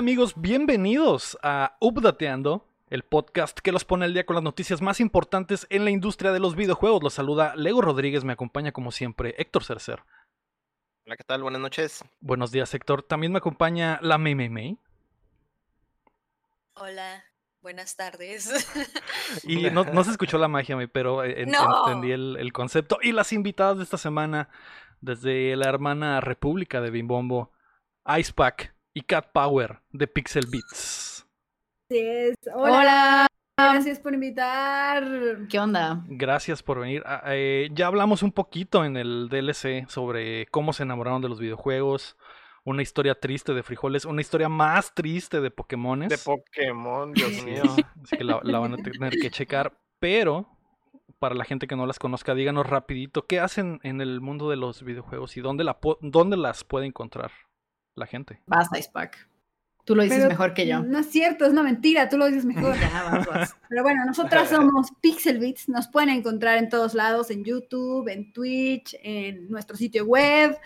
¿Qué tal amigos? Bienvenidos a Updateando, el podcast que los pone al día con las noticias más importantes en la industria de los videojuegos. Los saluda Lego Rodríguez, me acompaña como siempre Héctor Cercer. Hola, ¿qué tal? Buenas noches. Buenos días Héctor. También me acompaña la Mei Mei Mei. Hola, buenas tardes. Y no, no se escuchó la magia, Mei, pero eh, en- No. entendí el, el concepto. Y las invitadas de esta semana, desde la hermana República de Bimbombo, Icepack y Cat Power de Pixel Beats. Así es. Hola. Hola. Gracias por invitar. ¿Qué onda? Gracias por venir. Ah, eh, ya hablamos un poquito en el DLC sobre cómo se enamoraron de los videojuegos. Una historia triste de frijoles, una historia más triste de Pokémones. De Pokémon, Dios Sí, mío. Así que la, la van a tener que checar. Pero, para la gente que no las conozca, díganos rapidito, ¿qué hacen en el mundo de los videojuegos y dónde, la dónde las puede encontrar la gente? Vas, Icepack. Tú lo dices Pero mejor que yo. No es cierto, es una mentira, tú lo dices mejor. Ya, vas, vas. Pero bueno, nosotras somos Pixel Beats, nos pueden encontrar en todos lados, en YouTube, en Twitch, en nuestro sitio web,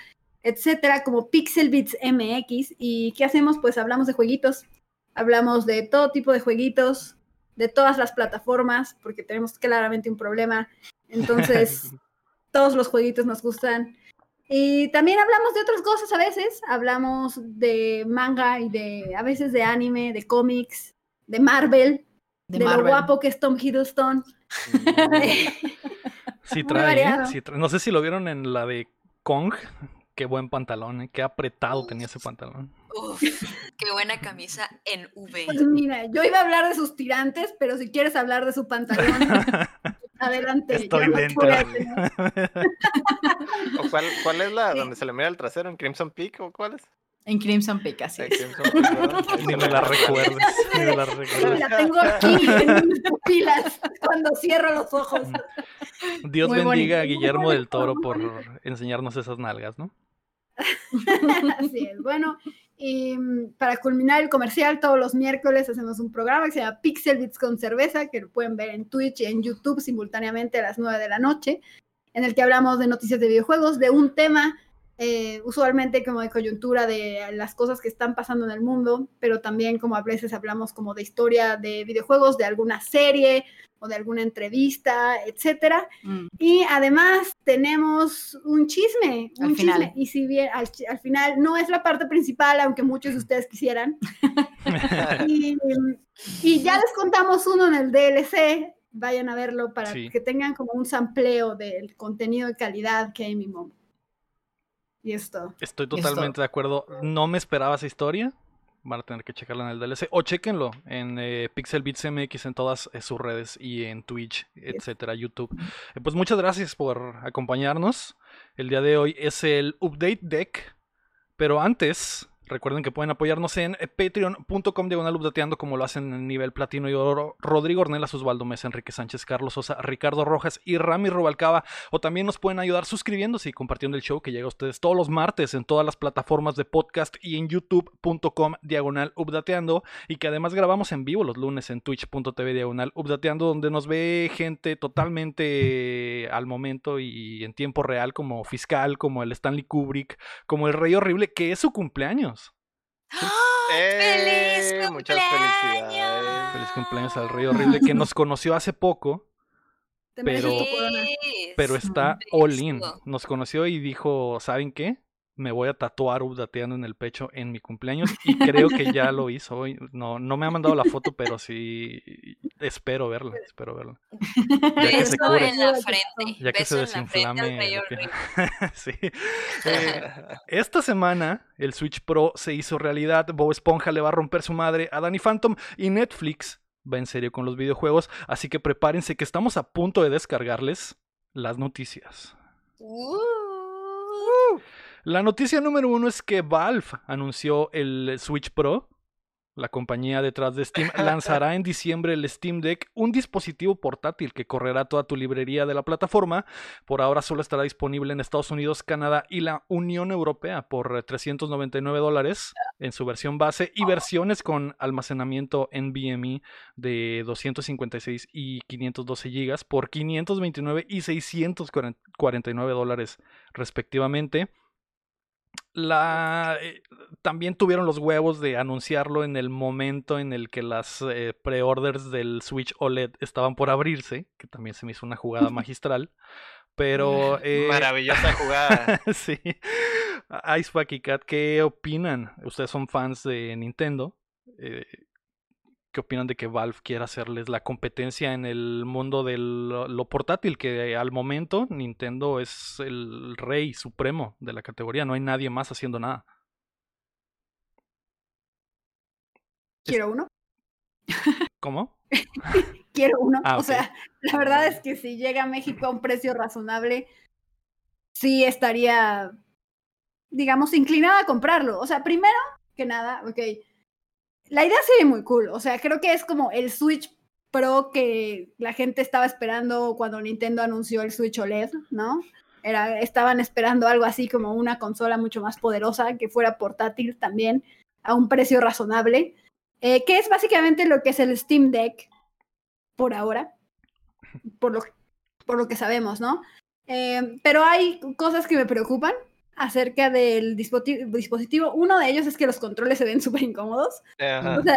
etcétera, como Pixel Beats MX. ¿Y qué hacemos? Pues hablamos de jueguitos, hablamos de todo tipo de jueguitos, de todas las plataformas, porque tenemos claramente un problema. Entonces, todos los jueguitos nos gustan. Y también hablamos de otras cosas a veces, hablamos de manga y de a veces de anime, de cómics, de Marvel, De, de, lo guapo que es Tom Hiddleston. Sí trae, variado. Sí trae. No sé si lo vieron en la de Kong. Qué buen pantalón, ¿eh? Qué apretado tenía ese pantalón. Uf, qué buena camisa en V. Pues mira, yo iba a hablar de sus tirantes, pero si quieres hablar de su pantalón, adelante. Estoy dentro. voy a tener- ¿O cuál, cuál es la donde se le mira el trasero? ¿En Crimson Peak o cuál es? En Crimson Peak, así es. Ni me la recuerdes. Ni me la recuerdes. la tengo aquí en mis pupilas cuando cierro los ojos. Dios Muy bendiga a. Guillermo del Toro por enseñarnos esas nalgas, ¿no? Así es. Bueno, y mm, para culminar el comercial, todos los miércoles hacemos un programa que se llama Pixel Bits con cerveza, que lo pueden ver en Twitch y en YouTube simultáneamente a las 9 de la noche, en el que hablamos de noticias de videojuegos, de un tema eh, usualmente como de coyuntura de las cosas que están pasando en el mundo, pero también como a veces hablamos como de historia de videojuegos, de alguna serie o de alguna entrevista, etcétera. Mm. Y además tenemos un chisme, Al un final. chisme. Y si bien al, final no es la parte principal, aunque muchos de ustedes quisieran. y, y ya les contamos uno en el DLC. Vayan a verlo para Sí. que tengan como un sampleo del contenido de calidad que hay en mi mom. Y esto. Estoy Esto- totalmente de acuerdo. No me esperaba esa historia. Van a tener que checarla en el DLC. O chequenlo en eh, Pixel Beats MX en todas eh, sus redes y en Twitch, etcétera, YouTube. Eh, pues muchas gracias por acompañarnos. El día de hoy es el Update Deck. Pero antes, recuerden que pueden apoyarnos en patreon.com diagonal updateando como lo hacen en nivel platino y oro Rodrigo Ornelas, Osvaldo Mesa, Enrique Sánchez, Carlos Sosa, Ricardo Rojas y Rami Robalcaba. O también nos pueden ayudar suscribiéndose y compartiendo el show que llega a ustedes todos los martes en todas las plataformas de podcast y en youtube.com diagonal updateando. Y que además grabamos en vivo los lunes en twitch.tv diagonal updateando, donde nos ve gente totalmente al momento y en tiempo real, como Fiscal, como el Stanley Kubrick, como el Rey Horrible, que es su cumpleaños. ¡Ah! ¡Eh! ¡Feliz Muchas cumpleaños! felicidades. Feliz cumpleaños al Rey Horrible, que nos conoció hace poco, Pero- pero está sí, all in. Nos conoció y dijo, ¿saben qué? Me voy a tatuar updateando en el pecho en mi cumpleaños y creo que ya lo hizo hoy. No, no me ha mandado la foto, pero sí espero verla, espero verla. Ya que se Beso cure. en la frente. Ya que se beso en la frente al desinflame. sí. Eh, esta semana el Switch Pro se hizo realidad. Bob Esponja le va a romper su madre a Danny Phantom y Netflix va en serio con los videojuegos. Así que prepárense que estamos a punto de descargarles las noticias. Uh. La noticia número uno es que Valve anunció el Switch Pro. La compañía detrás de Steam lanzará en diciembre el Steam Deck, un dispositivo portátil que correrá toda tu librería de la plataforma. Por ahora solo estará disponible en Estados Unidos, Canadá y la Unión Europea por eh, 399 dólares en su versión base y versiones con almacenamiento NVMe de 256 y 512 gigas por 529 y 649 dólares respectivamente. La, eh, también tuvieron los huevos de anunciarlo en el momento en el que las eh, pre-orders del Switch OLED estaban por abrirse, que también se me hizo una jugada magistral. Pero. eh, Maravillosa jugada. sí. Icepack y Cat, ¿qué opinan? Ustedes son fans de Nintendo. Eh, ¿Qué opinan de que Valve quiera hacerles la competencia en el mundo de lo portátil? Que al momento Nintendo es el rey supremo de la categoría. No hay nadie más haciendo nada. Quiero uno. ¿Cómo? Quiero uno. Ah, O sea, la verdad es que si llega a México a un precio razonable, sí estaría, digamos, inclinada a comprarlo. O sea, primero que nada, ok. La idea sería muy cool. O sea, creo que es como el Switch Pro que la gente estaba esperando cuando Nintendo anunció el Switch OLED, ¿no? Era, estaban esperando algo así como una consola mucho más poderosa, que fuera portátil también, a un precio razonable, eh, que es básicamente lo que es el Steam Deck por ahora, por lo, por lo que sabemos, ¿no? Eh, pero hay cosas que me preocupan acerca del dispositivo. Uno de ellos es que los controles se ven súper incómodos. Ajá. O sea,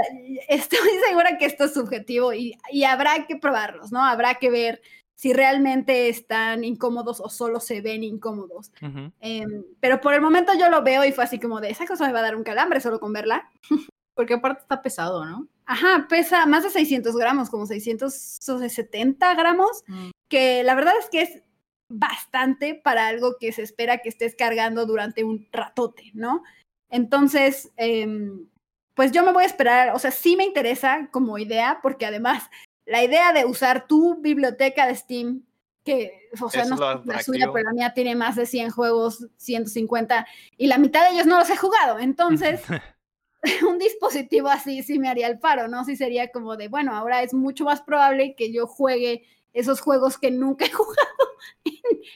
estoy segura que esto es subjetivo y, y habrá que probarlos, ¿no? Habrá que ver si realmente están incómodos o solo se ven incómodos. Ujú. Em, pero por el momento yo lo veo y fue así como de, esa cosa me va a dar un calambre solo con verla. Porque aparte está pesado, ¿no? Ajá, pesa más de 600 gramos, como 670 gramos, Mm. que la verdad es que es bastante para algo que se espera que estés cargando durante un ratote, ¿no? Entonces, em, pues yo me voy a esperar, o sea, sí me interesa como idea, porque además la idea de usar tu biblioteca de Steam, que, o sea, no es sé la suya, pero la mía tiene más de 100 juegos, 150, y la mitad de ellos no los he jugado, entonces un dispositivo así sí me haría el paro, ¿no? Sí sería como de, bueno, ahora es mucho más probable que yo juegue esos juegos que nunca he jugado.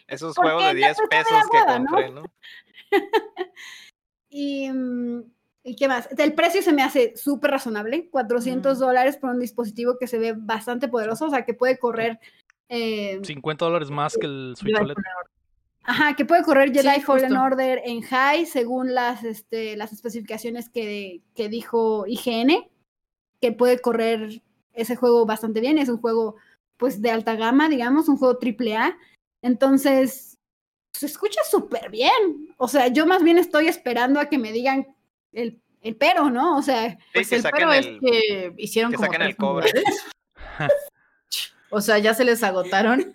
Esos ¿Por juegos de 10 Neta, está pesos que compré, ¿no? Y, mm, ¿y qué más? El precio se me hace súper razonable, 400 Mm. dólares por un dispositivo que se ve bastante poderoso, o sea, que puede correr... eh, 50 dólares más que el Switch OLED. Ajá, que puede correr Jedi Sí, Fallen. Order en high según las, este, las especificaciones que, que dijo IGN, que puede correr ese juego bastante bien, es un juego pues de alta gama, digamos, un juego triple A. Entonces, se escucha súper bien. O sea, yo más bien estoy esperando a que me digan el, el pero, ¿no? O sea, Sí, Pues que el pero el... es que hicieron que como saquen el cobre. o sea, ya se les agotaron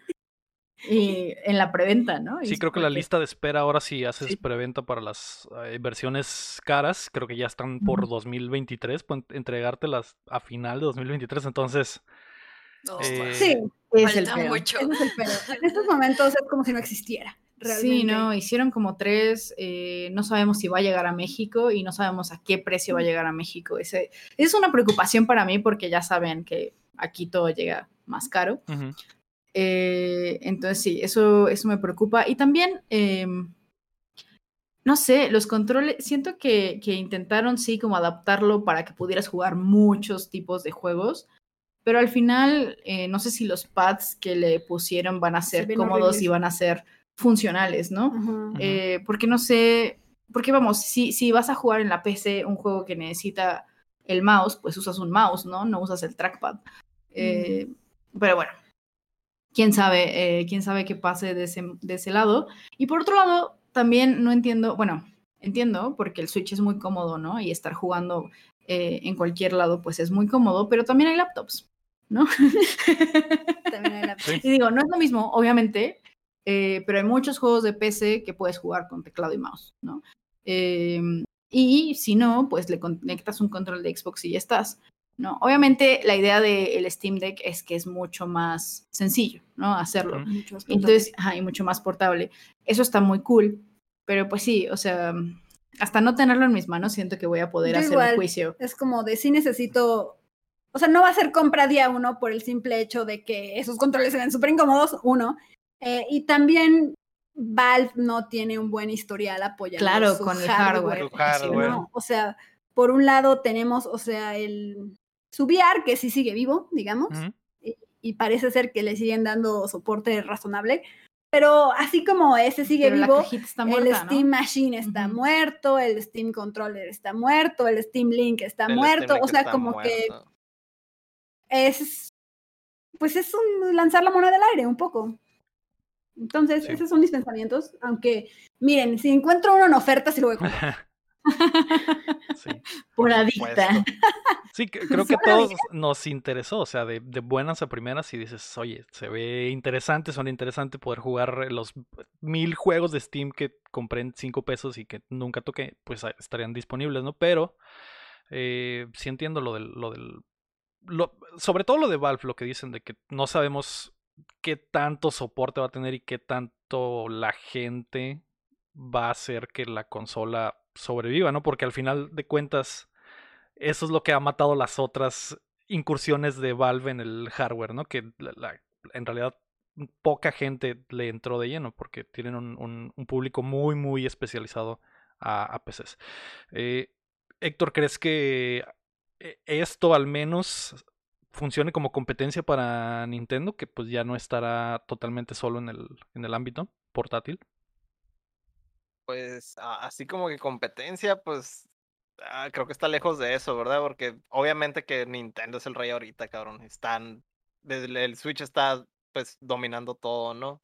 y en la preventa, ¿no? Sí, creo que la lista de espera ahora si haces Sí. preventa para las eh, versiones caras, creo que ya están por Ujú. 2023, pueden entregártelas a final de 2023, entonces Ostras. Eh, sí, es el mucho. es el. En estos momentos es como si no existiera. Realmente. Sí, no, hicieron como tres, eh, no sabemos si va a llegar a México y no sabemos a qué precio va a llegar a México. Ese, es una preocupación para mí porque ya saben que aquí todo llega más caro. ujú. Eh, entonces sí, eso, eso me preocupa. Y también, em, no sé, los controles, siento que, que intentaron sí como adaptarlo para que pudieras jugar muchos tipos de juegos, pero al final eh, no sé si los pads que le pusieron van a Se ser cómodos y van a ser funcionales, ¿no? Ajá. Eh, porque no sé, porque vamos, si, si vas a jugar en la PC un juego que necesita el mouse, pues usas un mouse, ¿no? No usas el trackpad. Eh, Pero bueno, quién sabe, eh, quién sabe qué pase de ese, de ese lado. Y por otro lado, también no entiendo, bueno, entiendo porque el Switch es muy cómodo, ¿no? Y estar jugando eh, en cualquier lado, pues es muy cómodo, pero también hay laptops, ¿no? La- Sí. Y digo, no es lo mismo, obviamente, eh, pero hay muchos juegos de PC que puedes jugar con teclado y mouse, ¿no? Eh, y si no, pues le conectas un control de Xbox y ya estás, ¿no? Obviamente la idea del Steam Deck es que es mucho más sencillo, ¿no? Hacerlo. Entonces, ajá, y mucho más portable. Eso está muy cool, pero pues sí, o sea, hasta no tenerlo en mis manos siento que voy a poder Yo hacer igual. un juicio. es como de sí necesito, o sea, no va a ser compra día uno por el simple hecho de que esos controles se ven súper incómodos, uno, eh, y también Valve no tiene un buen historial apoyando Claro, su con el hardware. Su hardware. ¿no? O sea, por un lado tenemos, o sea, el su VR que sí sigue vivo, digamos, y, y parece ser que le siguen dando soporte razonable, pero así como ese sigue Pero vivo, el. Steam Machine está muerto, el Steam Controller está muerto, el Steam Link está El muerto, Steam o sea, está como que. Es, pues es un lanzar la moneda al aire un poco. Entonces, Sí. esos son mis pensamientos, aunque, miren, si encuentro uno en oferta, sí lo voy a comprar. Sí. Por Por adicta. Sí, creo que todos nos interesó, o sea, de, de buenas a primeras y dices, oye, se ve interesante, suena interesante poder jugar los mil juegos de Steam que compré en cinco pesos y que nunca toqué, pues estarían disponibles, ¿no? Pero eh, sí entiendo lo del, lo del, lo- sobre todo lo de Valve, lo que dicen de que no sabemos qué tanto soporte va a tener y qué tanto la gente va a hacer que la consola sobreviva, ¿no? Porque al final de cuentas eso es lo que ha matado las otras incursiones de Valve en el hardware, ¿no? Que en realidad poca gente le entró de lleno porque tienen un, público muy, muy especializado a, a PCs. Eh, Héctor, ¿crees que esto al menos funcione como competencia para Nintendo? Que pues ya no estará totalmente solo en el, en el ámbito portátil. Pues así como que competencia, pues ah, creo que está lejos de eso, ¿verdad? Porque obviamente que Nintendo es el rey ahorita, cabrón. Están, desde el- Switch está pues dominando todo, ¿no?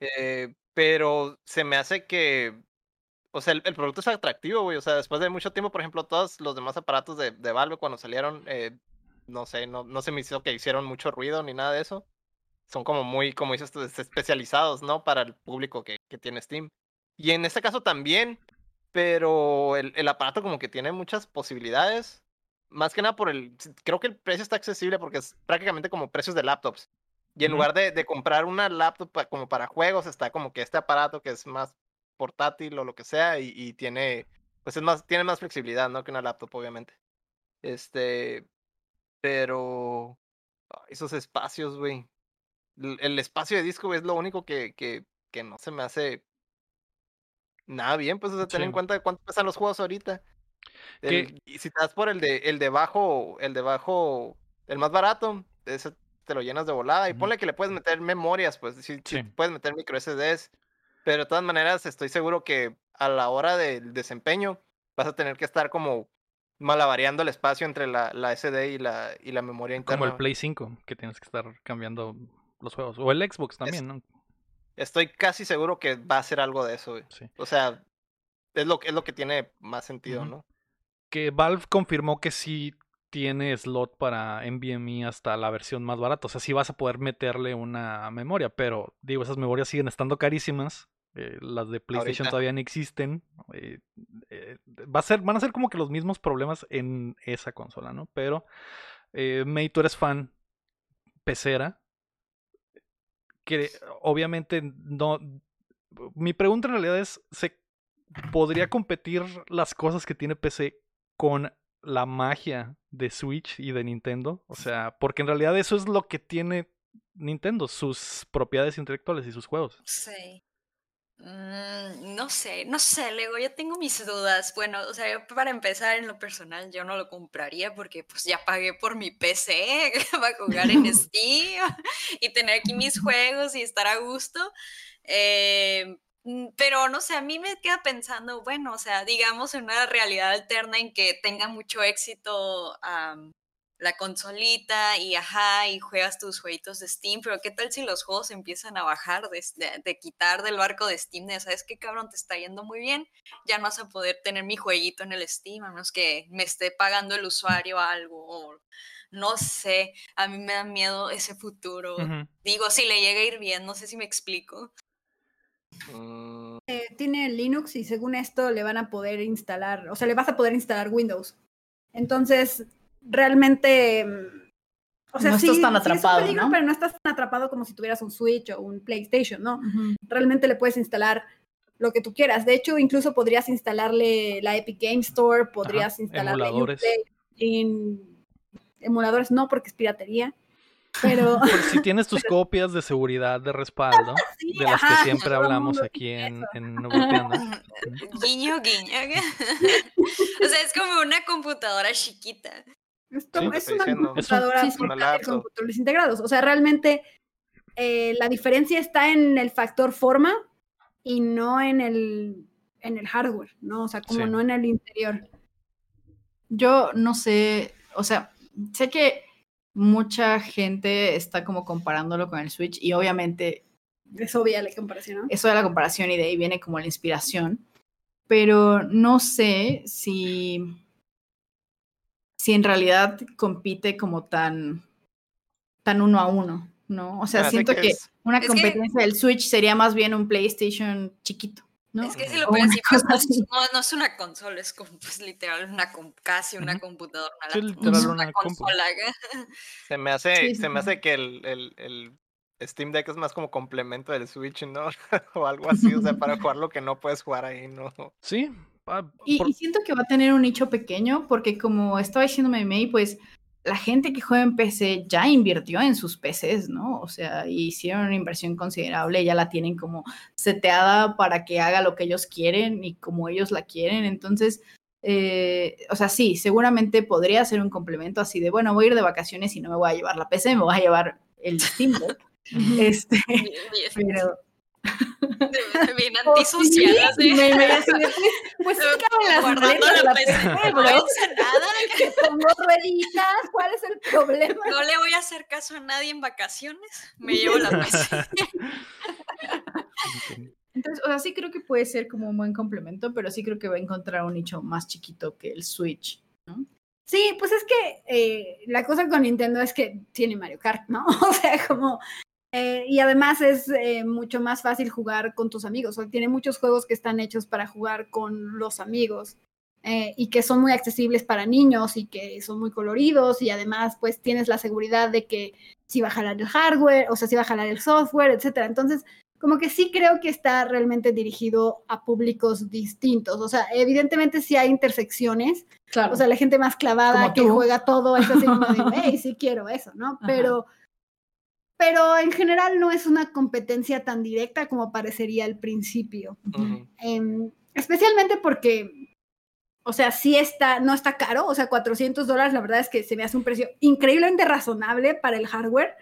Eh, pero se me hace que, o sea, el, el producto es atractivo, güey. O sea, después de mucho tiempo, por ejemplo, todos los demás aparatos de, de Valve cuando salieron, eh, no sé, no, no se me hizo que hicieron mucho ruido ni nada de eso. Son como muy, como dices tú, es- especializados, ¿no? Para el público que, que tiene Steam. Y en este caso también, pero el, el aparato como que tiene muchas posibilidades. Más que nada por el, creo que el precio está accesible porque es prácticamente como precios de laptops. Y en lugar de, de comprar una laptop pa- como para juegos, está como que este aparato que es más portátil o lo que sea y, y tiene, pues es más, tiene más flexibilidad, ¿no? Que una laptop, obviamente. Este, pero ay, esos espacios, güey. El, el espacio de disco güey, es lo único que, que, que no se me hace nada bien, pues, o sea, ten Sí. en cuenta cuánto pesan los juegos ahorita. El- y si te das por el de, el de bajo, el de bajo, el más barato, ese te lo llenas de volada. Y ponle que le puedes meter memorias, pues, si, si puedes meter micro SDs. Pero de todas maneras, estoy seguro que a la hora del desempeño vas a tener que estar como malabareando el espacio entre la, la SD y la, y la memoria interna. Como el Play 5, que tienes que estar cambiando los juegos. O el Xbox también, ¿no? Estoy casi seguro que va a ser algo de eso, güey. Sí. O sea, es lo, que- es lo que tiene más sentido. ¿no? Que Valve confirmó que sí tiene slot para NVMe hasta la versión más barata. O sea, sí vas a poder meterle una memoria, pero digo, esas memorias siguen estando carísimas. Eh, las de PlayStation Ahorita. todavía no existen. eh, eh, va a ser, van a ser como que los mismos problemas en esa consola, ¿no? Pero, May, tú eres fan pecera. Que obviamente no. Mi pregunta en realidad es: ¿se podría competir las cosas que tiene PC con la magia de Switch y de Nintendo? O sea, porque en realidad eso es lo que tiene Nintendo, sus propiedades intelectuales y sus juegos. Sí. Mm, no sé, no sé, Lego, yo tengo mis dudas. Bueno, o sea, yo para empezar en lo personal yo no lo compraría porque pues ya pagué por mi PC para jugar en Steam y tener aquí mis juegos y estar a gusto. Eh, mm, pero no sé, a mí me queda pensando, bueno, o sea, digamos en una realidad alterna en que tenga mucho éxito la consolita y ajá, y juegas tus jueguitos de Steam, pero ¿qué tal si los juegos empiezan a bajar, de, de- de quitar del barco de Steam? De, ¿sabes qué, cabrón? Te está yendo muy bien, ya no vas a poder tener mi jueguito en el Steam, a menos que me esté pagando el usuario algo, o no sé, a mí me da miedo ese futuro. Digo, si le llega a ir bien, no sé si me explico. Mm, Eh, tiene Linux y según esto le van a poder instalar, o sea, le vas a poder instalar Windows. Entonces, realmente, mm, o sea, No sí, estás tan sí es un atrapado, peligro, ¿no? pero no estás tan atrapado como si tuvieras un Switch o un PlayStation, ¿no? Realmente le puedes instalar lo que tú quieras. De hecho, incluso podrías instalarle la Epic Game Store, podrías instalarle emuladores. En emuladores no, porque es piratería. Pero si tienes tus copias de seguridad de respaldo, sí, de las que ajá, siempre hablamos aquí en, en guiño, guiño. o sea, es como una computadora chiquita. Es, como- Sí, es una diciendo. computadora Sí, sí, portátil una con laptop. controles integrados. O sea, realmente eh, la diferencia está en el factor forma y no en el, en el hardware, ¿no? O sea, como Sí. no en el interior. Yo no sé, o sea, sé que mucha gente está como comparándolo con el Switch y obviamente Es obvia la comparación, ¿no? eso de la comparación y de ahí viene como la inspiración, pero no sé si, si en realidad compite como tan, tan uno a uno, ¿no? O sea, hace siento que, es- una Es que- competencia del Switch sería más bien un PlayStation chiquito, ¿no? Es que si lo pones una así, cosa no, no- es una consola, es como, pues literal una casi una computadora. Sí, literal una compu. consola. Se me hace, Sí, sí, se me hace que el, el, el Steam Deck es más como complemento del Switch, ¿no? o algo así, o sea, para jugar lo que no puedes jugar ahí, ¿no? Sí. Ah, Y, por- y siento que va a tener un nicho pequeño porque como estaba diciendo May, pues la gente que juega en PC ya invirtió en sus PCs, ¿no? O sea, hicieron una inversión considerable, ya la tienen como seteada para que haga lo que ellos quieren y como ellos la quieren. Entonces, eh, o sea, sí, seguramente podría ser un complemento así de, bueno, voy a ir de vacaciones y no me voy a llevar la PC, me voy a llevar el Steam Deck. este, Bien, bien- Oh, antisocial. así. me, me- así de, pues, pues las maletas la PC. No hice nada. Que pongo rueditas, ¿cuál es el problema? No le voy a hacer caso a nadie en vacaciones. Me llevo la PC. Entonces, o sea, sí creo que puede ser como un buen complemento, pero sí creo que va a encontrar un nicho más chiquito que el Switch. Sí, pues es que eh, la cosa con Nintendo es que tiene Mario Kart, ¿no? O sea, como... eh, y además es eh, mucho más fácil jugar con tus amigos. O sea, tiene muchos juegos que están hechos para jugar con los amigos eh, y que son muy accesibles para niños y que son muy coloridos y además pues tienes la seguridad de que si va a jalar el hardware, o sea, si va a jalar el software, etcétera. Entonces, como que sí creo que está realmente dirigido a públicos distintos. O sea, evidentemente sí hay intersecciones, Claro. o sea, la gente más clavada Como que tú. juega todo es así como de, hey, sí quiero eso, ¿no? Ajá. Pero, en general no es una competencia tan directa como parecería al principio. Ujú. Em, especialmente porque, o sea, sí está, no está caro, o sea, 400 dólares, la verdad es que se me hace un precio increíblemente razonable para el hardware,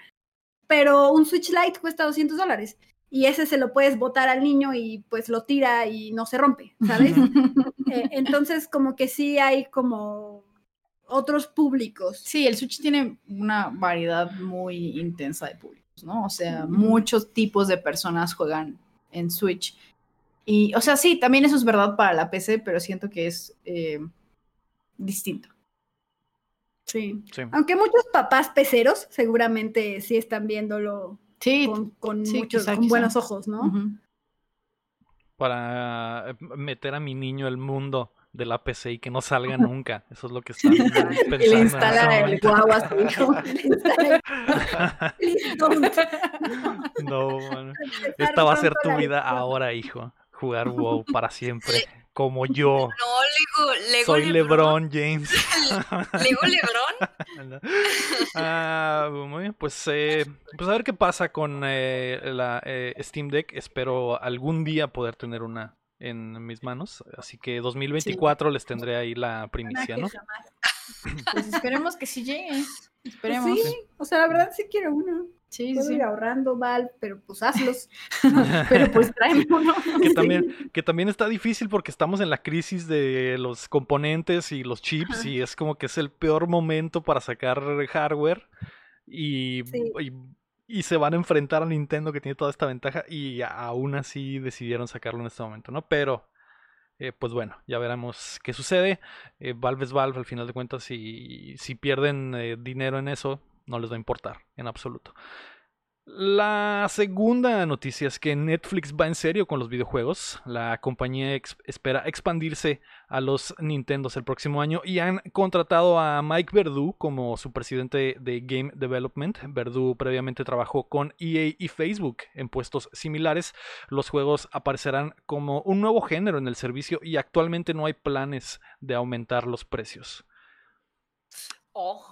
pero un Switch Lite cuesta 200 dólares. Y ese se lo puedes botar al niño y pues lo tira y no se rompe, ¿sabes? Eh, entonces, como que sí hay como otros públicos. Sí, el Switch tiene una variedad muy intensa de públicos, ¿no? O sea, muchos tipos de personas juegan en Switch. Y, o sea, sí, también eso es verdad para la PC, pero siento que es eh, distinto. Sí. Sí. Aunque muchos papás peceros seguramente sí están viéndolo Sí, con, con sí, muchos, quizá, con quizá. buenos ojos, ¿no? Para eh, meter a mi niño al mundo de la PC y que no salga nunca. Eso es lo que están pensando. Le en instala el guagua a su hijo. No, mano. Esta va a ser tu vida ahora, hijo. Jugar WoW para siempre. Como yo. No, Lego, Lego Soy LeBron James. Lego Lebron. Ah, muy bien, pues, eh, pues a ver qué pasa con eh, la eh, Steam Deck. Espero algún día poder tener una en mis manos. Así que 2024 les tendré ahí la primicia, ¿no? Pues esperemos que sí llegue. Pues Esperemos. sí, o sea, la verdad sí quiero uno. Sí, sí, Puedo sí. ir ahorrando, Val, pero pues hazlos. Pero pues tráeme uno. Que también, que también está difícil porque estamos en la crisis de los componentes y los chips Ajá. y es como que es el peor momento para sacar hardware y, Sí. y, y se van a enfrentar a Nintendo que tiene toda esta ventaja y aún así decidieron sacarlo en este momento, ¿no? Pero, eh, pues bueno, ya veremos qué sucede. Eh, Valve es Valve, al final de cuentas, si, si pierden eh, dinero en eso, no les va a importar en absoluto. La segunda noticia es que Netflix va en serio con los videojuegos. La compañía espera expandirse a los Nintendos el próximo año y han contratado a Mike Verdu como su presidente de Game Development. Verdu previamente trabajó con EA y Facebook en puestos similares. Los juegos aparecerán como un nuevo género en el servicio y actualmente no hay planes de aumentar los precios. Oh,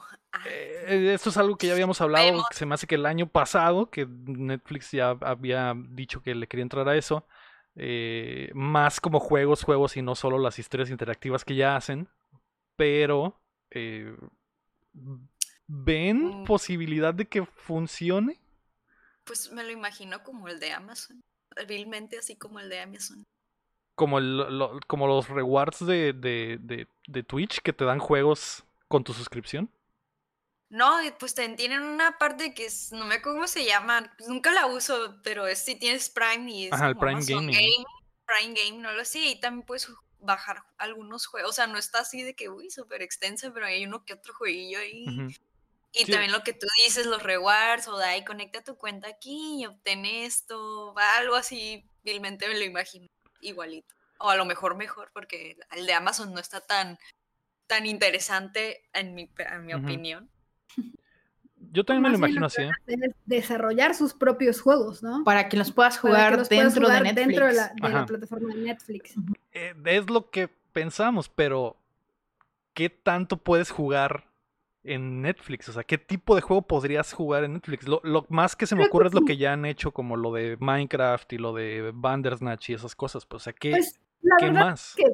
Eh, esto es algo que ya habíamos hablado, que se me hace que el año pasado, que Netflix ya había dicho que le quería entrar a eso, eh, más como juegos, juegos y no solo las historias interactivas que ya hacen, pero eh, ¿ven Mm. posibilidad de que funcione? pues me lo imagino como el de Amazon. Vilmente así como el de Amazon. Como, el- lo- como los rewards de, de, de, de Twitch que te dan juegos con tu suscripción. No, pues te- tienen una parte que es, no me acuerdo cómo se llama, pues, nunca la uso, pero es si tienes Prime y es Ajá, el Prime Gaming. Game, Prime Game, no lo sé, y también puedes bajar algunos juegos, o sea, no está así de que, uy, súper extensa, pero hay uno que otro jueguillo ahí. Y Sí. también lo que tú dices, los rewards, o de ahí conecta tu cuenta aquí y obtén esto, va algo así, vilmente me lo imagino, igualito. O a lo mejor mejor, porque el de Amazon no está tan, tan interesante en mi, en mi opinión. Yo también me lo imagino así. ¿eh? desarrollar sus propios juegos, ¿no? Para que los puedas jugar puedas dentro jugar de Netflix. dentro de la, de la Ajá. plataforma de Netflix. Eh, Es lo que pensamos, pero ¿qué tanto puedes jugar en Netflix? O sea, ¿qué tipo de juego podrías jugar en Netflix? Lo, lo más que se me Creo que ocurre es lo que ya han hecho, como lo de Minecraft y lo de Bandersnatch y esas cosas. Pues, o sea, ¿qué, Pues la qué verdad más? que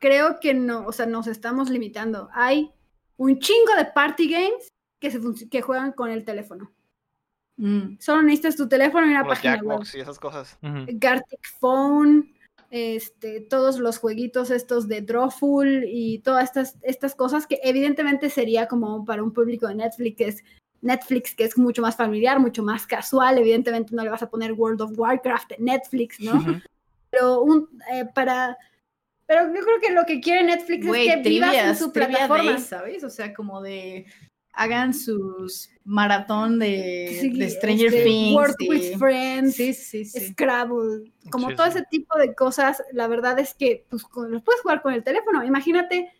creo que no, o sea, nos estamos limitando. Hay un chingo de party games que, se func- que juegan con el teléfono. Mm. Solo necesitas tu teléfono y una Como página web. Jackbox y esas cosas. Gartic Phone, este, todos los jueguitos estos de Drawful y todas estas, estas cosas que evidentemente sería como para un público de Netflix que es Netflix que es mucho más familiar, mucho más casual, evidentemente no le vas a poner World of Warcraft en Netflix, ¿no? Pero un eh, para pero yo creo que lo que quiere Netflix es que vivas en trivias, su plataforma. days, ¿sabes? O sea, como de hagan sus maratón de, Sí, de Stranger este, Things. Work y- with Friends. Sí, sí, sí. Scrabble, como Sí, todo sí. ese tipo de cosas, la verdad es que pues, con- los puedes jugar con el teléfono. Imagínate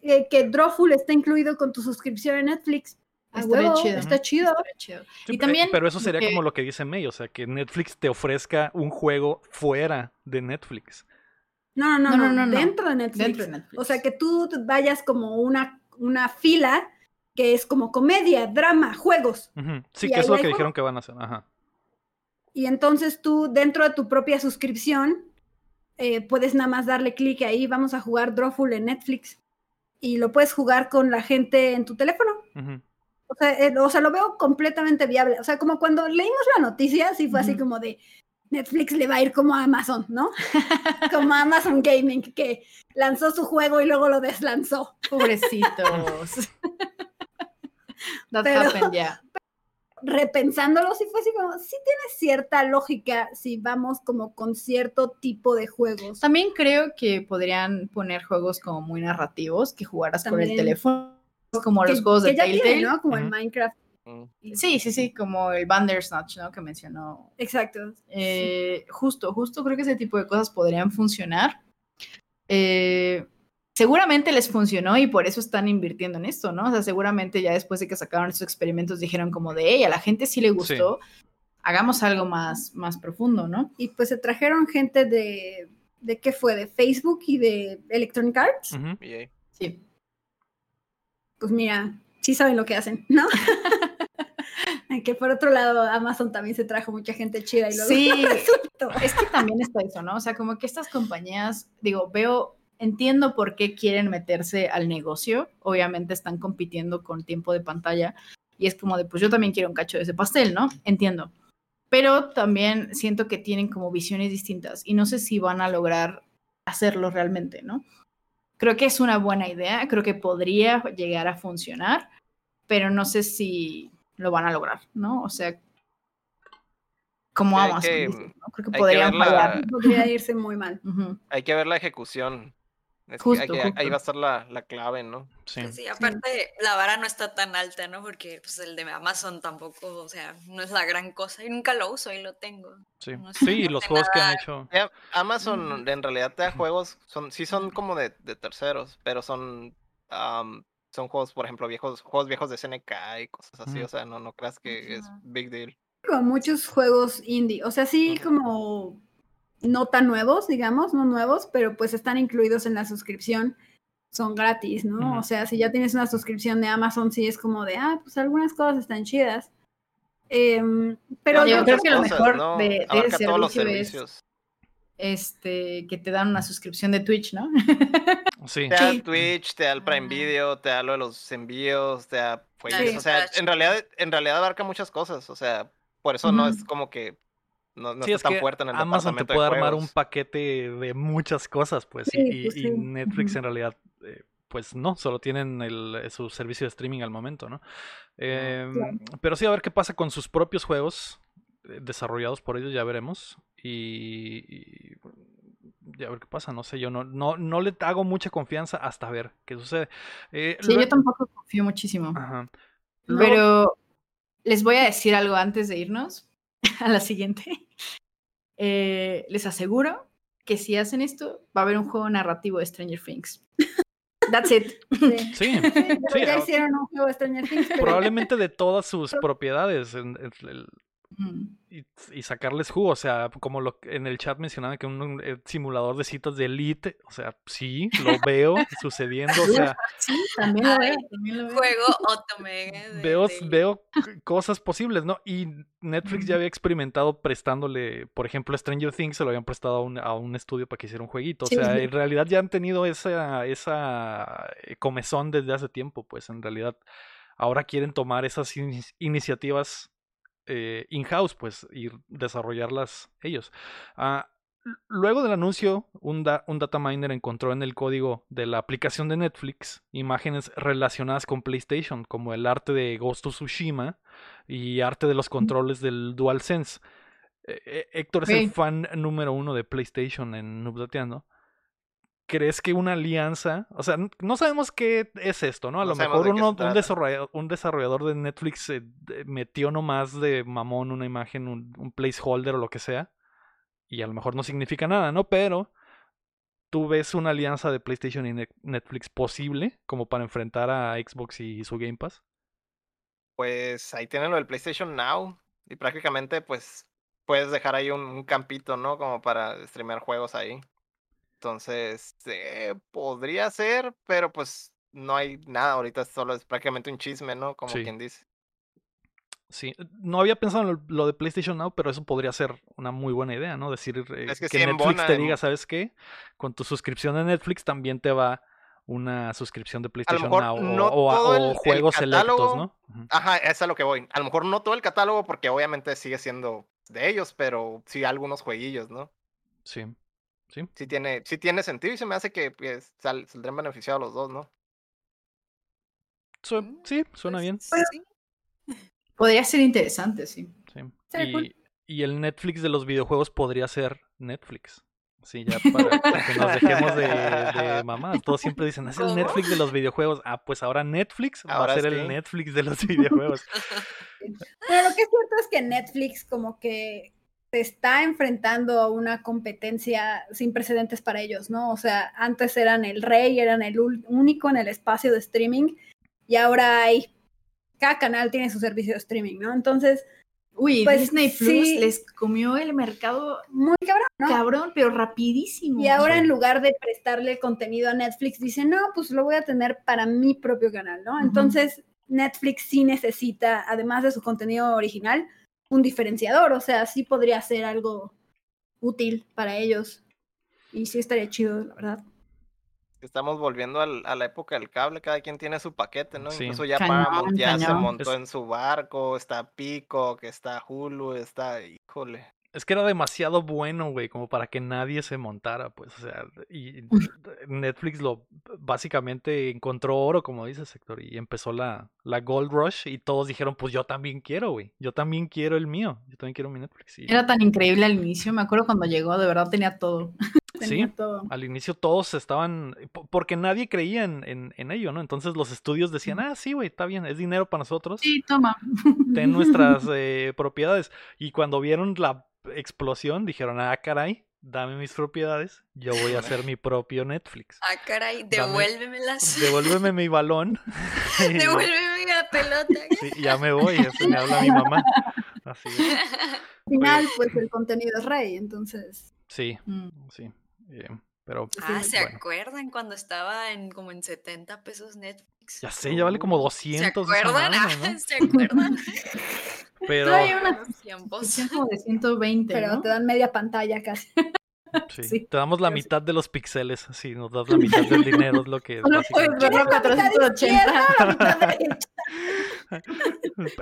eh, que Drawful está incluido con tu suscripción en Netflix. Huevo, chido. Está chido. Estaría chido. Sí, y también pero eso sería como lo que dice May, o sea, que Netflix te ofrezca un juego fuera de Netflix. No, no, no, No, no, no, no, no. dentro de Netflix. dentro de Netflix. O sea, que tú vayas como una, una fila que es como comedia, drama, juegos. Sí, Y que es lo que dijeron que van a hacer. Ajá. Y entonces tú, dentro de tu propia suscripción, eh, puedes nada más darle clic ahí, vamos a jugar Drawful en Netflix. Y lo puedes jugar con la gente en tu teléfono. Ujú. O sea, eh, o sea, lo veo completamente viable. O sea, como cuando leímos la noticia, sí fue así como de Netflix le va a ir como a Amazon, ¿no? como a Amazon Gaming, que lanzó su juego y luego lo deslanzó. Pobrecitos. That Pero- happened, yeah. Repensándolo, sí fue así como, sí tiene cierta lógica si vamos como con cierto tipo de juegos. También creo que podrían poner juegos como muy narrativos que jugaras con el teléfono, como que, los juegos de que ya Telltale. ¿no? Como el Ujú. Minecraft. Mm. Sí, sí, sí, como el Bandersnatch, ¿no? Que mencionó. Exacto. Eh, Justo, justo creo que ese tipo de cosas podrían funcionar. Eh, seguramente les funcionó y por eso están invirtiendo en esto, ¿no? O sea, seguramente ya después de que sacaron estos experimentos dijeron como de, hey, a la gente sí le gustó, hagamos algo más, más profundo, ¿no? Y pues se trajeron gente de, ¿de qué fue? De Facebook y de Electronic Arts. Sí. Pues mira, sí saben lo que hacen, ¿no? que por otro lado, Amazon también se trajo mucha gente chida y luego Sí. Es que también está eso, ¿no? O sea, como que estas compañías, digo, veo, entiendo por qué quieren meterse al negocio. Obviamente están compitiendo con tiempo de pantalla y es como de, pues yo también quiero un cacho de ese pastel, ¿no? Entiendo. Pero también siento que tienen como visiones distintas y no sé si van a lograr hacerlo realmente, ¿no? Creo que es una buena idea, creo que podría llegar a funcionar, pero no sé si lo van a lograr, ¿no? O sea, como Amazon, que- ¿no? Creo que que podrían la- fallar. Podría irse muy mal. Ujú. Hay que ver la ejecución. Es que Justo, que- justo. Ahí va a estar la, la clave, ¿no? Sí. Sí, aparte la vara no está tan alta, ¿no? Porque pues, el de Amazon tampoco, o sea, no es la gran cosa y nunca lo uso y lo tengo. Sí, No sé, sí, no los juegos que han hecho. Ya, Amazon en realidad te da juegos, son, sí son como de, de terceros, pero son, son juegos, por ejemplo, viejos, juegos viejos de SNK y cosas así, o sea, no, no creas que es big deal. Como muchos juegos indie. O sea, sí, como no tan nuevos, digamos, no nuevos, pero pues están incluidos en la suscripción. Son gratis, ¿no? O sea, si ya tienes una suscripción de Amazon, sí es como de, ah, pues algunas cosas están chidas. Em, pero Yo yo creo que lo cosas, mejor ¿no? de- de los servicio es- servicios. Este, que te dan una suscripción de Twitch, ¿no? Sí. Te da Sí. el Twitch, te da el Prime Ah. Video, te da lo de los envíos, te da Sí. o sea, en realidad, en realidad abarca muchas cosas, o sea, Por eso no es como que no, no Sí, es tan que fuerte en el Amazon te puede de armar un paquete de muchas cosas, pues, Sí, y, pues y sí. Netflix en realidad, eh, pues no, solo tienen el, eh, su servicio de streaming al momento, ¿no? Em, Pero sí, a ver qué pasa con sus propios juegos eh, desarrollados por ellos, ya veremos. Y, y, ya a ver qué pasa, no sé, yo no, no, no le hago mucha confianza hasta ver qué sucede. Eh, Sí, yo tampoco confío muchísimo. Ajá. Luego- Pero les voy a decir algo antes de irnos a la siguiente. Eh, les aseguro que si hacen esto, va a haber un juego narrativo de Stranger Things. That's it. Sí. Sí, Sí, pero sí, ya hicieron un juego de Stranger Things, pero probablemente de todas sus propiedades. en- en- el-. Y, y sacarles jugo, o sea, como lo que en el chat mencionaba que un, un, eh, simulador de citas de elite, o sea, sí, lo veo sucediendo, o sea, Sí, también lo veo. También lo veo. Juego Otome. de- veo, de- veo cosas posibles, ¿no? Y Netflix ya había experimentado prestándole, por ejemplo, Stranger Things se lo habían prestado a un, a un estudio para que hiciera un jueguito, o sea, sí. en realidad ya han tenido esa, esa eh, comezón desde hace tiempo, pues en realidad ahora quieren tomar esas ini- iniciativas eh, in-house, pues, y desarrollarlas ellos. Ah, luego del anuncio, un, da- un data miner encontró en el código de la aplicación de Netflix imágenes relacionadas con PlayStation, como el arte de Ghost of Tsushima y arte de los controles del DualSense. Eh, eh, Héctor es el fan número uno de PlayStation en Nubdateando. ¿Crees que una alianza, o sea, no sabemos qué es esto, ¿no? A No lo mejor uno- un, desarrollador, un desarrollador de Netflix eh, metió nomás de mamón una imagen, un, un placeholder o lo que sea, y a lo mejor no significa nada, ¿no? Pero tú ves una alianza de PlayStation y Ne- Netflix posible como para enfrentar a Xbox y su Game Pass. Pues ahí tienen lo del PlayStation Now. Y prácticamente, pues, puedes dejar ahí un, un campito, ¿no? Como para streamear juegos ahí. Entonces, eh, podría ser, pero pues no hay nada ahorita, solo es prácticamente un chisme, ¿no? Como Sí. quien dice. Sí, no había pensado en lo, de PlayStation Now, pero eso podría ser una muy buena idea, ¿no? Decir eh, Es que que sí Netflix te diga, ¿sabes qué? Con tu suscripción de Netflix también te va una suscripción de PlayStation Now o- no o, el- juegos selectos, catálogo, ¿no? Ujú. Ajá, eso es a lo que voy. A lo mejor no todo el catálogo, porque obviamente sigue siendo de ellos, pero sí algunos jueguillos, ¿no? Sí, sí. Sí tiene, sí tiene sentido y se me hace que pues, sal- saldrán beneficiados los dos, ¿no? Su- Mm, sí, suena pues, bien. sí. Podría ser interesante, sí. Sí. Y, y el Netflix de los videojuegos podría ser Netflix. Sí, ya para, para que nos dejemos de, de mamadas. Todos siempre dicen, es el. Netflix de los videojuegos. Ah, pues ahora Netflix va a ser sí. el Netflix de los videojuegos. Pero lo que es cierto es que Netflix como que se está enfrentando a una competencia sin precedentes para ellos, ¿no? O sea, antes eran el rey, eran el único en el espacio de streaming y ahora hay, cada canal tiene su servicio de streaming, ¿no? Entonces, Uy, Pues, Disney Plus sí. les comió el mercado muy cabrón, ¿no? cabrón, pero rapidísimo. Y ahora en lugar de prestarle contenido a Netflix, dicen, no, pues lo voy a tener para mi propio canal, ¿no? Entonces, Netflix sí necesita, además de su contenido original, un diferenciador, o sea, sí podría ser algo útil para ellos. Y sí estaría chido, la verdad. Estamos volviendo al- a la época del cable, cada quien tiene su paquete, ¿no? Sí. Incluso ya Cañón, Paramount ya se montó Es- en su barco, está Pico, que está Hulu, está, híjole. Es que era demasiado bueno, güey, como para que nadie se montara, pues, o sea, y Netflix lo básicamente encontró oro, como dice sector, y empezó la, la Gold Rush y todos dijeron, pues yo también quiero, güey, yo también quiero el mío, yo también quiero mi Netflix. Y Era tan increíble al inicio, me acuerdo cuando llegó, de verdad tenía todo. Tenía Sí. todo. al inicio todos estaban, po- porque nadie creía en, en, en ello, ¿no? Entonces los estudios decían, ah, sí, güey, está bien, es dinero para nosotros, Sí, toma. ten nuestras eh, propiedades. Y cuando vieron la explosión, dijeron, ah, caray, dame mis propiedades, yo voy a hacer mi propio Netflix. Ah, caray, devuélvemelas. Devuélveme mi balón. Devuélveme la pelota. sí, ya me voy, así me habla mi mamá. Así es. Al final, pues el contenido es rey, entonces. Sí, Mm. sí. Eh, pero Ah, ¿se bueno. acuerdan cuando estaba en como en 70 pesos Netflix? ya sé, ya vale como 200. ¿Se acuerdan? Ah, ¿no? ¿Se acuerdan? Pero Todavía Buenos tiempos. como de 120, Pero ¿no? te dan media pantalla casi. sí, sí, te damos la sí. mitad de los píxeles, sí, nos das la mitad del dinero, es lo que puedes verlo mitad 480. izquierda, la mitad derecha.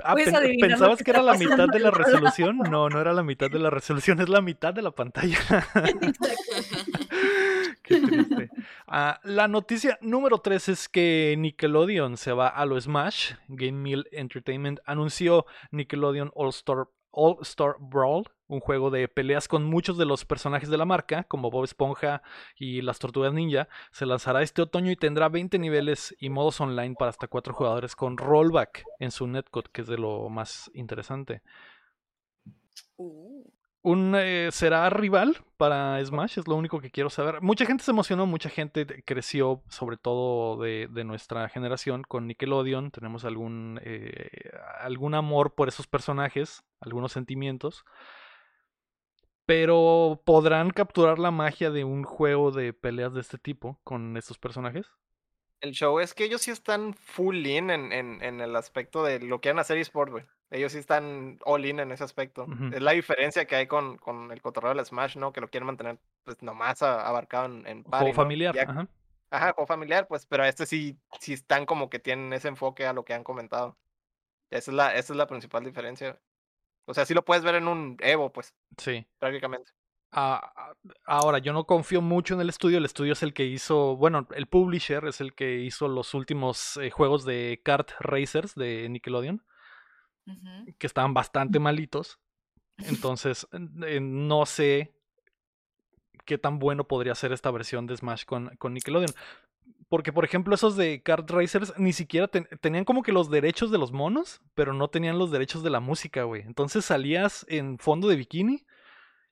Ah, Puedes pen- adivinar lo ¿Pensabas que era la mitad de la lado. resolución? No, no era la mitad de la resolución, es la mitad de la pantalla. Qué triste. Ah, la noticia número 3 es que Nickelodeon se va a lo Smash. Game Mill Entertainment anunció Nickelodeon All Star, All Star Brawl, un juego de peleas con muchos de los personajes de la marca, como Bob Esponja y las Tortugas Ninja. Se lanzará este otoño y tendrá 20 niveles y modos online para hasta 4 jugadores con rollback en su netcode, que es de lo más interesante. Uh, un eh, será rival para Smash, es lo único que quiero saber. Mucha gente se emocionó, mucha gente creció, sobre todo de, de nuestra generación, con Nickelodeon. Tenemos algún, eh, algún amor por esos personajes, algunos sentimientos. Pero ¿podrán capturar la magia de un juego de peleas de este tipo con estos personajes? El show es que ellos sí están full in en, en, en el aspecto de lo que van a hacer eSport, güey. Ellos sí están all in en ese aspecto. Es la diferencia que hay con, con el cotorreo del Smash, ¿no? Que lo quieren mantener pues nomás a- abarcado en, en party, Juego ¿no? familiar. Ya- ajá. Ajá, juego familiar, pues, pero este sí, sí están como que tienen ese enfoque a lo que han comentado. Esa es la, esa es la principal diferencia. O sea, sí lo puedes ver en un Evo, pues, Sí. prácticamente. Ah, ah, ahora, yo no confío mucho en el estudio. El estudio es el que hizo, bueno, el publisher es el que hizo los últimos eh, juegos de kart racers de Nickelodeon, que estaban bastante malitos. Entonces, eh, no sé qué tan bueno podría ser esta versión de Smash con, con Nickelodeon. Porque, por ejemplo, esos de kart racers ni siquiera ten- tenían como que los derechos de los monos, pero no tenían los derechos de la música, güey. Entonces salías en fondo de bikini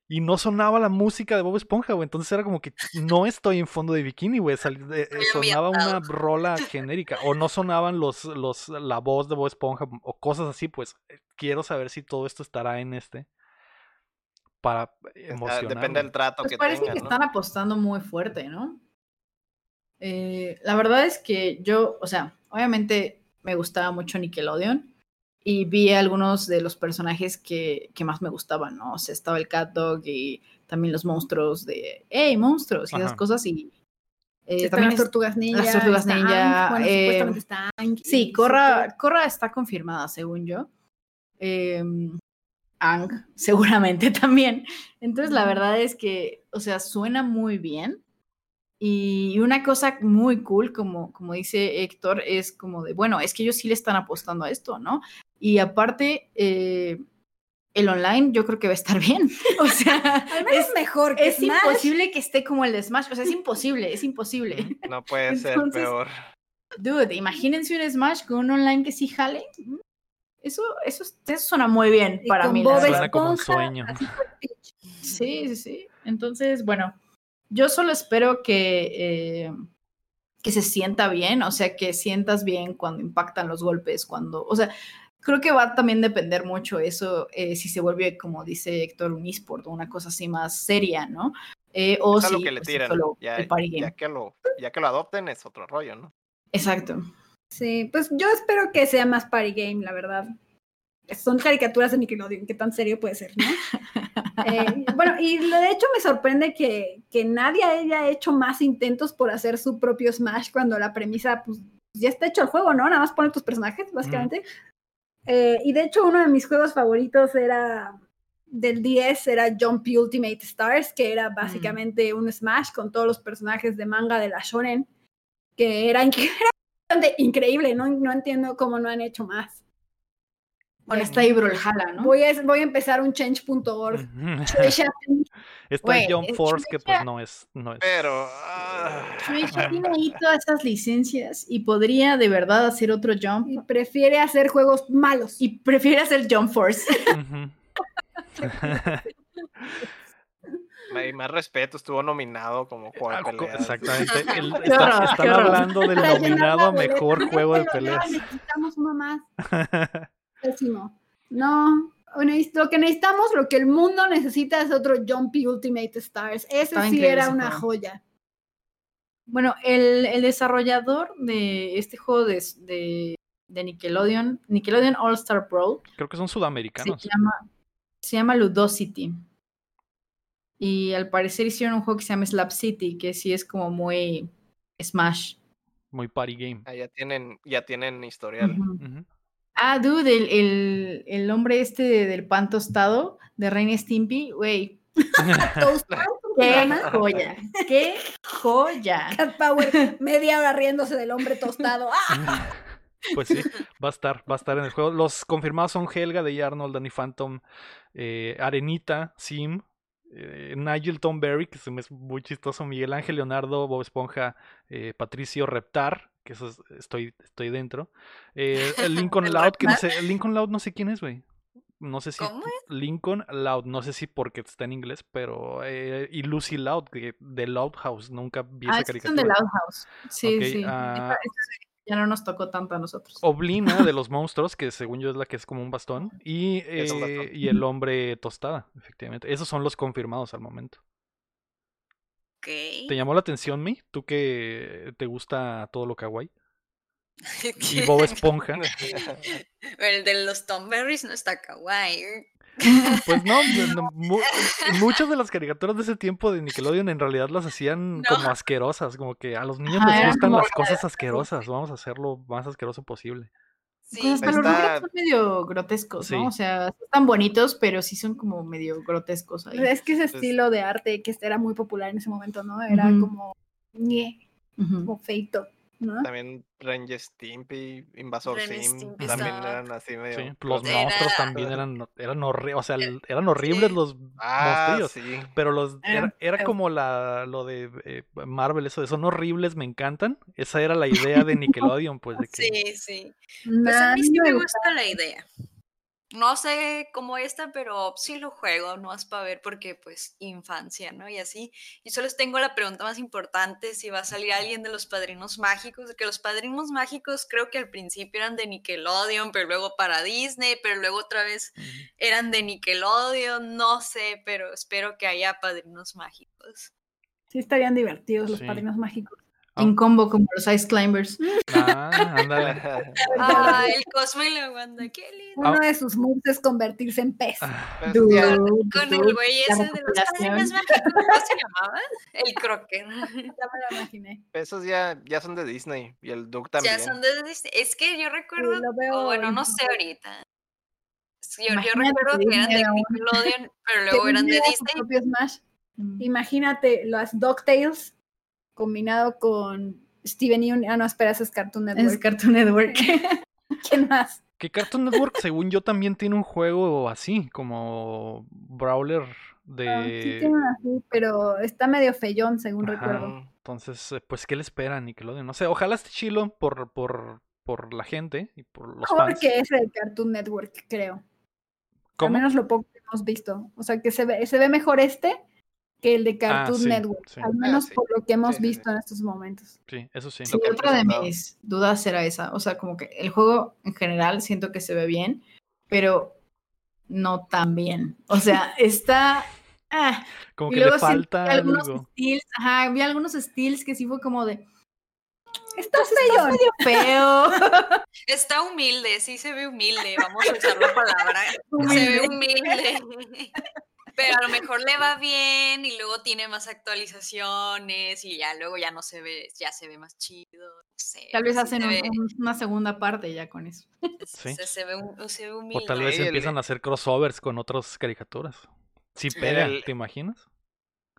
y no sonaba la música de Bob Esponja, güey. Entonces era como que no estoy en fondo de bikini, güey. Sal- eh, sonaba una rola genérica. O no sonaban los, los, la voz de Bob Esponja o cosas así, pues. eh, Quiero saber si todo esto estará en este. Para Ah, emocionar. Depende del trato Pues que parece tengan, que ¿no? están apostando muy fuerte, ¿no? Eh, la verdad es que yo, o sea, obviamente me gustaba mucho Nickelodeon y vi algunos de los personajes que, que más me gustaban, ¿no? O sea, estaba el Cat Dog y también los monstruos de, ¡hey, monstruos! y esas Ajá. cosas y eh, también las es- tortugas ninja. las tortugas ninja, bueno, eh, supuestamente está Aang y Sí, Korra, Zuko. Korra está confirmada, según yo. Eh, Ang, seguramente también. Entonces, la verdad es que, o sea, suena muy bien. Y una cosa muy cool, como, como dice Héctor, es como de, bueno, es que ellos sí le están apostando a esto, ¿no? Y aparte, eh, el online yo creo que va a estar bien. O sea, Al menos es, mejor que es Smash. imposible que esté como el de Smash. O sea, es imposible, es imposible. No puede ser Entonces, peor. Dude, imagínense un Smash con un online que sí jale. Eso, eso, eso suena muy bien Y para mí. Bob. Suena como un sueño. Sí, sí, sí. Entonces, bueno, yo solo espero que, eh, que se sienta bien, o sea, que sientas bien cuando impactan los golpes, cuando, o sea, creo que va a también depender mucho eso, eh, si se vuelve, como dice Héctor, un eSport o una cosa así más seria, ¿no? Eh, o Es si lo que le tiran. solo Ya, el party game. ya que lo, ya que lo adopten es otro rollo, ¿no? Exacto. Sí, pues yo espero que sea más party game, la verdad. Son caricaturas de Nickelodeon, ¿qué tan serio puede ser, no? Eh, bueno, y de hecho me sorprende que, que nadie haya hecho más intentos por hacer su propio Smash cuando la premisa, pues, ya está hecho el juego, ¿no? Nada más poner tus personajes, básicamente. Eh, y de hecho uno de mis juegos favoritos era del 10, era Jumpy Ultimate Stars, que era básicamente un Smash con todos los personajes de manga de la Shonen, que era, increíble, ¿no? No entiendo cómo no han hecho más. Bueno, está ahí Brawlhalla, ¿no? Voy a, voy a empezar un change.org. Está el Jump es Force, que pues no es. No es. Pero. ah, tiene ahí todas esas licencias y podría de verdad hacer otro jump y prefiere hacer juegos malos. y prefiere hacer Jump Force. Ujú. hay más respeto, estuvo nominado como juego de Ah, peleas. Exactamente. el- Qué está- horror, están hablando del nominado a mejor juego de peleas. Necesitamos uno más. Pésimo. No. Lo que necesitamos, lo que el mundo necesita es otro Jumpy Ultimate Stars. Ese sí era una juego. joya. Bueno, el, el desarrollador de este juego de, de, de Nickelodeon, Nickelodeon All Star Brawl, Creo que son se sudamericanos. llama, se llama Ludosity. Y al parecer hicieron un juego que se llama Slap City, que sí es como muy Smash. Muy party game. Ah, ya tienen, ya tienen historial. Ujú. Ah, dude, el, el, el hombre este de- del pan tostado de Reina Stimpy, güey. Toastado, ¿cómo se Qué joya, qué joya. Cat Power, media hora riéndose del hombre tostado. ¡Ah! Pues sí, va a estar, va a estar en el juego. Los confirmados son Helga de Arnold, Danny Phantom, eh, Arenita, Sim, eh, Nigel Tom Berry, que se me es muy chistoso, Miguel Ángel Leonardo, Bob Esponja, eh, Patricio Reptar, que eso es- estoy, estoy dentro. eh, el Lincoln ¿El Loud, que no sé, el Lincoln Loud no sé quién es, güey. No sé si ¿Cómo Lincoln Loud, no sé si porque está en inglés, pero eh, y Lucy Loud que- de Loud House, nunca vi Ah, esa son de caricatura. Loud House. Sí, sí. ah, Esta- esta ya no nos tocó tanto a nosotros. Oblina de los monstruos, que según yo es la que es como un bastón, y, Es un eh, bastón. y el hombre tostada, efectivamente. Esos son los confirmados al momento. ¿Te llamó la atención, Mi? ¿Tú que te gusta todo lo kawaii? Y Bob Esponja. El de los Tomberries no está kawaii. Pues no, no, mu- muchas de las caricaturas de ese tiempo de Nickelodeon en realidad las hacían No. como asquerosas, como que a los niños Ajá, les gustan las cosas asquerosas, vamos a hacerlo lo más asqueroso posible. Sí, Pues hasta los Rugrats son medio grotescos, ¿no? Sí. O sea, están bonitos, pero sí son como medio grotescos ahí. Es que ese Pues- estilo de arte que era muy popular en ese momento, ¿no? Era como, ñe, Ujú. como feito, ¿no? También Ranger Stimpy, Invasor Ren Sim, Stimpy también estaba- eran así medio. Sí, los Era- monstruos también eran, eran horribles, o sea, el- eran horribles Sí. los Ah, monstrillos. sí. Pero los era, era como la lo de eh, Marvel, eso de son horribles, me encantan. Esa era la idea de Nickelodeon, pues de que Sí, sí. Pues a mí sí me gusta la idea. No sé cómo esta, pero sí lo juego, no es para ver porque pues infancia, ¿no? Y así. Y solo les tengo la pregunta más importante, si va a salir alguien de los Padrinos Mágicos, que los Padrinos Mágicos creo que al principio eran de Nickelodeon, pero luego para Disney, pero luego otra vez eran de Nickelodeon, no sé, pero espero que haya Padrinos Mágicos. Sí estarían divertidos los Sí. padrinos mágicos. En combo como los Ice Climbers. Ah, ándale. Ah, el Cosmo y la Wanda, qué lindo. Uno de sus moves es convertirse en pez. Ah, Pues, Dude, Con dude, el güey ese de los recopilación. Padrinos Mágicos, ¿cómo se llamaba? El Crocker. Ya me lo imaginé. esos ya, ya son de Disney. Y el Duke también. Ya son de Disney. Es que yo recuerdo, lo veo o bueno, no sé ahorita. Yo, yo recuerdo que eran de Nickelodeon, pero luego eran de Disney. Mm. Imagínate las DuckTales combinado con Steven Union. Ah, no, espera, ese es Cartoon Es Network. Cartoon Network. ¿Quién más? Que Cartoon Network, según yo, también tiene un juego así, como Brawler Ah, sí de. tiene una así, pero está medio feyón, según Ajá. recuerdo. Entonces, eh, pues, ¿qué le esperan Nickelodeon? No sé, ojalá esté chilo por, por, por la gente y por los Mejor fans. que ese de Cartoon Network, creo. Al menos lo poco que hemos visto. O sea, que se ve, se ve mejor este que el de Cartoon Ah, sí, Network. sí. Al Ah, menos sí. por lo que hemos visto sí. en estos momentos. Sí, eso sí. Han otra de mis dudas era esa. O sea, como que el juego en general siento que se ve bien, pero no tan bien. O sea, está. ah, Como y que le luego falta algunos algo. steals. Ajá, había algunos steals que sí fue como de. Está Está feyón. medio feo. Está humilde, sí se ve humilde, vamos a usar la palabra. Se ve humilde. Pero a lo mejor le va bien y luego tiene más actualizaciones y ya luego ya no se ve, ya se ve más chido. No sé, Tal vez hacen se un- ve- un- una segunda parte ya con eso. Sí. se, se ve, hum- se ve O tal vez Sí, el- empiezan a hacer crossovers con otras caricaturas. Si Sí, pega, el- ¿te imaginas?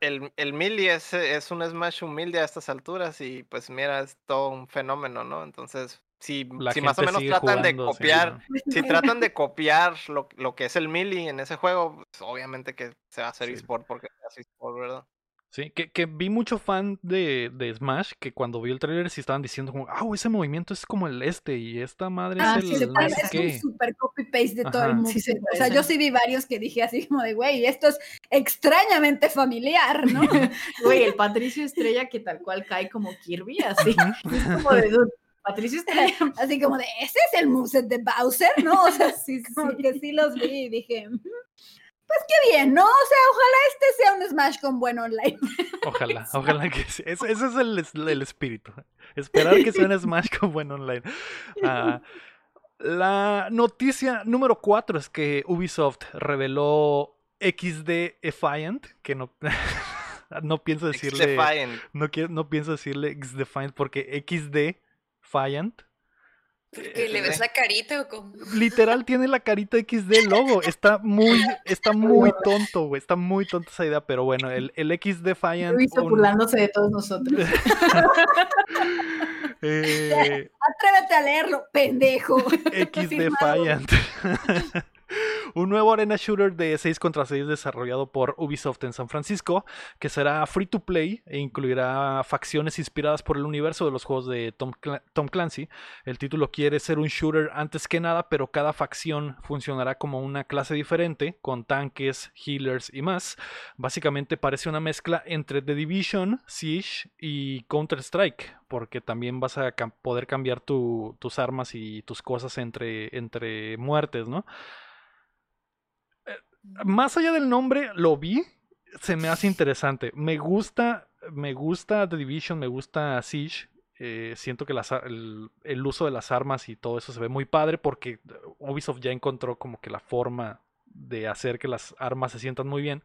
El, el Mili es, es un Smash humilde a estas alturas y pues mira, es todo un fenómeno, ¿no? Entonces, si, si más o menos tratan de sí, copiar, ¿no? si tratan de copiar lo, lo que es el Mili en ese juego, pues, obviamente que se va a hacer Sí. eSport porque es eSport, ¿verdad? Sí, que, que vi mucho fan de, de Smash que cuando vio el trailer sí estaban diciendo como, ah, ese movimiento es como el este y esta madre Ah, es sí, el Se parece- sé es un super copy-paste de todo el mundo. Sí, se o sea, yo sí vi varios que dije así como de, güey, esto es extrañamente familiar, ¿no? Güey, el Patricio Estrella que tal cual cae como Kirby, así. Es como de Patricio Estrella. Así como de, ese es el moveset de Bowser, ¿no? O sea, Sí, como sí. que sí los vi y dije, "Ujú, pues qué bien, ¿no? O sea, ojalá este sea un Smash con buen online. Ojalá, ojalá que sí. Ese, ese es el, es- el espíritu. Esperar que sea un Smash con buen online. Ah, la noticia número 4 es que Ubisoft reveló XD Defiant, que no, no pienso decirle... Defiant. No, quiero, no pienso decirle X Defiant porque XD Defiant Porque le ves la carita o como. Literal tiene la carita XD logo. Está muy, está muy tonto, güey. Está muy tonta esa idea, pero bueno, el, el X Defiant. Lo hizo un- burlándose de todos nosotros. eh, Atrévete a leerlo, pendejo. X Firmado. Un nuevo arena shooter de 6 contra 6 desarrollado por Ubisoft en San Francisco, que será free to play e incluirá facciones inspiradas por el universo de los juegos de Tom, Cla- Tom Clancy. El título quiere ser un shooter antes que nada, pero cada facción funcionará como una clase diferente, con tanques, healers y más. Básicamente parece una mezcla entre The Division, Siege y Counter-Strike, porque también vas a poder cambiar tu- tus armas y tus cosas entre, entre muertes, ¿no? Más allá del nombre, lo vi, se me hace interesante. Me gusta, me gusta The Division, me gusta Siege. eh, siento que las el, uso de las armas y todo eso se ve muy padre porque Ubisoft ya encontró como que la forma de hacer que las armas se sientan muy bien.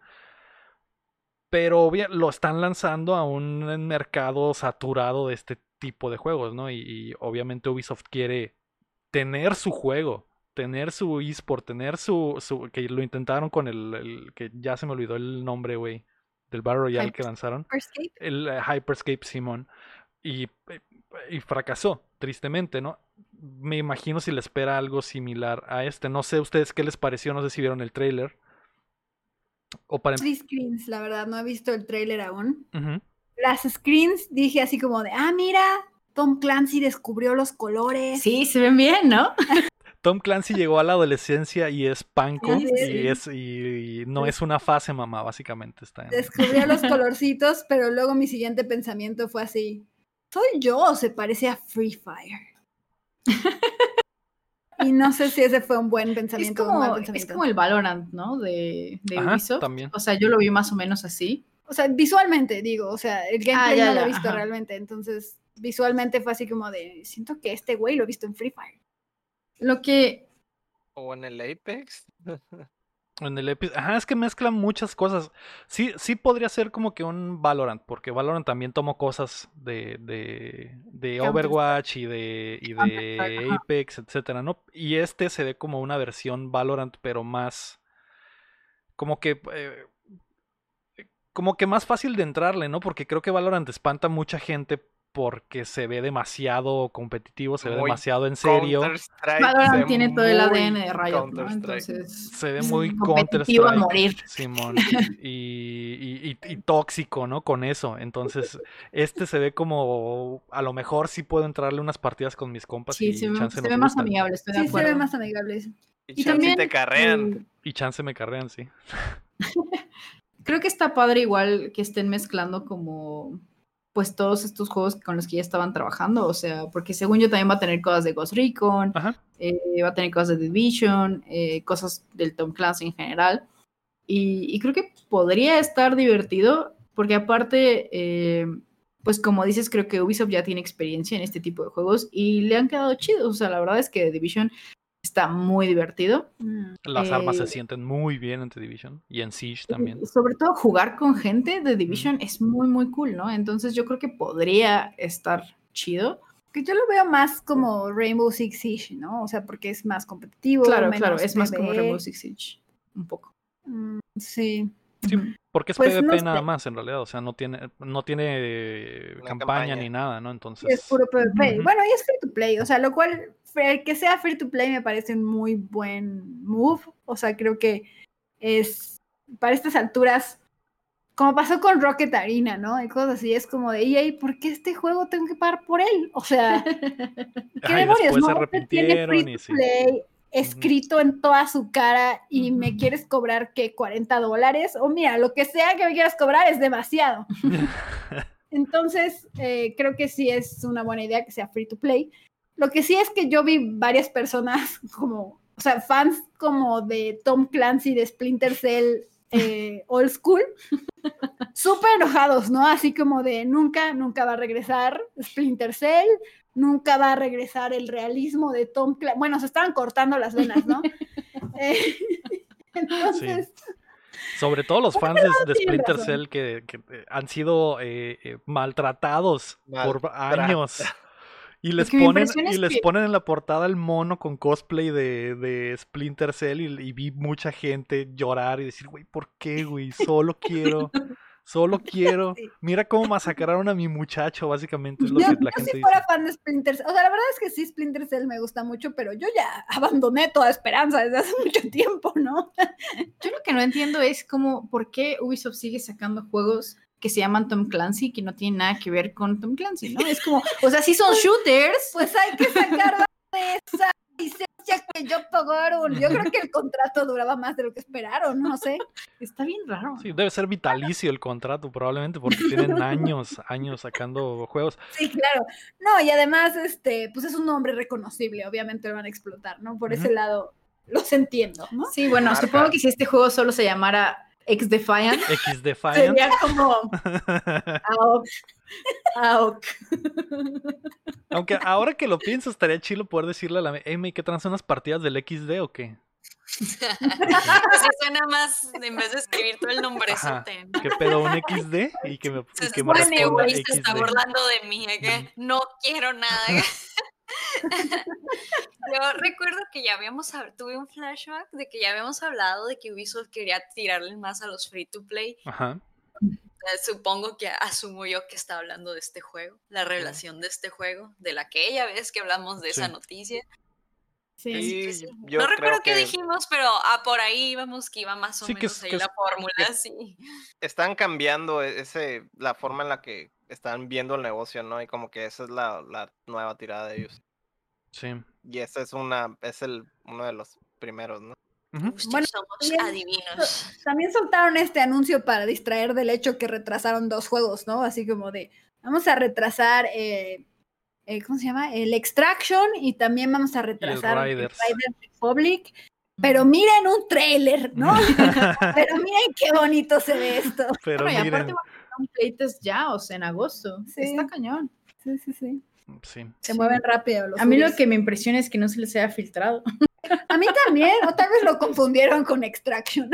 Pero obvia- lo están lanzando a un mercado saturado de este tipo de juegos, ¿no? Y obviamente Ubisoft quiere tener su juego, tener su eSport, tener su, su- que lo intentaron con el, el- que ya se me olvidó el nombre, güey, del Battle Royale que lanzaron, Farscape. el eh, Hyperscape Simon, y, y fracasó, tristemente, ¿no? Me imagino si le espera algo similar a este. No sé ustedes qué les pareció, no sé si vieron el trailer. O para... em- Three screens, la verdad, no he visto el tráiler aún. Las screens dije así como de, ah, mira, Tom Clancy descubrió los colores. Sí, se ven bien, ¿no? Tom Clancy llegó a la adolescencia y es panco Sí, sí. y es y, y no es una fase, mamá, básicamente está. en- Descubrió los colorcitos, pero luego mi siguiente pensamiento fue así, ¿soy yo o se parece a Free Fire? y no sé si ese fue un buen Es pensamiento o un mal como, es como el Valorant, ¿no? De, de Ajá, Ubisoft. también. O sea, yo lo vi más o menos así. O sea, visualmente, digo, o sea, el gameplay ya, no lo he visto ajá. realmente, entonces visualmente fue así como de, siento que este güey lo he visto en Free Fire. Lo que O en el Apex. En el epi- Ajá, es que mezclan muchas cosas. Sí, sí podría ser como que un Valorant, porque Valorant también tomó cosas de, de, de. Overwatch y de, y de. Apex, etcétera, ¿no? Y este se ve como una versión Valorant, pero más. Como que. eh, como que más fácil de entrarle, ¿no? Porque creo que Valorant espanta a mucha gente porque se ve demasiado competitivo, se ve Muy demasiado en serio. Valorant tiene todo el ADN de Riot. Entonces, Se ve muy competitivo a Counter-Strike. morir. Simón. Y, y- y- y tóxico, ¿no? Con eso. Entonces, este se ve como. A lo mejor sí puedo entrarle unas partidas con mis compas Sí, y se ve, chance se nos ve más amigable, estoy de Sí, se ve más amigable. Y, Y chance también te carrean. Y chance me carrean, sí. creo que está padre igual que estén mezclando como pues todos estos juegos con los que ya estaban trabajando, o sea, porque según yo también va a tener cosas de Ghost Recon, eh, va a tener cosas de Division, eh, cosas del Tom Clancy en general, y, y creo que podría estar divertido, porque aparte, eh, pues como dices, creo que Ubisoft ya tiene experiencia en este tipo de juegos y le han quedado chidos, o sea, la verdad es que Division está muy divertido. Mm. Las armas se Eh, sienten muy bien en The Division. Y en Siege también. Sobre todo jugar con gente de Division es muy, muy cool, ¿no? Entonces yo creo que podría estar chido. Que yo lo veo más como Rainbow Six Siege, ¿no? O sea, porque es más competitivo. Claro, claro, es más como. Rainbow Six Siege. Un poco. Mm, sí. Sí, porque es Pues, PvP no nada sé. más, en realidad. O sea, no tiene, no tiene campaña, campaña. ni nada, ¿no? Entonces. es puro PvP. Bueno, y es free to play, o sea, lo cual, que sea free to play me parece un muy buen move. O sea, creo que es, para estas alturas, como pasó con Rocket Arena, ¿no? Y cosas así, es como de, EA, ¿por qué este juego tengo que pagar por él? O sea, ¿qué demonios? después se No, Este tiene arrepintieron free y to sí. play escrito en toda su cara y me quieres cobrar que 40 dólares o mira, lo que sea que me quieras cobrar es demasiado. Entonces, eh, creo que sí es una buena idea que sea free to play. Lo que sí es que yo vi varias personas como, o sea, fans como de Tom Clancy, de Splinter Cell, eh, old school, súper enojados, ¿no? Así como de nunca, nunca va a regresar Splinter Cell, nunca va a regresar el realismo de Tom Clancy. Bueno, se estaban cortando las venas, ¿no? Eh, entonces, Sobre todo los fans de, Splinter razón. Cell que, que, eh, han sido eh, eh, maltratados por años. Y les ponen, y es les que- ponen en la portada el mono con cosplay de, de Splinter Cell y, y vi mucha gente llorar y decir, güey, ¿por qué, güey? Solo quiero, solo quiero. Sí. Mira cómo masacraron a mi muchacho, básicamente es lo Yo, que yo la si gente fuera dice. fan de Splinter Cell, o sea, la verdad es que sí, Splinter Cell me gusta mucho, pero yo ya abandoné toda esperanza desde hace mucho tiempo, ¿no? Yo lo que no entiendo es como por qué Ubisoft sigue sacando juegos que se llaman Tom Clancy que no tienen nada que ver con Tom Clancy, ¿no? Es como, o sea, sí son shooters. Pues hay que sacar de esa licencia que yo pagaron. Yo creo que el contrato duraba más de lo que esperaron, no sé. Está bien raro. Sí, debe ser vitalicio el contrato, probablemente, porque tienen años, años sacando juegos. Sí, claro. No, y además, este, pues es un nombre reconocible, obviamente lo van a explotar, ¿no? Por ese lado, los entiendo, ¿no? Sí, bueno, Marca. supongo que si este juego solo se llamara X Defiant, X Defiant. Sería como AOK. AOK. Aunque ahora que lo pienso, estaría chido poder decirle a la M que trans unas partidas del XD o qué. Así suena más, en vez de escribir todo el nombrezote. ¿no? ¿Qué pedo un XD? Y que me, y que me responda se está XD. burlando de mí, ¿eh? no quiero nada. Yo recuerdo que ya habíamos, hab- tuve un flashback de que ya habíamos hablado de que Ubisoft quería tirarle más a los free to play. Ajá. Supongo que asumo yo que está hablando de este juego, la revelación de este juego, de la aquella vez que hablamos de esa Sí. noticia. Sí. Que sí. yo no recuerdo qué que dijimos, pero ah, por ahí íbamos que iba más o Sí, que menos ahí que la fórmula, sí. están cambiando e- ese, la forma en la que están viendo el negocio, ¿no? Y como que esa es la, la nueva tirada de ellos. Sí. Y ese es una, es el, uno de los primeros, ¿no? Ustedes Bueno, somos también- adivinos. También soltaron este anuncio para distraer del hecho que retrasaron dos juegos, ¿no? Así como de, vamos a retrasar, eh, eh, ¿cómo se llama? El Extraction y también vamos a retrasar el Riders. Riders Republic. Pero miren un trailer, ¿no? Pero miren qué bonito se ve esto. Pero Bueno, y aparte playtest ya, o sea, en agosto. Sí. Está cañón. Sí, sí, sí. sí. Se Sí. mueven rápido los A mí lo que me impresiona es que no se les haya filtrado. A mí también, o tal vez lo confundieron con Extraction.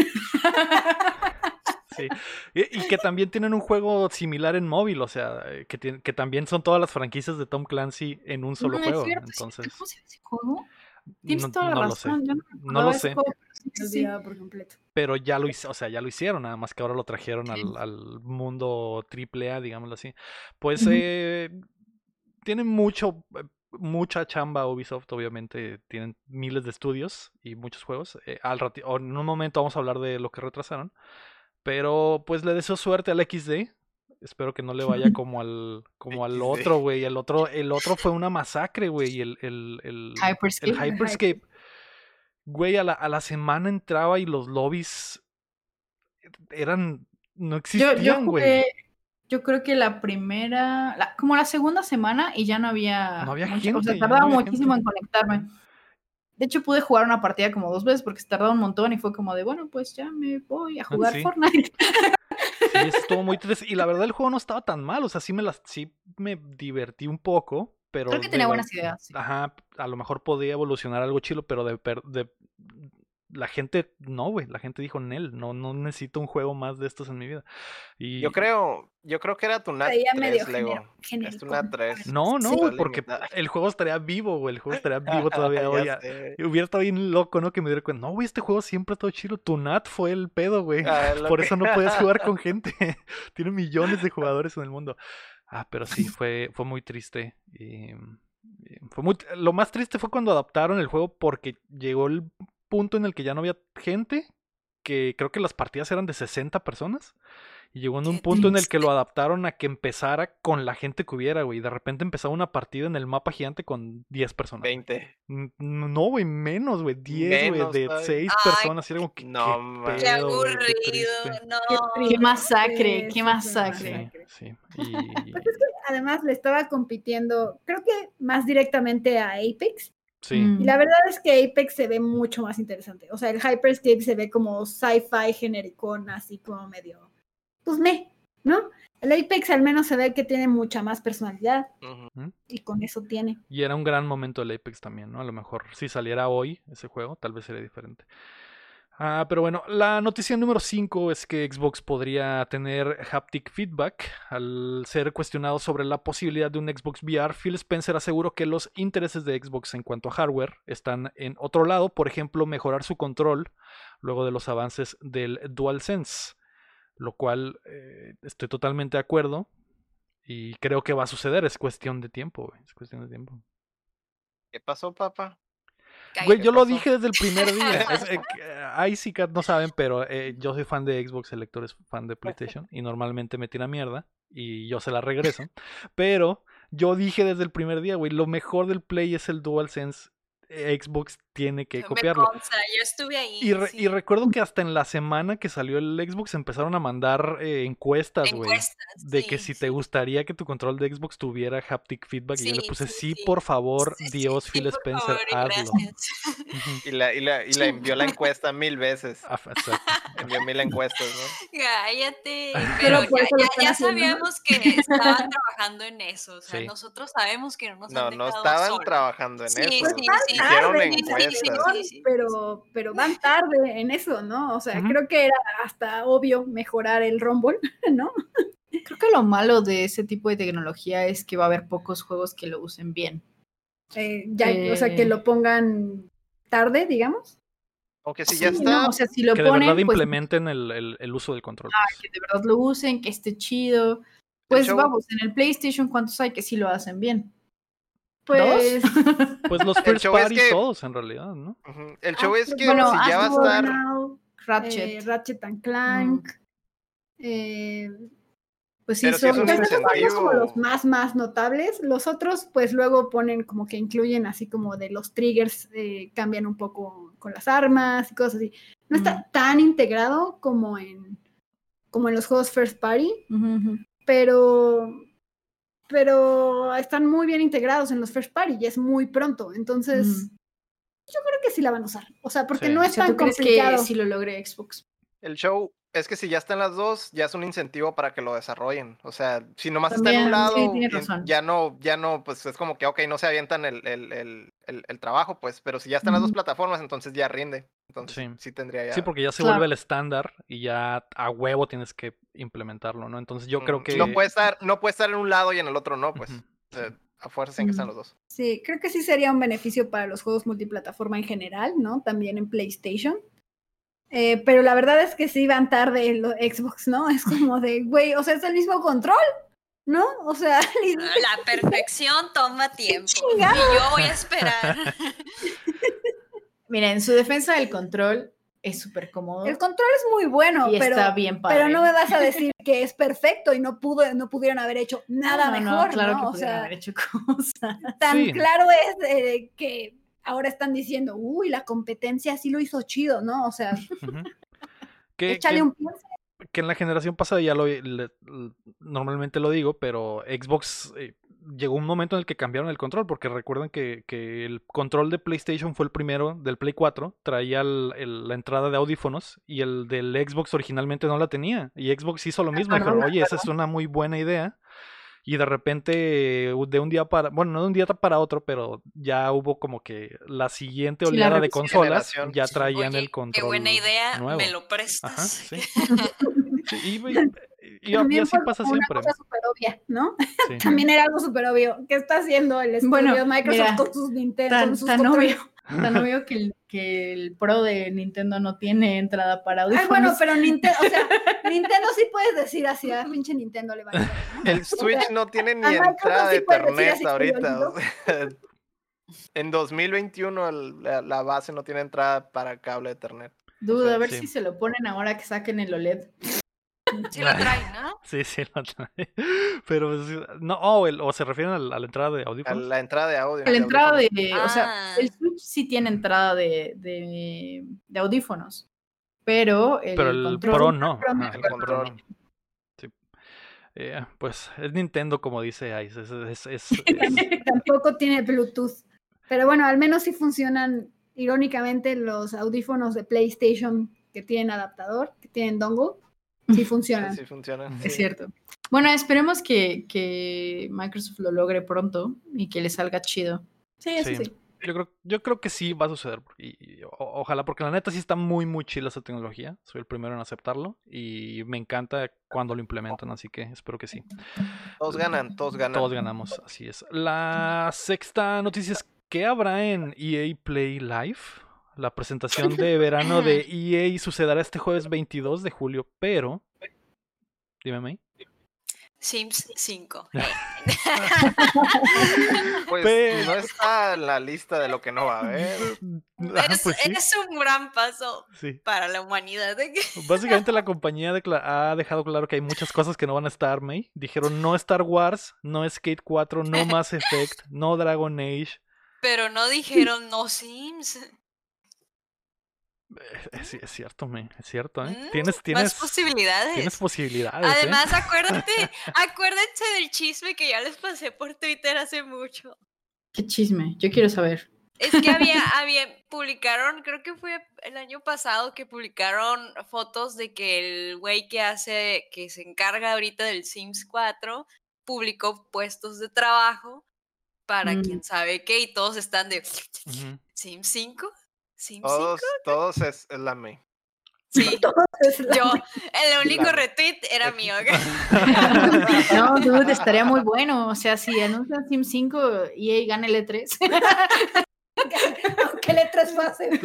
Sí. Y, y que también tienen un juego similar en móvil, o sea, que, tien- que también son todas las franquicias de Tom Clancy en un solo No, es juego. cierto. Entonces, ¿Cómo se ese juego? Tienes no, toda la no lo sé. razón. yo no, lo sé. juego, sí, por completo. Pero ya lo, o sea, ya lo hicieron, nada más que ahora lo trajeron Sí. al, al mundo triple A, digámoslo así. Pues Ujú. eh, tienen mucho, eh, mucha chamba Ubisoft, obviamente tienen miles de estudios y muchos juegos. Eh, al o en un momento vamos a hablar de lo que retrasaron. Pero pues le deseo suerte al XD. Espero que no le vaya como al, como al otro, güey. El otro, el otro fue una masacre, güey. El, el, el, Hyperscape. el Hyperscape. Güey, a la, a la semana entraba y los lobbies eran. No existían, yo güey. jugué, yo creo que la primera, la- como la segunda semana y ya no había, No había mucha- gente, o sea, tardaba no muchísimo gente. en conectarme. De hecho, pude jugar una partida como dos veces porque se tardaba un montón y fue como de, bueno, pues ya me voy a jugar sí. Fortnite. Sí, estuvo muy triste. Y la verdad, el juego no estaba tan mal. O sea, sí me, las, sí me divertí un poco. Pero Creo que tenía buenas ideas. sí. Ajá, a lo mejor podía evolucionar algo chilo, pero de, per- de la gente no, güey, la gente dijo Nel, no no necesito un juego más de estos en mi vida. Y Yo creo, yo creo que era tu NAT Veía medio 3, Lego. Es tu NAT 3. no, no, Sí. güey, porque el juego estaría vivo, güey, el juego estaría vivo todavía hoy. Hubiera estado bien loco, ¿no? Que me diera cuenta, no, güey, este juego siempre ha estado chido. Tu Nat fue el pedo, güey. Ah, es Por que- eso no puedes jugar con gente. Tiene millones de jugadores en el mundo. Ah, pero sí, fue, fue muy triste. Y fue muy, lo más triste fue cuando adaptaron el juego porque llegó el punto en el que ya no había gente, que creo que las partidas eran de 60 personas. Y llegó en un Qué punto en el que lo adaptaron a que empezara con la gente que hubiera, güey. De repente empezaba una partida en el mapa gigante con 10 personas. 20. N- No, güey, menos, güey. 10, güey, de ay. 6 Ay, personas. Y era como que, no, qué. Qué aburrido, no. Qué masacre, qué masacre. Sí, sí. Y, Pues es que además le estaba compitiendo, creo que más directamente a Apex. sí. Y la verdad es que Apex se ve mucho más interesante. O sea, el Hyperscape se ve como sci-fi genericón, así como medio, pues me, ¿no? El Apex al menos se ve que tiene mucha más personalidad y con eso tiene. Y era un gran momento el Apex también, ¿no? A lo mejor si saliera hoy ese juego, tal vez sería diferente. Ah, pero bueno, la noticia número 5 es que Xbox podría tener haptic feedback. Al ser cuestionado sobre la posibilidad de un Xbox VR, Phil Spencer aseguró que los intereses de Xbox en cuanto a hardware están en otro lado, por ejemplo, mejorar su control luego de los avances del DualSense, lo cual eh, estoy totalmente de acuerdo y creo que va a suceder, es cuestión de tiempo, güey, es cuestión de tiempo. ¿Qué pasó, papá? Güey, ¿Qué yo lo dije desde el primer día. Es, eh, eh, ahí sí que no saben, pero eh, yo soy fan de Xbox, el lector es fan de PlayStation y normalmente me tira mierda y yo se la regreso. Pero yo dije desde el primer día, güey, lo mejor del Play es el DualSense. Eh, Xbox tiene que Me copiarlo. consta, yo estuve ahí. Y, re- sí. y recuerdo que hasta en la semana que salió el Xbox empezaron a mandar eh, encuestas, güey. Encuestas, De sí, que si sí. te gustaría que tu control de Xbox tuviera haptic feedback. y yo le puse, sí, sí, sí. por favor, Dios, sí, Phil Spencer, favor hazlo. Y la, y la, y la envió la encuesta mil veces. Envió mil encuestas, ¿no? Cállate. Pero ya, ya- sabíamos que estaban trabajando en eso. O sea, Sí. nosotros sabemos que no nos No, han no estaban solos. trabajando en Sí, eso. sí, sí. Hicieron tarde, encuestas. sí, perdón, sí, sí. pero, pero van tarde en eso, ¿no? O sea, creo que era hasta obvio mejorar el Rumble, ¿no? Creo que lo malo de ese tipo de tecnología es que va a haber pocos juegos que lo usen bien. Eh, ya, o sea, Eh. que lo pongan tarde, digamos. Aunque si ya Sí, está, no, o sea, si lo que de verdad pues implementen el, el- el uso del control. pues. que de verdad lo usen, que esté chido. Pues vamos, en el PlayStation, ¿cuántos hay que sí lo hacen bien? Pues, Pues los first parties que- todos, en realidad, ¿no? ujú, el show ah, es que bueno, si ya va a estar. Burnout, Ratchet. eh, Ratchet and Clank. eh, pues sí, Pero son son incentivo. como los más, más notables. Los otros, pues luego ponen como que incluyen así como de los triggers, eh, cambian un poco con las armas y cosas así. No está tan integrado como en, como en los juegos First Party, Ujú, ujú. pero, pero están muy bien integrados en los First Party y es muy pronto. Entonces, yo creo que sí la van a usar. O sea, porque Sí. no O es sea, tan ¿tú crees complicado. que si lo logre Xbox? El show es que si ya están las dos, ya es un incentivo para que lo desarrollen. O sea, si nomás está en un lado, sí, razón. ya no, ya no, pues es como que, ok, no se avientan el, el, el, el, el trabajo, pues, pero si ya están las dos plataformas, entonces ya rinde. Entonces Sí. sí, tendría ya. Sí, porque ya se Claro. vuelve el estándar y ya a huevo tienes que implementarlo, ¿no? Entonces yo creo que... No puede estar, no puede estar en un lado y en el otro no, pues. Ujú. O sea, a fuerza tienen que estar Ujú. los dos. Sí, creo que sí sería un beneficio para los juegos multiplataforma en general, ¿no? También en PlayStation. Eh, pero la verdad es que sí van tarde los Xbox, ¿no? Es como de, güey, o sea, es el mismo control, ¿no? O sea, La perfección toma tiempo. Y yo voy a esperar. Mira, en su defensa del control es súper cómodo el control es muy bueno, y pero, está bien padre. pero no me vas a decir que es perfecto y no pudo, no pudieron haber hecho nada No, no, no, mejor, claro ¿no? que O pudieron sea, haber hecho cosas. tan Sí. claro es eh, que ahora están diciendo, uy, la competencia sí lo hizo chido, ¿no? O sea. Que- échale que- un pienso. que en la generación pasada ya lo le- normalmente lo digo, pero Xbox eh, llegó un momento en el que cambiaron el control, porque recuerden que, que el control de PlayStation fue el primero del Play 4, traía el- el- la entrada de audífonos y el del Xbox originalmente no la tenía. Y Xbox hizo lo mismo, acuerdo, dijeron, me oye, esa es una muy buena idea. Y de repente, de un día para, bueno, no de un día para otro, pero ya hubo como que la siguiente Sí, la oleada de consolas Generación. ya traían Oye, el control. qué buena idea, nuevo. me lo prestas. Ajá, sí. Sí, y, y- y- y También así pasa como siempre. Una cosa súper obvia, ¿no? sí. También era algo súper obvio. ¿Qué está haciendo el estudio Bueno, de Microsoft mira, con sus Nintendo? Tan, con sus tan obvio, tan obvio que el, que el Pro de Nintendo no tiene entrada para Ay, audífonos. bueno, pero Nintendo, o sea, Nintendo sí puedes decir así, a pinche Nintendo le vale. ¿no? El Switch no tiene ni a entrada de sí Ethernet ahorita. o en 2021 el- la, la base no tiene entrada para cable de Ethernet. Duda, a ver Sí. si se lo ponen ahora que saquen el OLED. Sí lo traen, ¿no? Sí, sí, lo trae. Pero sí, no, oh, el- o se refieren a la, a la entrada de A audífonos. la entrada de audio. La entrada de, o sea, Ah. el Switch sí tiene entrada de, de, de audífonos, pero el, Pero el control Pro no. Pro no. ajá, El control. no. Sí. Eh, pues es Nintendo, como dice Ice. Es, es- es- es- Tampoco tiene Bluetooth. Pero bueno, al menos sí funcionan, irónicamente, los audífonos de PlayStation que tienen adaptador, que tienen dongle, sí funcionan. Sí, funciona. Es cierto. Bueno, esperemos que, que Microsoft lo logre pronto y que le salga chido. Sí, eso Sí. sí. Yo creo, yo creo que sí va a suceder. Y, y o- ojalá, porque la neta sí está muy, muy chila esa tecnología. Soy el primero en aceptarlo. Y me encanta cuando lo implementan, así que espero que sí. Todos ganan, todos ganan. Todos ganamos, así es. La sexta noticia es ¿qué habrá en EA Play Live? La presentación de verano de EA sucederá este jueves 22 de julio, pero... Dime, May. Sims 5. Pues Pero- no está en la lista de lo que no va a haber. Ah, es, pues sí, es un gran paso sí. para la humanidad. ¿eh? Básicamente la compañía ha dejado claro que hay muchas cosas que no van a estar, May. Dijeron no Star Wars, no Skate 4, no Mass Effect, no Dragon Age. Pero no dijeron no Sims. Es, es cierto, May, es cierto, ¿eh? Mm, Tienes, Más tienes, posibilidades. tienes posibilidades, ¿eh? Además, acuérdate, acuérdense del chisme que ya les pasé por Twitter hace mucho. Qué chisme, yo quiero saber. Es que había, había, publicaron, creo que fue el año pasado que publicaron fotos de que el güey que hace, que se encarga ahorita del Sims 4, publicó puestos de trabajo para Mm. quién sabe qué, y todos están de. Sims 5, Sims 5. Todos, todos es, es la May. Sí, yo, el único retweet era mío. No, dude, estaría muy bueno. O sea, si anuncian Sim 5 y EA gana el E E3. aunque le traspase.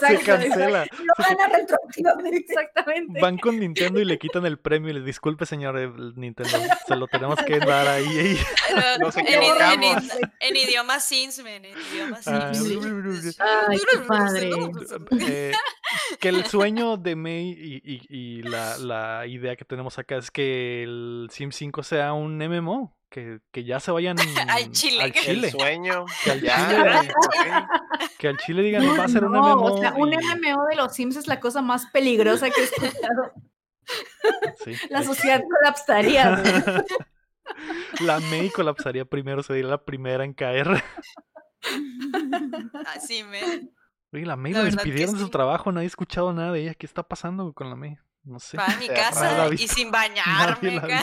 Se cancela. Lo gana retroactivamente. Exactamente. Van con Nintendo y le quitan el premio y les disculpe, señor Nintendo, se lo tenemos que dar a. Nos en, en- equivocamos. en idioma Sinsman, en idioma Ah, Sims. Ay, qué padre. Eh, que el sueño de May y, y- y la, la idea que tenemos acá es que el Sim 5 sea un MMO, que, que ya se vayan Al Chile. al El sueño. Que al ya, Chile- ok. que al Chile digan va a ser un No, MMO. o sea, un MMO de los Sims es la cosa más peligrosa que he escuchado. sí, La sociedad colapsaría. la May colapsaría primero, sería la primera en caer. Así me. Oye, la May La despidieron de su trabajo, nadie ha escuchado nada de ella. ¿Qué está pasando con la May? No sé. Va a mi casa y sin bañarme.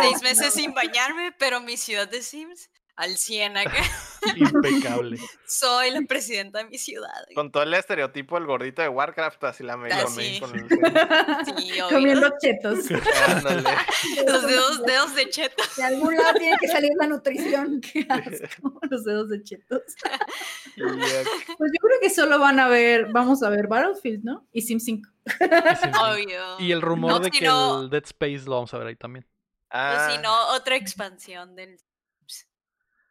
Seis meses sin bañarme, pero mi ciudad de Sims al 100 acá. Impecable. Soy la presidenta de mi ciudad. Con todo el estereotipo del gordito de Warcraft, así la Así. May con el- Sí, obvio. Comiendo chetos. Los dedos, dedos de cheto. De algún lado tiene que salir la nutrición. Qué asco, los dedos de chetos. Pues yo creo que solo van a ver, vamos a ver Battlefield, ¿no? Y Sim 5. Y Sim 5. Obvio. Y el rumor No, de que el Dead Space lo vamos a ver ahí también. O Ah, si no, otra expansión del.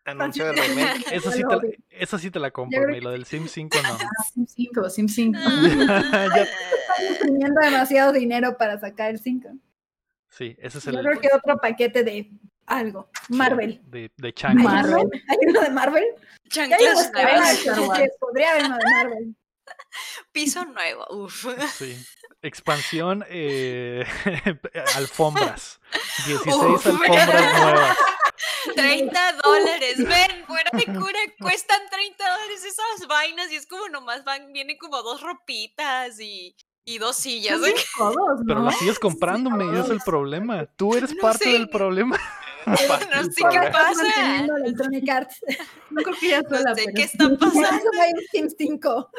Anuncio de remake. Esa sí, lo te, esa sí te la Yo compro, May, la del Sim 5 no. Sim 5, Sim 5. Ya- Teniendo demasiado dinero para sacar el 5. Sí, ese es Yo el creo que otro paquete de algo. Marvel. de, de ¿Hay Chango. Marvel. uno? ¿Hay uno de Marvel? Chanclas nuevas. Podría haber uno de Marvel. Piso nuevo. Uf. Sí. Expansión eh, alfombras. 16 Uf. alfombras nuevas. 30 dólares. Ven, fuera de cura, cuestan 30 dólares esas vainas y es como nomás van, vienen como dos ropitas y, y dos sillas. ¿eh? Todos, Pero ¿no? la sigues comprándome, ese es el problema. Tú eres No parte sé. del problema. No sé qué pasa. Manteniendo Electronic Arts. No creo que ya No sola, sé pero qué está pasando. eso no hay un Sims 5.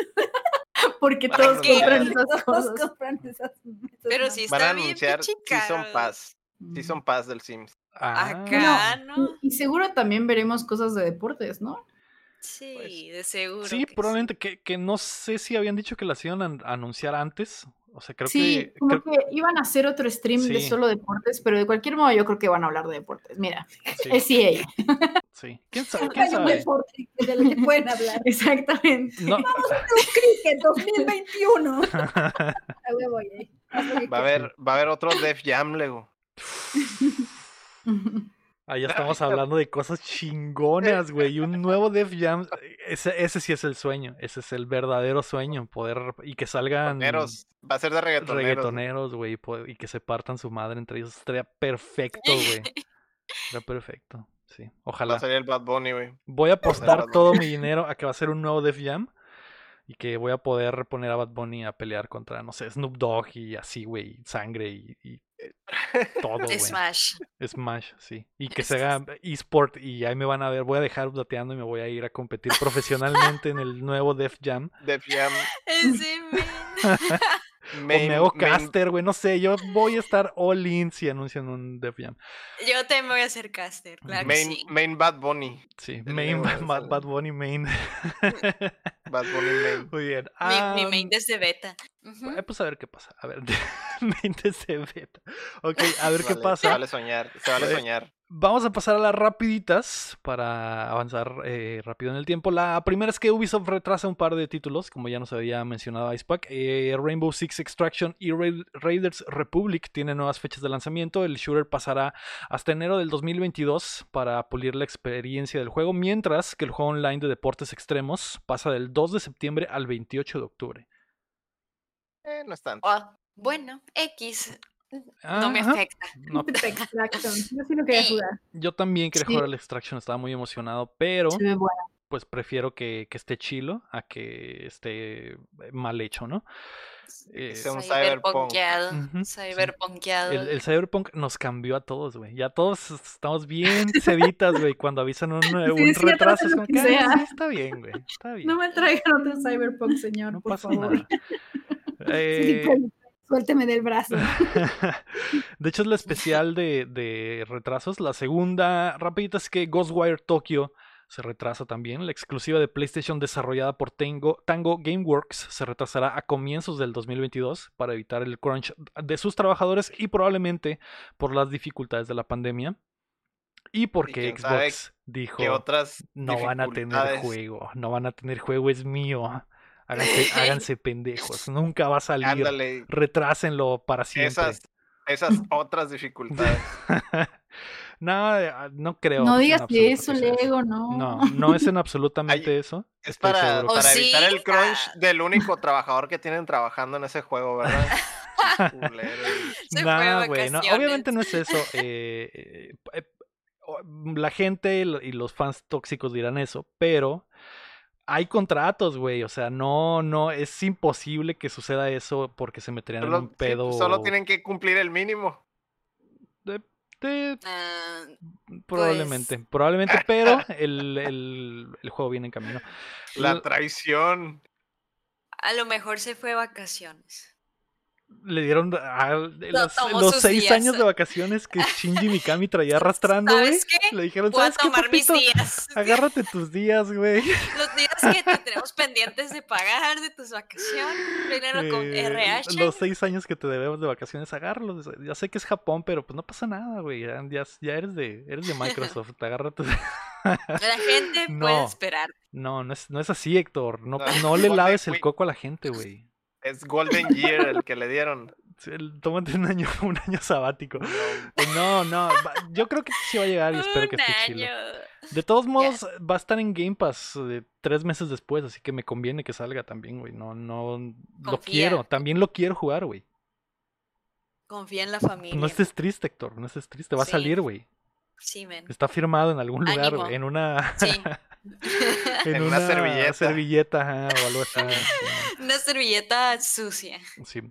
Porque todos compran esas Todos cosas. compran esas. esas Pero madres. sí Van a está bien anunciar Season. Pass. Season Pass del Sims. Ah, Acá, ¿no? Y seguro también veremos cosas de deportes, ¿no? Sí, de seguro. sí, que probablemente que, que no sé si habían dicho que las iban a an- a anunciar antes. O sea, creo sí, que. como creo- que iban a hacer otro stream de solo deportes, pero de cualquier modo yo creo que van a hablar de deportes. Mira, sí, es EA. sí. ¿Quién sabe? ¿Quién hay un sabe? deporte del que pueden hablar. Exactamente. No, Un cricket 2021. A huevo, eh. Haz lo que Va a haber, va a haber otro Def Jam, Lego. Ahí estamos hablando de cosas chingonas, güey. Y un nuevo Def Jam. Ese, ese sí es el sueño. Ese es el verdadero sueño. Poder. Y que salgan. Reggaetoneros. Va a ser de reggaetoneros. reggaetoneros, güey, y que se partan su madre entre ellos. Estaría perfecto, güey. Estaría perfecto. Sí, Va a ojalá. salir el Bad Bunny, güey. Voy a apostar todo mi dinero a que va a ser un nuevo Def Jam y que voy a poder poner a Bad Bunny a pelear contra, no sé, Snoop Dogg y así, güey, sangre y, y Todo, güey. Smash. Smash, sí. Y que se haga eSport y ahí me van a ver. Voy a dejar dateando y me voy a ir a competir profesionalmente en el nuevo Def Jam. Def Jam. Ese men. o me hago caster, güey. No sé, yo voy a estar all in si anuncian un Def Jam. Yo también me voy a hacer caster, claro que Main, sí. main Bad Bunny. Sí, main, Bad, Bad- Bad Bunny main. Bad Bunny main. Muy bien. Mi, mi main desde beta. Ujú. eh, Pues a ver qué pasa. A ver, main desde beta. Ok, a ver qué Vale, Se pasa. vale soñar, se vale soñar. Vamos a pasar a las rapiditas para avanzar eh, rápido en el tiempo. La primera es que Ubisoft retrasa un par de títulos, como ya nos había mencionado Icepack. Eh, Rainbow Six Extraction y Ra- Raiders Republic tienen nuevas fechas de lanzamiento. El shooter pasará hasta enero del 2022 para pulir la experiencia del juego, mientras que el juego online de deportes extremos pasa del 2 de septiembre al 28 de octubre. Eh, no es tanto. Ah, bueno, X. No me afecta. No, Extraction. Yo sí lo quería Sí. jugar. yo también quería Sí. jugar al Extraction, estaba muy emocionado, pero... Bueno. pues prefiero que, que esté chilo a que esté eh, mal hecho, ¿no? Eh, sea un cyberpunk. Cyberpunkeado. El, el Cyberpunk nos cambió a todos, güey. Ya todos estamos bien seditas, güey, cuando avisan un, un Sí, sí, retraso. Es como que que, "Ah, sea". sí, está bien, güey. Está bien. No me traigan otro Cyberpunk, señor, no por pasa favor. nada. Eh, Sí, suélteme del brazo. de hecho, es la especial de, de retrasos. La segunda rapidita es que Ghostwire Tokyo se retrasa también. La exclusiva de PlayStation desarrollada por Tango, Tango Gameworks se retrasará a comienzos del 2022 para evitar el crunch de sus trabajadores y probablemente por las dificultades de la pandemia. Y porque Xbox dijo ¿Qué otras no van a tener juego, no van a tener juego, es mío. Háganse, háganse pendejos, nunca va a salir. Ándale, Retrásenlo para siempre. esas, esas otras dificultades. no, eh, no creo. No digas que eso. Lego, no. No, no es en absolutamente eso. Es para, evitar el crunch Ah. del único trabajador que tienen trabajando en ese juego, ¿verdad? Nah, güey, no, obviamente no es eso. eh, eh, eh, la gente y los fans tóxicos dirán eso, pero hay contratos, güey. O sea, no, no, es imposible que suceda eso porque se meterían en un sí, pedo. pues, solo tienen que cumplir el mínimo. de- de- Ah, probablemente, probablemente, pero el, el- el juego viene en camino. La traición. a lo mejor se fue de vacaciones. le dieron a- los, seis días. años de vacaciones que Shinji Mikami traía arrastrando, güey. ¿Sabes qué? Le dijeron, Voy a ¿sabes qué, mis días. Agárrate tus días, güey. Los días que te tenemos pendientes de pagar de tus vacaciones. Dinero con Eh, RH. Los seis años que te debemos de vacaciones, agárralos. Ya sé que es Japón, pero pues no pasa nada, güey. Ya, ya, ya eres de eres de Microsoft. Te agarra tus- La gente No. puede esperar. No, no es, no es así, Héctor. No, No, no le laves el coco a la gente, güey. Es Golden Year el que le dieron. Tómate un año, un año sabático. No, Pues no, Yo creo que sí va a llegar y espero que esté chido. De todos modos, va a estar en Game Pass eh, tres meses después, así que me conviene que salga también, güey. No, no. Lo quiero, también lo quiero jugar, güey. Confía en la familia. No estés triste, Héctor, no estés triste. Va a salir, güey. Sí, men. Está firmado en algún lugar, Ánimo. güey, en una. Sí. en, En una servilleta. o algo así. sí, Una servilleta sucia. sí.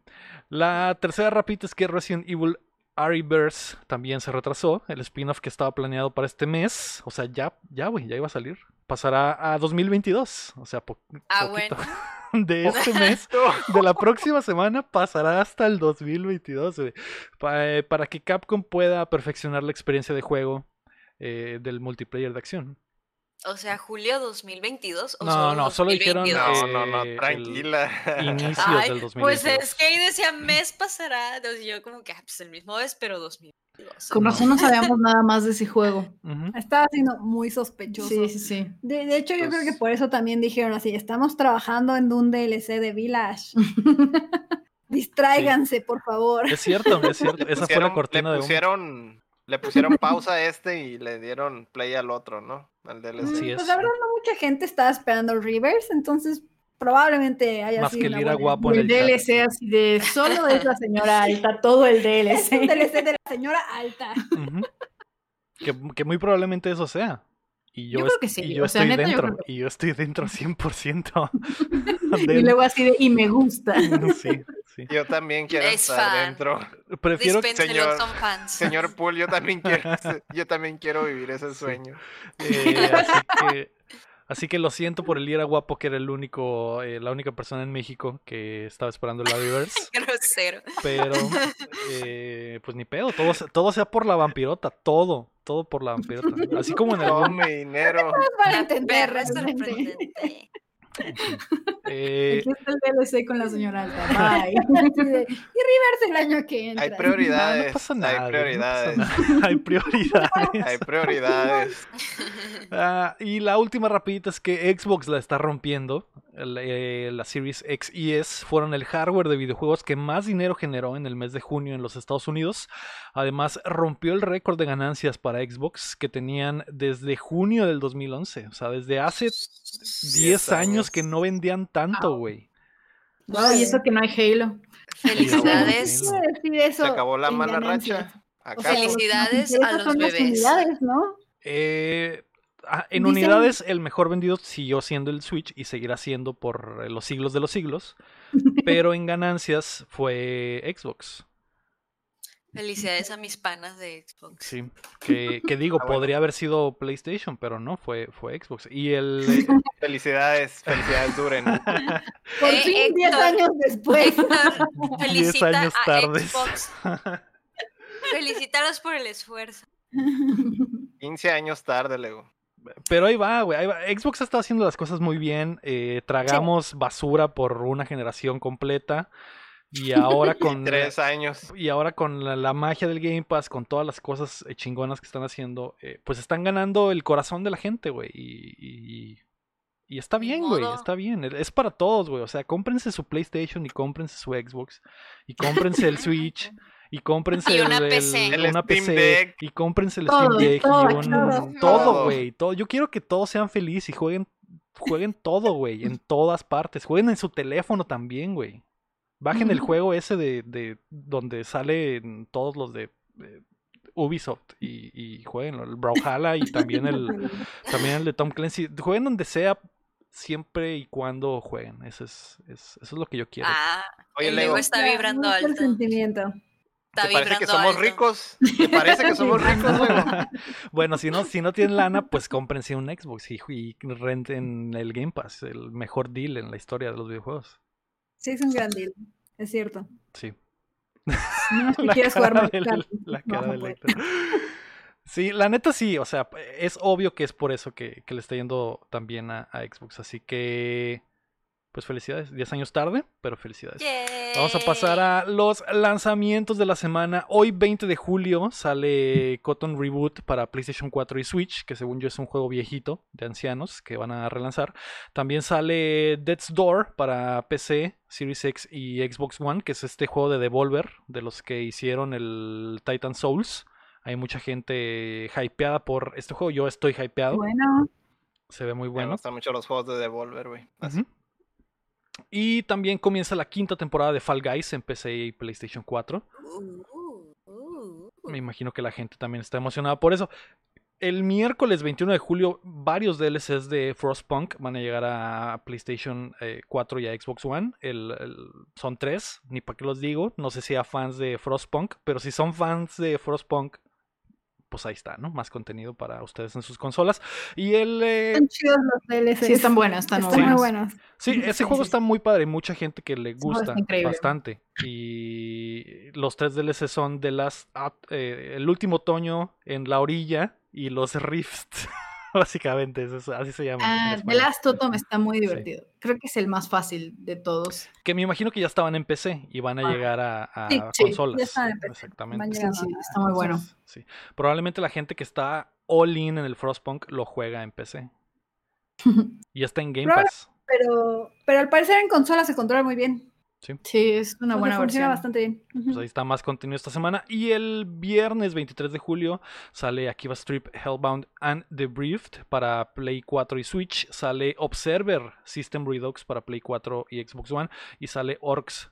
La tercera rapita es que Resident Evil Arrowverse también se retrasó. El spin-off que estaba planeado para este mes, o sea, ya, ya, güey, ya iba a salir. Pasará a 2022, o sea, po- Ah, poquito. bueno. de este mes, de la próxima semana, pasará hasta el 2022, güey. Pa- eh, para que Capcom pueda perfeccionar la experiencia de juego eh, del multiplayer de acción. O sea, julio 2022 o No, solo no, solo dijeron, 2022? no, no, no, Eh, tranquila. Inicios Ay, del 2022. pues es que ahí decía mes pasará. Entonces yo como que, ah, pues el mismo mes, pero 2022. Con razón no sabíamos nada más de ese juego. Estaba siendo muy sospechoso. Sí, sí, sí. De, de hecho, yo creo que Pues- por eso también dijeron así, estamos trabajando en un DLC de Village. Distráiganse, por favor. Es cierto, es cierto. Le Esa fue la cortina le de pusieron, le pusieron pausa a este y le dieron play al otro, ¿no? Al DLC. Así Pues es. la verdad no mucha gente estaba esperando el Reverse, entonces probablemente haya Más sido que el buena- guapo en el el chat. DLC así de solo es la señora alta, todo el Es un DLC. DLC de la señora alta. Ujú. que, que muy probablemente eso sea. Y yo, Yo creo que sí, y yo o sea, estoy neta, yo dentro. creo que Y yo estoy dentro 100%. Y del- luego así de, y me gusta. sí, sí. Yo también quiero Es estar fan. dentro. Prefiero que señor- son fans. Señor Pool, yo también quiero, yo también quiero vivir ese sueño. Eh, así que así que lo siento por el Ira guapo que era el único eh, la única persona en México que estaba esperando el Aviverse Grosero. pero eh, pues ni pedo todo todo sea por la vampirota todo todo por la vampirota así como en Todo algún mi dinero. Para La entender perra realmente. eh, Aquí está el DLC con la señora Alta. Bye. Y Rivers el año que entra. Hay no, no prioridades. pasa nada hay güey, no prioridades. pasa nada. hay prioridades Hay prioridades. Ah, y la última rapidita es que Xbox la está rompiendo. Eh, la Series X y S fueron el hardware de videojuegos que más dinero generó en el mes de junio en los Estados Unidos. Además, rompió el récord de ganancias para Xbox que tenían desde junio del 2011. O sea, desde hace 10 años que no vendían tanto, güey. Wow, y eso que no hay Halo. Felicidades. Se acabó la mala ganancias. racha. O Acá sea, Felicidades a los son las bebés. ¿no? Eh, en Dicen- unidades, el mejor vendido siguió siendo el Switch y seguirá siendo por eh, los siglos de los siglos. Pero en ganancias fue Xbox. Felicidades a mis panas de Xbox. Sí. Que, que digo, Ah, bueno. podría haber sido PlayStation, pero no, fue, fue Xbox. Y el. Felicidades, felicidades duren. Por Eh, fin, 10 Héctor. años después. Héctor, felicita años a tardes. Xbox. Felicítalos por el esfuerzo. 15 años tarde, Lego. Pero ahí va, güey. Xbox está haciendo las cosas muy bien. eh, tragamos basura por una generación completa. Y ahora con. Tres años. Y ahora con la, la magia del Game Pass, con todas las cosas eh, chingonas que están haciendo, eh, pues están ganando el corazón de la gente, güey. Y, y, y está bien, güey. Está bien. Es para todos, güey. O sea, cómprense su PlayStation y cómprense su Xbox. Y cómprense el Switch. Y cómprense Y el- una el- PC. El una Steam PC. Deck. Y cómprense el Todo, Steam Deck. todo, y un- todo. güey. Todo. Yo quiero que todos sean felices y jueguen, jueguen todo, güey. En todas partes. Jueguen en su teléfono también, güey. Bajen el juego ese de, de donde salen todos los de, de Ubisoft y, y jueguen el Brawlhalla y también el también el de Tom Clancy. Jueguen donde sea siempre y cuando jueguen. Eso es, es- eso es lo que yo quiero. Ah, Oye, el Lego, está vibrando mucho el alto. sentimiento. Está ¿te parece que somos alto. ricos? ¿Te parece que somos ricos, bueno, si no, si no tienen lana, pues cómprense un Xbox y, y renten el Game Pass, el mejor deal en la historia de los videojuegos. Sí, es un gran deal. Es cierto. Sí. No que La quieres jugar más del- tarde. la No, cara no del puede. Héctor. Sí, la neta sí, o sea, es obvio que es por eso que, que le está yendo también a, a Xbox. Así que, pues felicidades. 10 años tarde, pero felicidades. Vamos a pasar a los lanzamientos de la semana. Hoy 20 de julio sale Cotton Reboot para PlayStation 4 y Switch, que según yo es un juego viejito de ancianos que van a relanzar. También sale Death's Door para PC, Series X y Xbox One, que es este juego de Devolver, de los que hicieron el Titan Souls. Hay mucha gente hypeada por este juego. Yo estoy hypeado. Bueno, Se ve muy Me bueno. gustan mucho los juegos de Devolver, güey. Así. Ujú. Y también comienza la quinta temporada de Fall Guys en PC y PlayStation 4. Uh, uh, uh. Me imagino que la gente también está emocionada por eso. El miércoles 21 de julio, varios DLCs de Frostpunk van a llegar a PlayStation eh, 4 y a Xbox One. El- el- son tres, ni para qué los digo. No sé si a fans de Frostpunk, pero si son fans de Frostpunk, pues ahí está, ¿no? Más contenido para ustedes en sus consolas. Y el. eh, están chidos los DLCs. Sí, están buenas, están, Están muy muy buenos. Sí, ese juego está muy padre, mucha gente que le gusta bastante. Y los tres DLC son de las el último otoño en la orilla y los Rifts, básicamente, eso es- así se llama. Ah, The español. Last Totem está muy Sí. divertido. Creo que es el más fácil de todos. Que me imagino que ya estaban en PC y van a Ah. llegar a, a Sí, sí, consolas. ya están en PC, Exactamente. van a- está muy bueno. Sí. Probablemente la gente que está all in en el Frostpunk lo juega en PC. Y está en Game Pass. Pero, pero al parecer en consola se controla muy bien. Sí, es una sea, buena funciona versión. bastante bien. Pues ahí está más contenido esta semana. Y el viernes 23 de julio sale Akiva Strip Hellbound and The Briefed para Play 4 y Switch. Sale Observer System Redux para Play 4 y Xbox One. Y sale Orcs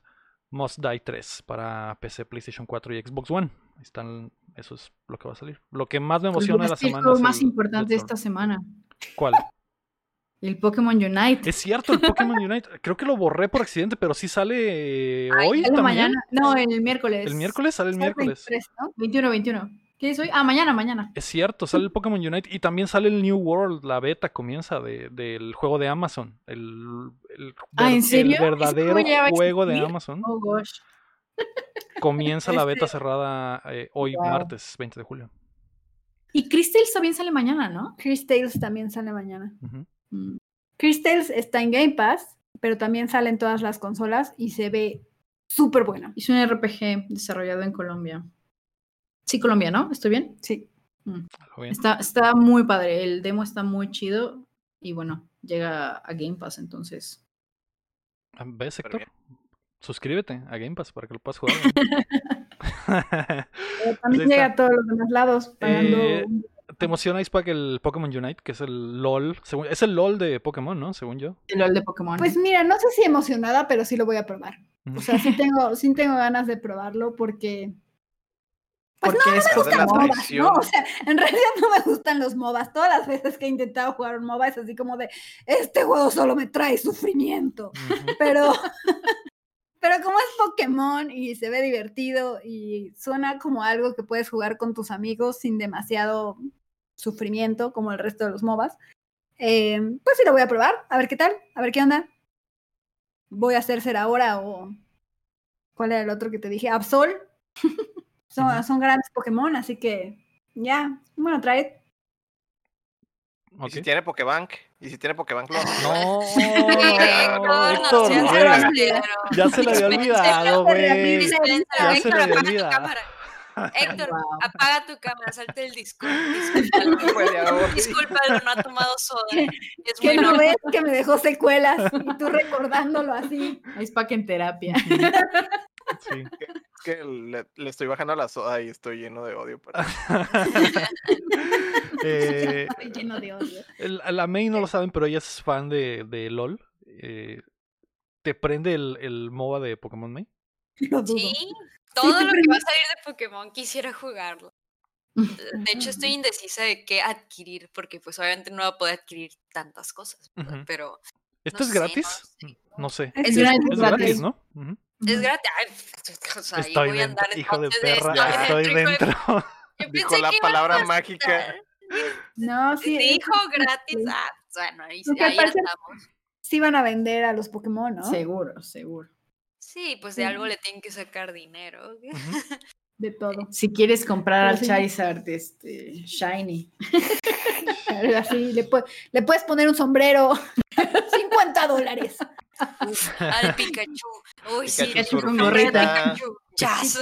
Must Die 3 para PC, PlayStation 4 y Xbox One. Ahí están, eso es lo que va a salir. Lo que más me El emociona de la es el semana es más el importante de esta semana. ¿Cuál? El Pokémon Unite. Es cierto, el Pokémon Unite. Creo que lo borré por accidente, pero sí sale Ay, hoy sale también. mañana. No, el miércoles. El miércoles sale el Sale miércoles. 23, ¿no? 21, 21. ¿Qué es hoy? Ah, mañana, mañana. Es cierto, sale el Pokémon Unite y también sale el New World, la beta comienza de- del juego de Amazon. El, el Ah, ¿en serio? el ¿Ese verdadero juego de? Amazon. Oh, gosh. Comienza la beta Este- cerrada eh, hoy, Wow. martes 20 de julio. Y Crystals también sale mañana, ¿no? Chris Tales también sale mañana. Mm. Chris Tales está en Game Pass, pero también sale en todas las consolas y se ve súper bueno. Es un RPG desarrollado en Colombia. Sí, Colombia, ¿no? ¿Estoy bien? Sí. Bien. Está, está muy padre. El demo está muy chido. Y bueno, llega a Game Pass, entonces. Ah, ¿Ves, Héctor? Suscríbete a Game Pass para que lo puedas jugar. Pero también ahí llega está. a todos los demás lados pagando Eh, un- ¿Te emociona, Icepack, el Pokémon Unite? Que es el LOL. según- es el LOL de Pokémon, ¿no? Según yo. El LOL de Pokémon. Pues mira, no sé si emocionada, pero sí lo voy a probar. O sea, sí tengo, sí tengo ganas de probarlo porque pues porque es me me gustan. MOBAs. ¿no? O sea, en realidad no me gustan los MOBAs. Todas las veces que he intentado jugar un MOBA es así como de, este juego solo me trae sufrimiento. Ujú. Pero, pero como es Pokémon y se ve divertido y suena como algo que puedes jugar con tus amigos sin demasiado sufrimiento como el resto de los MOBAs, eh, pues sí lo voy a probar, a ver qué tal, a ver qué onda. Voy a hacer ser ahora o... ¿Cuál era el otro que te dije? Absol. son, son grandes Pokémon, así que ya, bueno, trae. ¿Y si tiene Pokébank? ¿Y si tiene Pokébank? Lo... No, Héctor, güey. Ya se le había olvidado, güey. Ya se Héctor, le había apaga tu olvidado. cámara. Héctor, Wow. apaga tu cámara, salte el ahora. Discúlpalo, no ha tomado soda. Es Que muy no ves que me dejó secuelas y tú recordándolo así. Es para que en terapia. Sí. Es que le, le estoy bajando a la soda y estoy lleno de odio. por- Eh, Estoy lleno de odio. la May no lo saben, pero ella es fan de, de LOL. Eh, ¿Te prende el, el MOBA de Pokémon May? Sí, todo lo que va a salir de Pokémon quisiera jugarlo. De hecho, estoy indecisa de qué adquirir, porque pues obviamente no va a poder adquirir tantas cosas. Ujú. pero ¿Esto No es sé, no gratis? sé. No sé. Es gratis, es gratis. gratis, ¿no? Ujú. Es gratis. Ay, o sea, ahí Estoy voy a andar dentro, hijo de perra, estoy estoy hijo de- dentro. Yo Dijo pensé la que iba a palabra mágica. No, sí. es- Dijo gratis. Ah, bueno, ahí, ahí andamos. Sí van a vender a los Pokémon, ¿no? Seguro, seguro. Sí, pues de Sí. algo le tienen que sacar dinero. De todo. Si quieres comprar Pero al sí. Charizard este, Shiny. Así, le, pu- le puedes poner un sombrero. 50 dólares. Al Pikachu. Uy, sí, Pikachu con Pikachu, gorrita. Pikachu.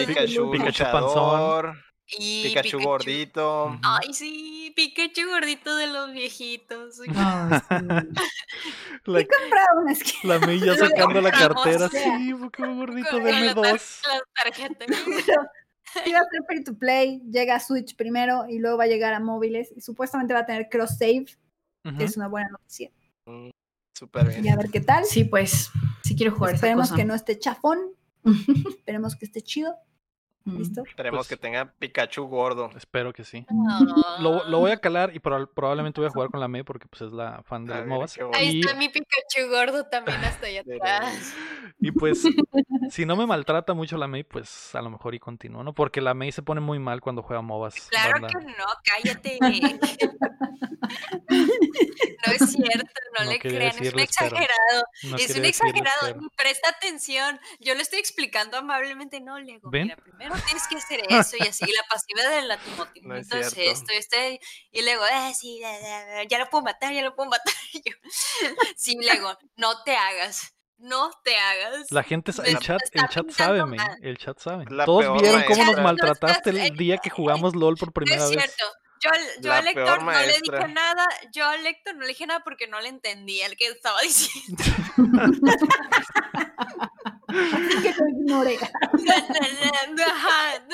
Pikachu, Pikachu luchador, Y Pikachu gordito. Ay, sí, Pikachu gordito de los viejitos. Ay, sí. La, Compra una skin. la Lo sacando la compramos. cartera. Sea. Sí, Pokémon gordito, con deme la tar- dos. las tarjetas. Pero sí va a ser free to play. Llega a Switch primero y luego va a llegar a móviles. Y supuestamente va a tener cross save, Ujú. que es una buena noticia. Súper bien. Y a ver qué tal. Sí, pues, sí quiero jugar esa Esperemos cosa. que no esté chafón. Esperemos que esté chido. ¿Listo? Esperemos Pues- que tenga Pikachu gordo. Espero que sí. Ah. Lo, lo voy a calar y proba- probablemente voy a jugar con la May porque pues es la fan de A los MOBAs. Ahí Y, está mi Pikachu gordo también hasta allá atrás. y pues, si no me maltrata mucho la May, pues a lo mejor y continúo, ¿no? Porque la May se pone muy mal cuando juega MOBAs. Claro banda. que no, cállate. No es cierto, no, No le crean, es un exagerado. No es un exagerado, presta atención. Yo le estoy explicando amablemente, no, Lego. ¿Ven? Mira, primero tienes que hacer eso y así. La pasiva del latinomotivo No es es esto, este. Y luego, eh, sí, ya, ya, ya, ya lo puedo matar, ya lo puedo matar. Y yo, sí, Lego, no te hagas. No te hagas. La gente, el chat, el chat sabe, mal. el chat sabe. La Todos vieron cómo nos maltrataste No el día que jugamos LOL por No primera es vez. cierto. Yo, al- yo al Héctor peor no le dije nada. Yo al Héctor no le dije nada porque no le entendía el que estaba diciendo. Así que lo ignoré. Ajá.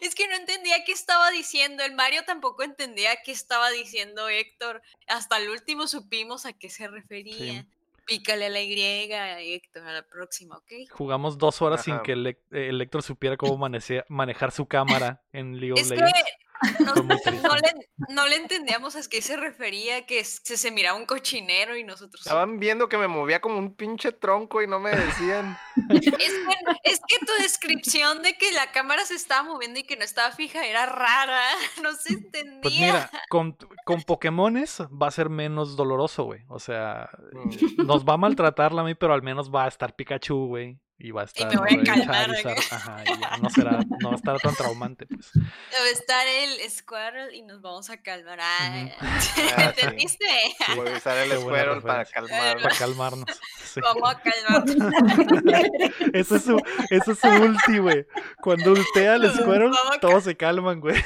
Es que no entendía qué estaba diciendo. El Mario tampoco entendía qué estaba diciendo Héctor. Hasta el último supimos a qué se refería. Pícale a la Y, Héctor, a la próxima, ¿ok? Jugamos dos horas sin que el, Héctor supiera cómo manejar su cámara en League of Es que Legends. No, le, no le entendíamos a qué se refería, que se, se miraba un cochinero y nosotros... Estaban viendo que me movía como un pinche tronco y no me decían. Es que, es que tu descripción de que la cámara se estaba moviendo y que no estaba fija era rara, no se entendía. Pues mira, con, con Pokémones va a ser menos doloroso, güey. O sea, Mm. nos va a maltratar la mí, pero al menos va a estar Pikachu, güey. Y va a estar me voy a calmar. Ajá, y no será, no va a estar tan traumante, pues. Debe estar el Squirrel y nos vamos a calmar. Ah, Ah, sí. ¿Entendiste? Voy a usar el escuero para referencia. calmar. Para calmarnos. Sí. Vamos a calmarnos. Ese es su, ese es su ulti, güey. Cuando ultea el Squirrel, a todos se calman, güey.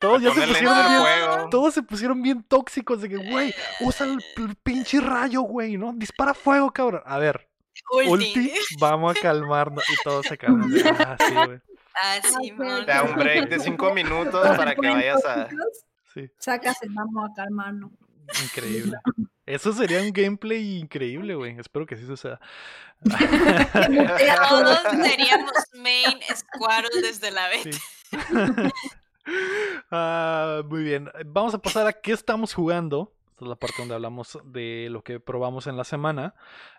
Todos ya se pusieron bien, todos se pusieron bien tóxicos de que, güey, usa el pinche rayo, güey, ¿no? Dispara fuego, cabrón. A ver, Ulti. ulti, vamos a calmarnos. Y todos se calman. de, Ah, sí, güey. Ah. Simón. Da un break de cinco minutos para que vayas a. Sí, Sacas el vamos a calmarnos. increíble. Eso sería un gameplay increíble, güey. Espero que sí suceda. Todos seríamos main Squirrel desde la beta. Sí. Ah, muy bien. Vamos a pasar a qué estamos jugando. Esta es la parte donde hablamos de lo que probamos en la semana.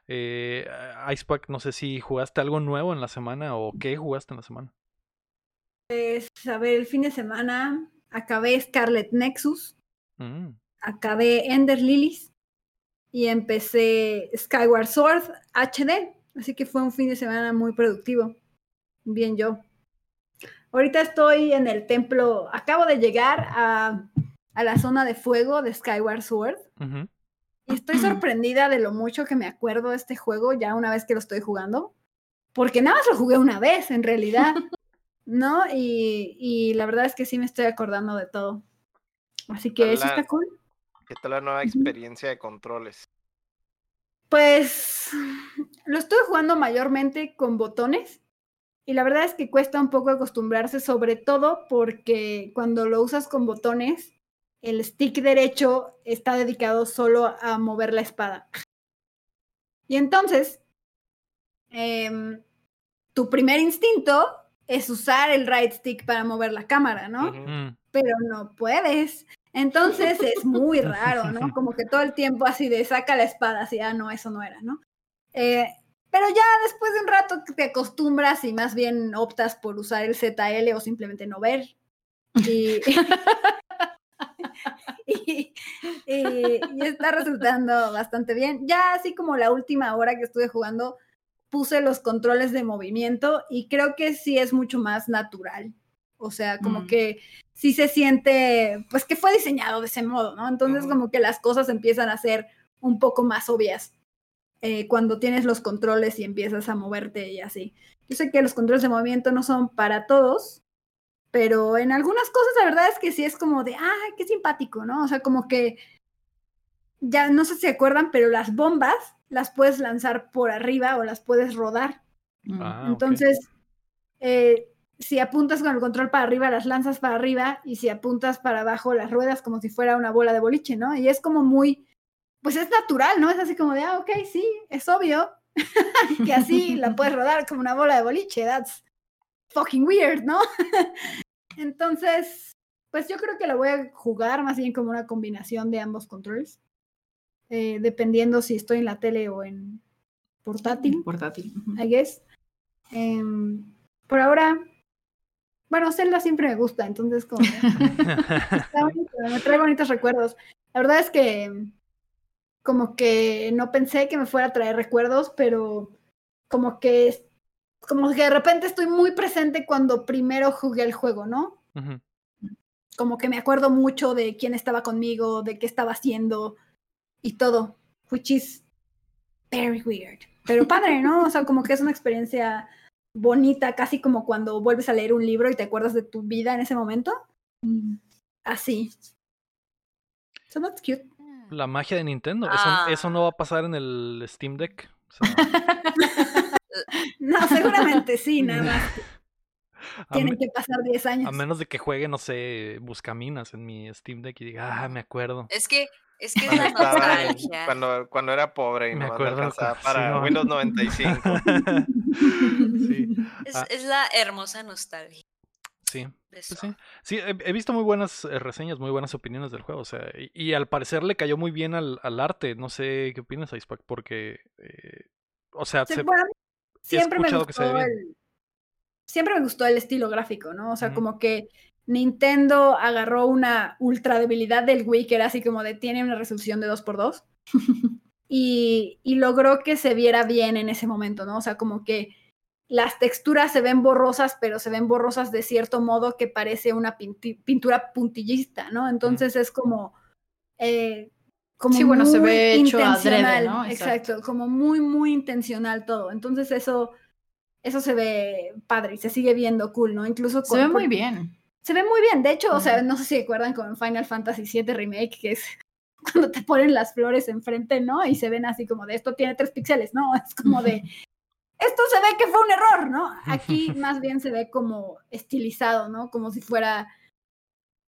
Eh, Icepack, no sé si jugaste algo nuevo en la semana o qué jugaste en la semana. Pues, a ver, el fin de semana acabé Scarlet Nexus, Mm, acabé Ender Lilies y empecé Skyward Sword HD. Así que fue un fin de semana muy productivo. Bien yo. Ahorita estoy en el templo, acabo de llegar a, a la zona de fuego de Skyward Sword y estoy sorprendida de lo mucho que me acuerdo de este juego ya una vez que lo estoy jugando. Porque nada más lo jugué una vez, en realidad. ¿No? Y, y la verdad es que sí me estoy acordando de todo. Así que eso está cool. ¿Qué tal la nueva experiencia de controles? Pues lo estoy jugando mayormente con botones y la verdad es que cuesta un poco acostumbrarse, sobre todo porque cuando lo usas con botones, el stick derecho está dedicado solo a mover la espada. Y entonces, em, tu primer instinto es usar el right stick para mover la cámara, ¿no? Mm, pero no puedes. Entonces es muy raro, ¿no? Como que todo el tiempo así de saca la espada, así, ah, no, eso no era, ¿no? Eh, pero ya después de un rato te acostumbras y más bien optas por usar el ZL o simplemente no ver. Y, y, y- y está resultando bastante bien. Ya así como la última hora que estuve jugando, puse los controles de movimiento y creo que sí es mucho más natural. O sea, como Mm. que sí se siente, pues que fue diseñado de ese modo, ¿no? Entonces como que las cosas empiezan a ser un poco más obvias eh, cuando tienes los controles y empiezas a moverte y así. Yo sé que los controles de movimiento no son para todos, pero en algunas cosas la verdad es que sí es como de, ah, qué simpático, ¿no? O sea, como que, ya no sé si se acuerdan, pero las bombas las puedes lanzar por arriba o las puedes rodar. Mm. Ah. Entonces, eh, si apuntas con el control para arriba, las lanzas para arriba, y si apuntas para abajo, las ruedas como si fuera una bola de boliche, ¿no? Y es como muy, pues es natural, ¿no? Es así como de, ah, ok, sí, es obvio que así la puedes rodar como una bola de boliche, that's fucking weird, ¿no? Entonces, pues yo creo que lo voy a jugar más bien como una combinación de ambos controles, eh, dependiendo si estoy en la tele o en portátil. Portátil. I guess. Em, por ahora, bueno, Zelda siempre me gusta, entonces como que está bonito, me trae bonitos recuerdos. La verdad es que como que no pensé que me fuera a traer recuerdos, pero como que es- como que de repente estoy muy presente cuando primero jugué el juego, ¿no? Como que me acuerdo mucho de quién estaba conmigo, de qué estaba haciendo y todo, which is very weird. Pero padre, ¿no? O sea, como que es una experiencia bonita, casi como cuando vuelves a leer un libro y te acuerdas de tu vida en ese momento. Mm. Así. So that's cute. La magia de Nintendo. Eso, Ah. eso no va a pasar en el Steam Deck. O sea, No, seguramente sí, nada más. Tienen que pasar 10 años. a menos de que juegue, no sé, Buscaminas en mi Steam Deck y diga, ah, me acuerdo. Es que, es que es Cuando, estaba en- cuando, cuando era pobre y Me no me acuerdo sí, para no. Windows 95. sí. Es, Ah. es la hermosa nostalgia. Sí, pues sí. Sí, he, he visto muy buenas eh, reseñas, muy buenas opiniones del juego. O sea, y, y al parecer le cayó muy bien al, al arte. No sé qué opinas, Icepack, porque. eh, o sea, Sí, se- siempre me que se gustó el siempre me gustó el estilo gráfico, ¿no? O sea, como que Nintendo agarró una ultra debilidad del Wii que era así como de tiene una resolución de 2x2 y, y logró que se viera bien en ese momento, ¿no? O sea, como que las texturas se ven borrosas, pero se ven borrosas de cierto modo que parece una pintura puntillista, ¿no? Entonces es como... eh, como Sí, bueno, se muy ve hecho adrede, ¿no? Exacto. Exacto. como muy, muy intencional todo. Entonces eso, eso se ve padre y se sigue viendo cool, ¿no? Incluso Se con- ve por- muy bien. se ve muy bien. De hecho, o sea, no sé si recuerdan como en Final Fantasy VII Remake, que es cuando te ponen las flores enfrente, ¿no? Y se ven así como de esto tiene tres píxeles, ¿no? Es como de esto se ve que fue un error, ¿no? Aquí más bien se ve como estilizado, ¿no? Como si fuera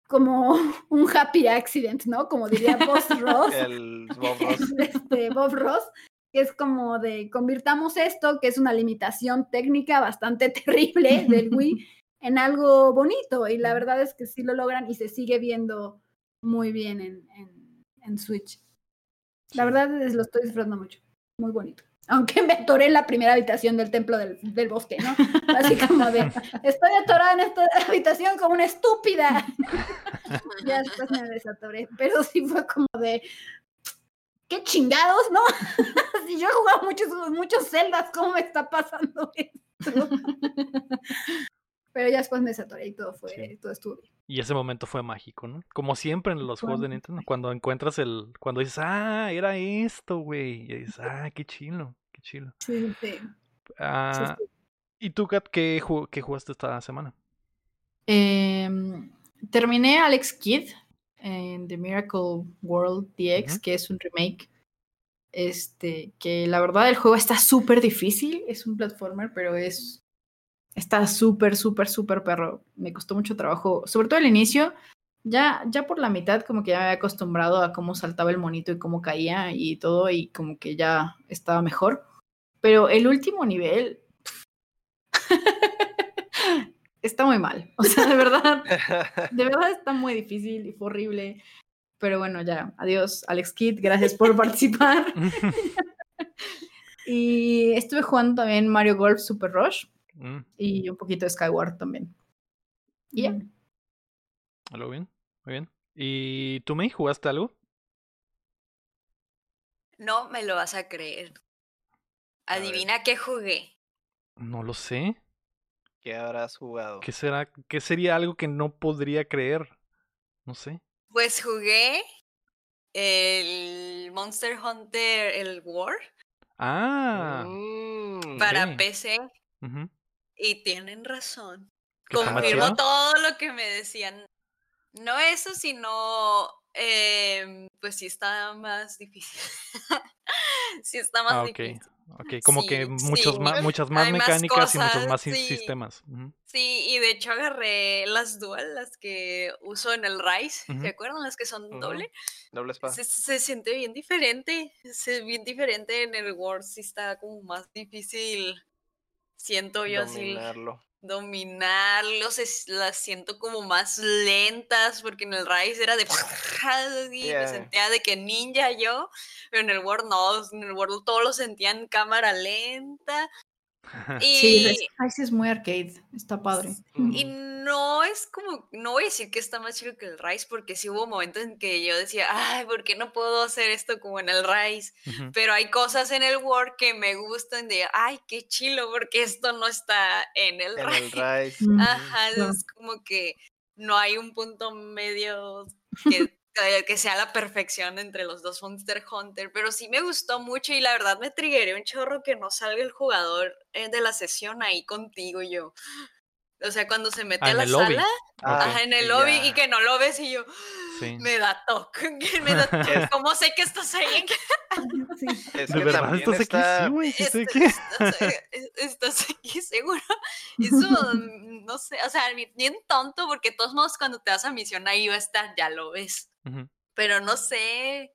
como un happy accident, ¿no? Como diría Boss Ross El Bob Ross. este, Bob Ross, que es como de convirtamos esto, que es una limitación técnica bastante terrible del Wii, en algo bonito. Y la verdad es que sí lo logran y se sigue viendo muy bien en, en- en Switch. La verdad es lo estoy disfrutando mucho. Muy bonito. Aunque me atoré en la primera habitación del templo del, bosque, ¿no? Así como de, estoy atorada en esta habitación como una estúpida. ya después me desatoré. Pero sí fue como de, qué chingados, ¿no? si yo he jugado muchos, muchos celdas, ¿cómo me está pasando esto? Pero ya después me desatoré y todo fue, Sí. todo estuvo bien. Y ese momento fue mágico, ¿no? Como siempre en los juegos de. Nintendo, cuando encuentras el, cuando dices, ah, era esto, güey, y dices, ah, qué chilo, qué chilo. Sí, sí. Ah, ¿Y tú, Kat, qué, ju- qué jugaste esta semana? Em, terminé Alex Kidd en The Miracle World DX, que es un remake. Este, que la verdad el juego está súper difícil, es un platformer, pero es. Está súper, súper, súper perro. Me costó mucho trabajo, sobre todo al inicio. Ya, ya por la mitad, como que ya me había acostumbrado a cómo saltaba el monito y cómo caía y todo, y como que ya estaba mejor. Pero el último nivel. está muy mal. O sea, de verdad, de verdad está muy difícil y fue horrible. Pero bueno, ya, adiós, Alex Kidd, gracias por participar. Y estuve jugando también Mario Golf Super Rush Mm, y un poquito de Skyward también. Y ya. Mm. ¿Algo bien? Muy bien. ¿Y tú, May, jugaste algo? No me lo vas a creer. A. Adivina qué jugué. No lo sé. ¿Qué habrás jugado? ¿Qué será? ¿Qué sería algo que no podría creer? No sé. Pues jugué el Monster Hunter, el War, Ah, Mm, para. PC. Y tienen razón. ¿Que está más Confirmo todo lo que me decían. No eso, sino em, pues sí está más difícil. sí está más Ah, difícil. Ok, como que muchos sí. ma- muchas más Hay más mecánicas y muchos más sí. sistemas. Sí, y de hecho agarré las dual, las que uso en el Rise. ¿Se acuerdan? Las que son doble. Doble espada. Se, se siente bien diferente. Se bien diferente en el Word. Sí está como más difícil. Siento yo así Dominarlo. dominarlo. Se, las siento como más lentas. Porque en el Rise era de. así, Yeah. Me sentía de que ninja yo. Pero en el Word no. En el Word todo lo sentía en cámara lenta. Y, Sí, Rise es muy arcade, está padre. Y no es como, no voy a decir que está más chido que el Rise, porque sí hubo momentos en que yo decía, ay, ¿por qué no puedo hacer esto como en el Rise? Pero hay cosas en el Word que me gustan de, ay, qué chilo, porque esto no está en el En Rise. el Rise. Mm. Ajá, es como que no hay un punto medio que, que- sea la perfección entre los dos Monster Hunter, pero sí me gustó mucho y la verdad me triggeré un chorro que no salga el jugador eh, de la sesión ahí contigo y yo. O sea, cuando se mete Ah, a la sala, Ah, ajá, en el lobby y que no lo ves y yo, Sí. me da toque, que me da toque. ¿Cómo sé que estás ahí? Sí. Es ¿De que verdad también estás aquí? Sí, güey, aquí. Estás, es- estás aquí seguro. Eso, mm, no sé, o sea, bi- bien tonto porque de todos modos cuando te vas a misión ahí va a estar, ya lo ves. Pero no sé,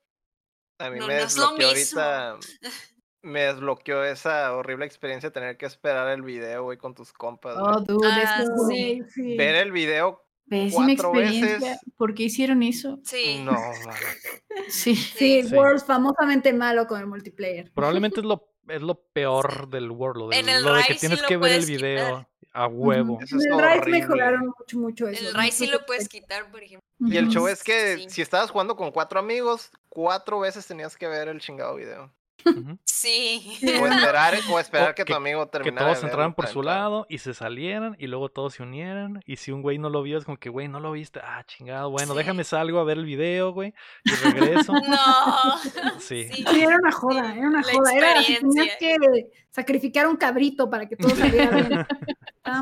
A mí No, me no es lo desbloqueó mismo. ahorita. me desbloqueó esa horrible experiencia de tener que esperar el video, güey, con tus compas. Oh, dude, Ah, eso- sí. sí. Ver el video, Pésima cuatro experiencia. veces. ¿Por qué hicieron eso? Sí. no. Sí. Sí, Sí. World famosamente malo con el multiplayer. Probablemente es lo, es lo peor del World, lo, del- En el lo de que sí tienes que ver el video quitar. A huevo. Eso es el Rise horrible. mejoraron mucho, mucho eso. El Rise sí lo puedes quitar, por ejemplo. Y el show es que Sí. si estabas jugando con cuatro amigos, cuatro veces tenías que ver el chingado video. Sí. O esperar, o esperar O que, que- tu amigo Que terminara. todos de entraran por su lado y se salieran y luego todos se unieran. Y si un güey no lo vio, es como que, güey, no lo viste. Ah, chingado. Bueno, Sí. déjame salgo a ver el video, güey. Y regreso. No. Sí. Sí, era una joda, era una La joda. Era, tenías experiencia. que sacrificar un cabrito para que todo saliera bien.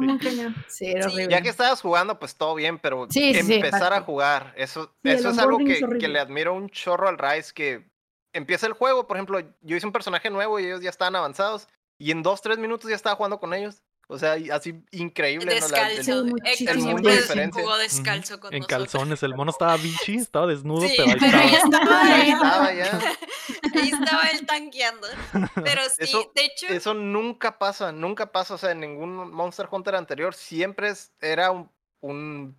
Muy cañón. Sí, era Sí. horrible. Ya que estabas jugando, pues todo bien, pero Sí, sí, sí, empezar a jugar, eso, eso es algo que, que le admiro un chorro al Rise, que empieza el juego, por ejemplo, yo hice un personaje nuevo y ellos ya estaban avanzados, y en dos, tres minutos ya estaba jugando con ellos. O sea, así increíble. ¿no? La- el- Descalzo. Siempre diferencia. jugó descalzo con En nosotros. calzones. El mono estaba bichi, estaba desnudo, Sí, pero ahí pero estaba. ahí ahí. estaba ya. Ahí estaba él tanqueando. Pero sí, Eso- de hecho, Eso nunca pasa, nunca pasa. O sea, en ningún Monster Hunter anterior siempre es- era un, un-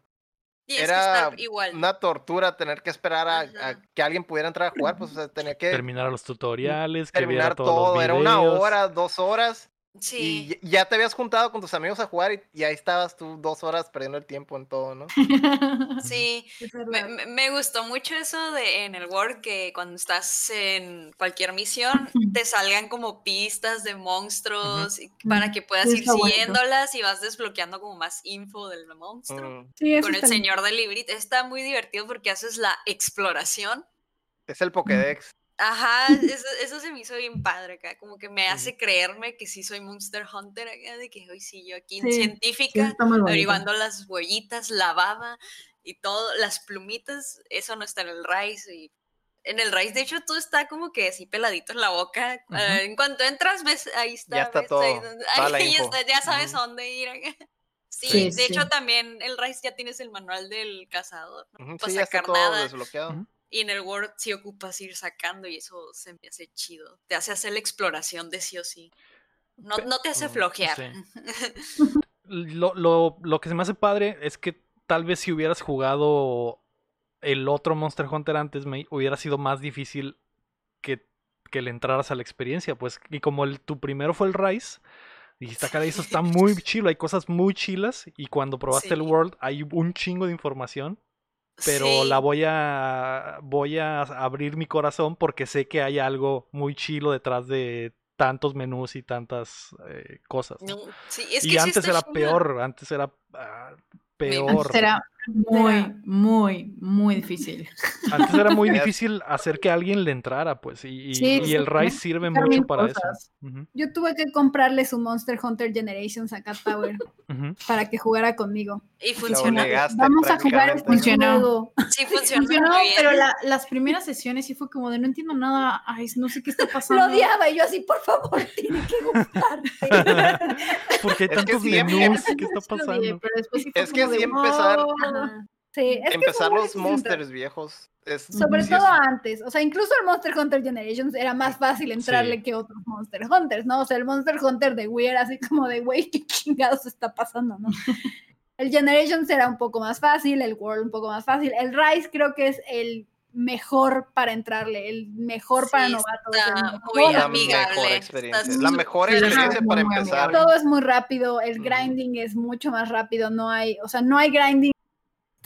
tienes que era estar igual. una tortura tener que esperar a, que alguien pudiera entrar a jugar. Pues, o sea, tenía que Terminar los tutoriales, que viera terminar todos todo. los Era una hora, dos horas. Sí. Y ya te habías juntado con tus amigos a jugar y, y ahí estabas tú dos horas perdiendo el tiempo en todo, ¿no? Sí, me, gustó mucho eso de en el Word que cuando estás en cualquier misión te salgan como pistas de monstruos para que puedas Sí, ir siguiéndolas y vas desbloqueando como más info del monstruo. Mm, Sí, Con el bien. señor del librito está muy divertido porque haces la exploración. Es el Pokédex. Ajá, eso, eso se me hizo bien padre acá, como que me hace creerme que sí soy Monster Hunter acá, de que hoy sí yo aquí Sí, Sí, científica, bonito. averiguando las huellitas, la baba y todo, las plumitas, eso no está en el Rise. Y en el Rise, de hecho, todo está como que así peladito en la boca. Eh, en cuanto entras, ves, ahí está. está ves, todo, ahí ahí está, ya sabes a dónde ir. acá. Sí, Sí, de hecho sí. también el Rise ya tienes el manual del cazador. ¿no? Para Sí, ya está sacar todo nada. desbloqueado. Y en el Word sí ocupas ir sacando y eso se me hace chido. Te hace hacer la exploración de sí o sí. No, no te hace Mm, flojear. sí. Lo, lo, lo que se me hace padre es que tal vez si hubieras jugado el otro Monster Hunter antes, me hubiera sido más difícil que, que le entraras a la experiencia. Pues, y como el, tu primero fue el Rise, dijiste, "Ah, caray, eso está muy chilo, hay cosas muy chilas. Y cuando probaste el. World, hay un chingo de información. Pero Sí. la voy a voy a abrir mi corazón porque sé que hay algo muy chilo detrás de tantos menús y tantas eh, cosas. ¿no? No, sí, es que y sí antes era peor, antes era ah, peor. Antes era muy, muy, muy difícil. Antes era muy difícil hacer que alguien le entrara, pues. Y, y- Sí, y sí, el Rise sirve mucho para cosas. eso. Yo tuve que comprarle su Monster Hunter Generations a Cat Power para que jugara conmigo. Y Lo funcionó. Vamos a jugar este Funcionó. juego. Sí, funcionó. Funcionó, muy bien. pero la- las primeras sesiones sí fue como de no entiendo nada, ay, no sé qué está Lo pasando. odiaba y yo así, por favor, tiene que gustarte. Porque hay Es que tantos siempre- menús, ¿qué está Sí lo pasando? pero sí Es que como de, sí empezar- "Oh". Ajá. Sí, es que Empezar los monsters viejos. Es, Sobre sí todo es- antes, o sea, incluso el Monster Hunter Generations era más fácil entrarle Sí. que otros Monster Hunters, ¿no? O sea, el Monster Hunter de Wii era así como de, güey, ¿qué chingados está pasando, no? El Generations era un poco más fácil, el World un poco más fácil. El Rise creo que es el mejor para entrarle, el mejor para Sí, novatos. está muy la amigable, mejor experiencia. La mejor experiencia para empezar. Todo es muy rápido, el Ujú. grinding es mucho más rápido, no hay, o sea, no hay grinding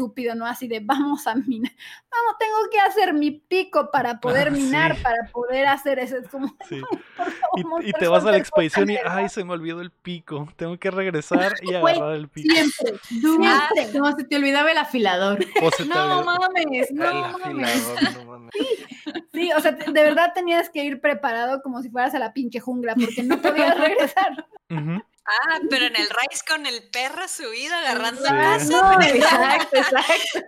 estúpido, no así de vamos a minar, vamos, tengo que hacer mi pico para poder Ah, minar, sí. para poder hacer eso, es como, Sí. por favor, Y, te vas a la expedición y, ay, se me olvidó el pico. Tengo que regresar y agarrar el pico. siempre, siempre. no, se te olvidaba el afilador. No mames, no mames. afilador, no mames. Sí, o sea, de verdad tenías que ir preparado como si fueras a la pinche jungla, porque no podías regresar. Ujú. Ah, pero en el Rise con el perro subido agarrando Sí. No, Exacto, exacto.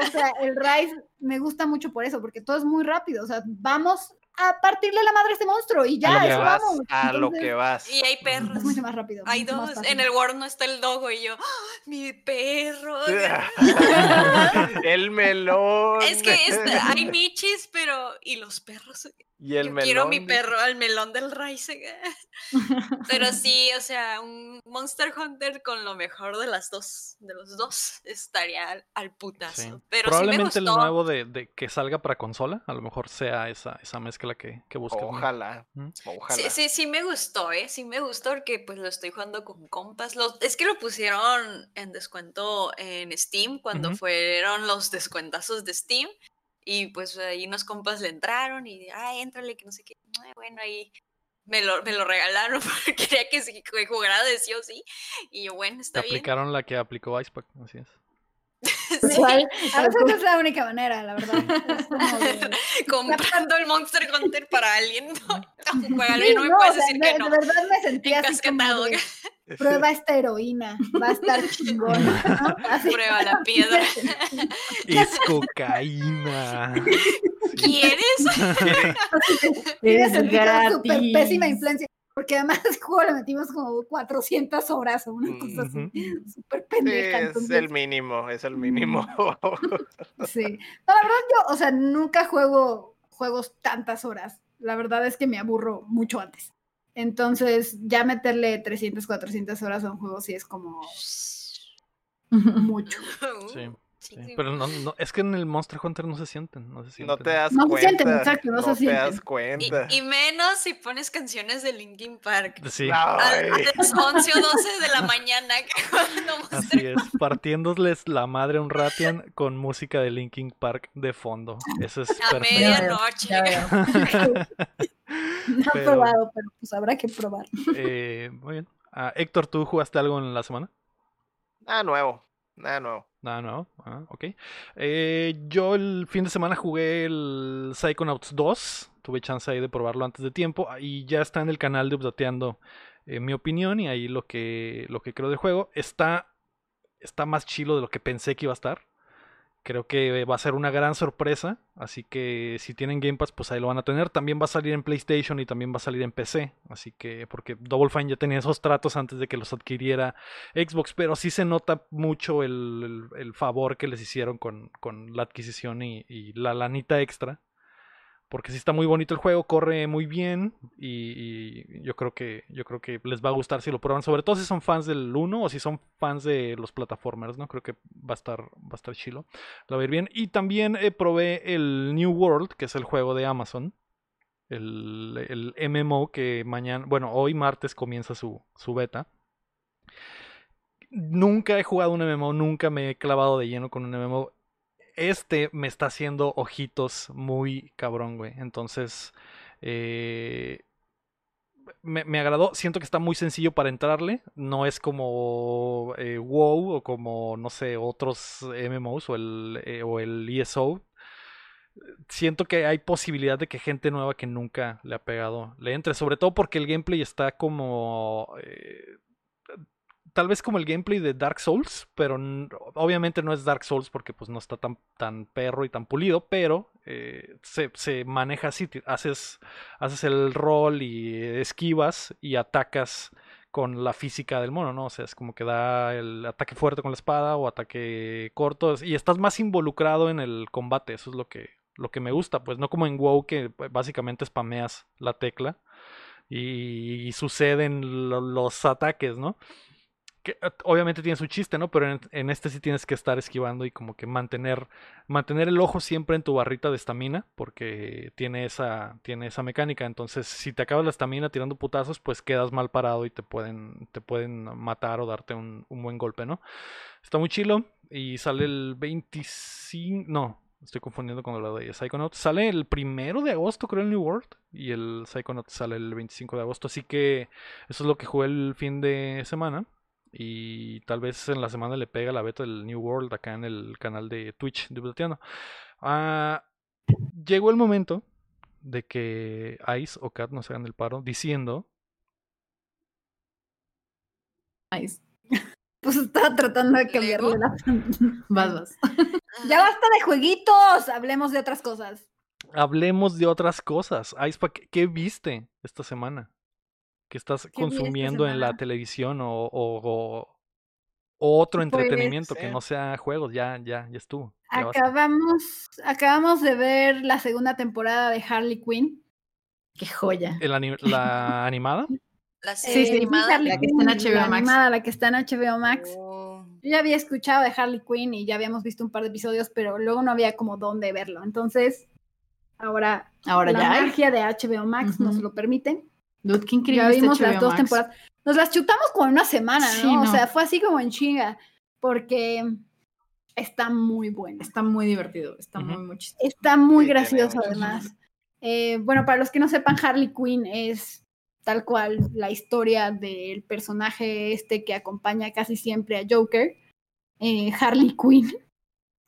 O sea, el Rise me gusta mucho por eso, porque todo es muy rápido. O sea, vamos a partirle la madre a este monstruo y A ya, que eso vas, vamos. a lo que vas. Y hay perros. Es mucho más rápido. Hay dos. En el Word no está el dogo y yo, ¡Ah, mi perro. el melón. Es que este, hay michis, pero. ¿Y los perros? Y el Yo quiero mi melón, perro al melón del Ryzen. Pero sí, o sea, un Monster Hunter con lo mejor de las dos, de los dos, estaría al, al putazo. Sí. Pero Probablemente sí el me gustó. nuevo de, de que salga para consola, a lo mejor sea esa, esa mezcla que, que buscas. ¿no? Ojalá, ¿Mm? ojalá. Sí, sí, sí me gustó, ¿eh? Sí me gustó porque pues lo estoy jugando con compas. Lo- es que lo pusieron en descuento en Steam cuando fueron los descuentazos de Steam. Y pues ahí unos compas le entraron y, ay, éntrale, que no sé qué. Ay, bueno, ahí me lo, me lo regalaron porque quería que, que jugara de sí o sí. Y yo, bueno, Te está bien. aplicaron la que aplicó Icepack, así es. Sí. A veces es la única manera, la verdad. Es como de- comprando el Monster Hunter para alguien. No, juégalo, Sí, no me no, puedes o sea, decir de, que no. de verdad me sentía así como de, prueba esta heroína, va a estar chingona, ¿no? Así. Prueba la piedra. Es cocaína. ¿Quieres? Es gratis. pésima influencia. Porque además el juego le metimos como 400 horas o una cosa así. Súper Sí, pendeja. es entonces, el mínimo, es el mínimo. sí. No, la verdad yo, o sea, nunca juego juegos tantas horas. La verdad es que me aburro mucho antes. Entonces, ya meterle 300, 400 horas a un juego sí es como mucho. Sí, Sí, sí. sí. Pero no, no, es que en el Monster Hunter no se sienten. No, se No sienten. te das No se cuenta. sienten, exacto, no se te das sienten. Y, cuenta. y menos si pones canciones de Linkin Park. Sí, A, las 11 o 12 de la mañana. así Monster es. Partiéndoles la madre a un Ratian con música de Linkin Park de fondo. Eso es a perfecto. medianoche. Ya veo. No he Pero- probado, pero pues habrá que probar. Eh, muy bien. Ah, Héctor, ¿tú jugaste algo en la semana? Nada nuevo, nada nuevo. Nada nuevo. Ah, ok. Eh, yo el fin de semana jugué el Psychonauts 2. Tuve chance ahí de probarlo antes de tiempo. Y ya está en el canal de Updateando eh, mi opinión y ahí lo que, lo que creo del juego. Está, está más chilo de lo que pensé que iba a estar. Creo que va a ser una gran sorpresa. Así que si tienen Game Pass, pues ahí lo van a tener. También va a salir en PlayStation y también va a salir en PC. Así que, porque Double Fine ya tenía esos tratos antes de que los adquiriera Xbox, pero sí se nota mucho el, el- favor que les hicieron con, con la adquisición y la lanita extra. Porque sí está muy bonito el juego, corre muy bien y, yo creo que yo creo que les va a gustar si lo prueban, sobre todo si son fans del 1 o si son fans de los plataformers, ¿no? Creo que va a estar va a estar chilo. Lo va a ir bien y también eh, probé el New World, que es el juego de Amazon. El, el MMO que mañana, bueno, hoy martes comienza su, su beta. Nunca he jugado un MMO, nunca me he clavado de lleno con un MMO. Este me está haciendo ojitos muy cabrón, güey. Entonces, eh, me, me agradó. Siento que está muy sencillo para entrarle. No es como eh, WoW o como, no sé, otros MMOs o el, eh, o el ESO. Siento que hay posibilidad de que gente nueva que nunca le ha pegado le entre. Sobre todo porque el gameplay está como... tal vez como el gameplay de Dark Souls, pero obviamente no es Dark Souls porque pues no está tan, tan perro y tan pulido, pero eh, se, se maneja así, haces, haces el rol y esquivas y atacas con la física del mono, ¿no? O sea, es como que da el ataque fuerte con la espada o ataque corto y estás más involucrado en el combate, eso es lo que, lo que me gusta, pues no como en WoW que básicamente spameas la tecla y, suceden lo- los ataques, ¿no? Que eh, obviamente tiene su chiste, ¿no? Pero en, este sí tienes que estar esquivando y como que mantener, mantener el ojo siempre en tu barrita de estamina, porque tiene esa, tiene esa mecánica. Entonces, si te acabas la estamina tirando putazos, pues quedas mal parado y te pueden, te pueden matar o darte un, un buen golpe, ¿no? Está muy chilo y sale el 25, no, estoy confundiendo con lo de Psychonauts. Sale el primero de agosto, creo, el New World, y el Psychonauts sale el 25 de agosto, así que eso es lo que jugué el fin de semana. Y tal vez en la semana le pega la beta del New World acá en el canal de Twitch de. Ah, llegó el momento de que Ice o Kat nos hagan el paro diciendo. Nice. Pues estaba tratando de cambiarle la. Vas, vas. Ya basta de jueguitos, hablemos de otras cosas. Hablemos de otras cosas. Ice, ¿pa ¿qué, qué viste esta semana? ¿Qué estás consumiendo en la televisión o, o- o- o otro Pues, entretenimiento que sí. no sea juegos? Ya, ya, ya estuvo. ya basta. Acabamos, acabamos de ver la segunda temporada de Harley Quinn. Qué joya. El ani- ¿La animada? La Sí, serie sí, animada. Harley la que está en HBO la Max. animada, la que está en HBO Max. Oh. Yo ya había escuchado de Harley Quinn y ya habíamos visto un par de episodios, pero luego no había como dónde verlo. Entonces, ahora, Ahora la ya hay. magia de HBO Max nos lo permite. Dude, qué increíble Ya este vimos las dos Max. temporadas. Nos las chutamos como en una semana, ¿no? Sí, O sea, fue así como en chinga, porque está muy buena. Está muy divertido, está muy, muy chistoso. Está muy Sí, gracioso además. Eh, bueno, para los que no sepan, Harley Quinn es tal cual la historia del personaje este que acompaña casi siempre a Joker, eh, Harley Quinn.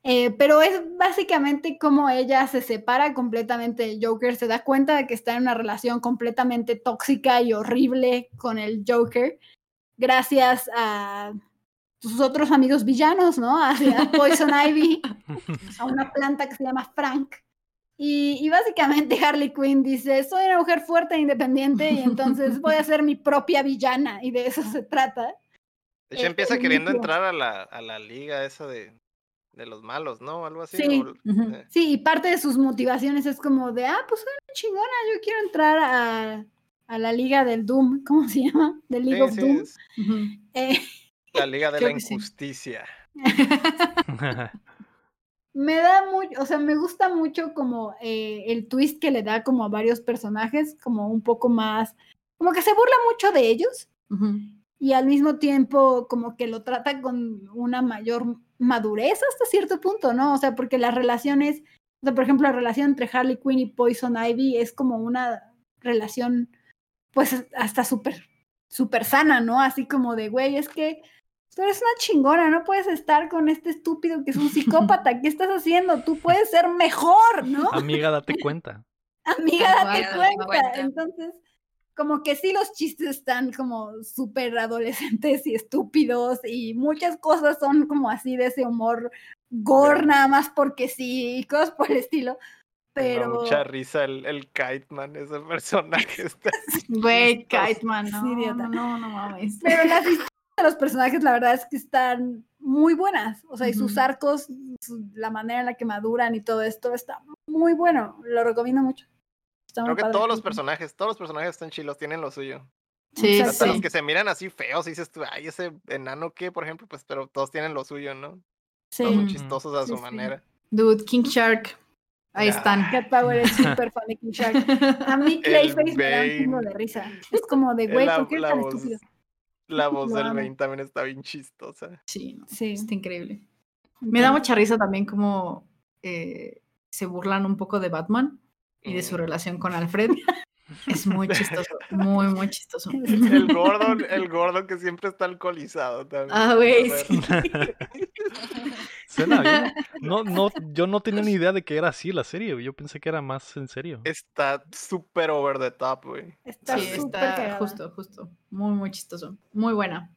Eh, pero es básicamente como ella se separa completamente del Joker, se da cuenta de que está en una relación completamente tóxica y horrible con el Joker, gracias a sus otros amigos villanos, ¿no? A, a Poison Ivy, a una planta que se llama Frank. Y, y básicamente Harley Quinn dice, soy una mujer fuerte e independiente y entonces voy a ser mi propia villana y de eso se trata. De hecho, Eh, empieza queriendo entrar a la, a la liga esa de, de los malos, ¿no? Algo así. Sí. o- eh, Sí, y parte de sus motivaciones es como de, ah, pues soy una chingona, yo quiero entrar a, a la liga del Doom, ¿cómo se llama? Del League sí, of sí, Doom. es. Eh, la liga de la injusticia. me da mucho, o sea, me gusta mucho como eh, el twist que le da como a varios personajes, como un poco más, como que se burla mucho de ellos y al mismo tiempo como que lo trata con una mayor madurez hasta cierto punto, ¿no? O sea, porque las relaciones, o sea, por ejemplo, la relación entre Harley Quinn y Poison Ivy es como una relación, pues hasta súper, súper sana, ¿no? Así como de, güey, es que tú eres una chingona, no puedes estar con este estúpido que es un psicópata, ¿qué estás haciendo? Tú puedes ser mejor, ¿no? Amiga, date cuenta. Amiga, date cuenta. Entonces, como que sí los chistes están como súper adolescentes y estúpidos y muchas cosas son como así de ese humor gore nada más porque sí y cosas por el estilo. Pero mucha risa el, el Kite Man, ese personaje está Güey, chistoso. Kite Man, no, Sí, no, no, no mames. pero las historias de los personajes la verdad es que están muy buenas, o sea, y sus arcos, su- la manera en la que maduran y todo esto está muy bueno, lo recomiendo mucho. Está Creo que padre. todos los personajes, todos los personajes están chilos, tienen lo suyo. Sí. Hasta sí. los que se miran así feos, y dices tú, ay, ese enano que, por ejemplo, pues, pero todos tienen lo suyo, ¿no? Sí. Todos son chistosos a Sí, su sí. manera. Dude, King Shark. Ahí están. Cat Power es súper fan de King Shark. A mí Clayface me da un chingo de risa. Es como de, güey, la, ¿por qué eres tan voz, estúpido? la voz del. Bane también está bien chistosa. Sí, no, Sí. está increíble. Me da mucha risa también como eh, se burlan un poco de Batman y de su Mm. relación con Alfred. Es muy chistoso, muy, muy chistoso. El gordo, el gordo que siempre está alcoholizado también. Ah, güey, sí. Suena bien. No, no, yo no tenía ni idea de que era así la serie. Yo pensé que era más en serio. Está súper over the top, güey. Está Sí, súper está justo, justo. Muy, muy chistoso. Muy buena.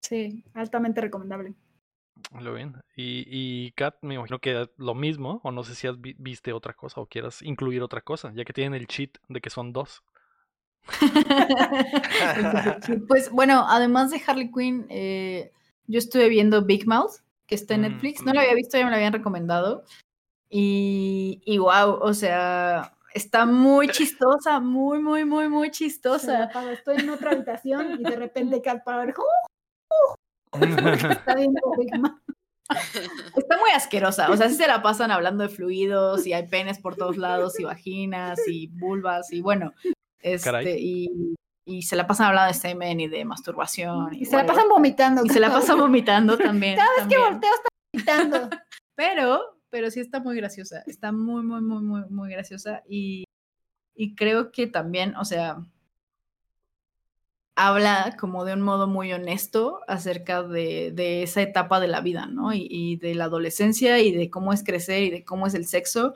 Sí, altamente recomendable. Lo bien. Y, y Kat, me imagino que lo mismo, o no sé si has vi- viste otra cosa o quieras incluir otra cosa, ya que tienen el cheat de que son dos. Pues bueno, además de Harley Quinn, eh, yo estuve viendo Big Mouth, que está en Mm, Netflix. No lo había visto, ya me lo habían recomendado. Y, y wow, o sea, está muy chistosa, muy, muy, muy, muy chistosa. Estoy en otra habitación y de repente Cat Power ¡uh! está viendo Big Mouth. Está muy asquerosa, o sea, sí se la pasan hablando de fluidos y hay penes por todos lados y vaginas y vulvas y bueno, Caray. este, y, y se la pasan hablando de semen y de masturbación. Y se la pasan vomitando. Y se la pasan vomitando también. Cada vez que volteo está vomitando. Pero, pero sí está muy graciosa. Está muy, muy, muy, muy, muy graciosa. Y, y creo que también, o sea, habla como de un modo muy honesto acerca de, de esa etapa de la vida, ¿no? Y, y de la adolescencia y de cómo es crecer y de cómo es el sexo.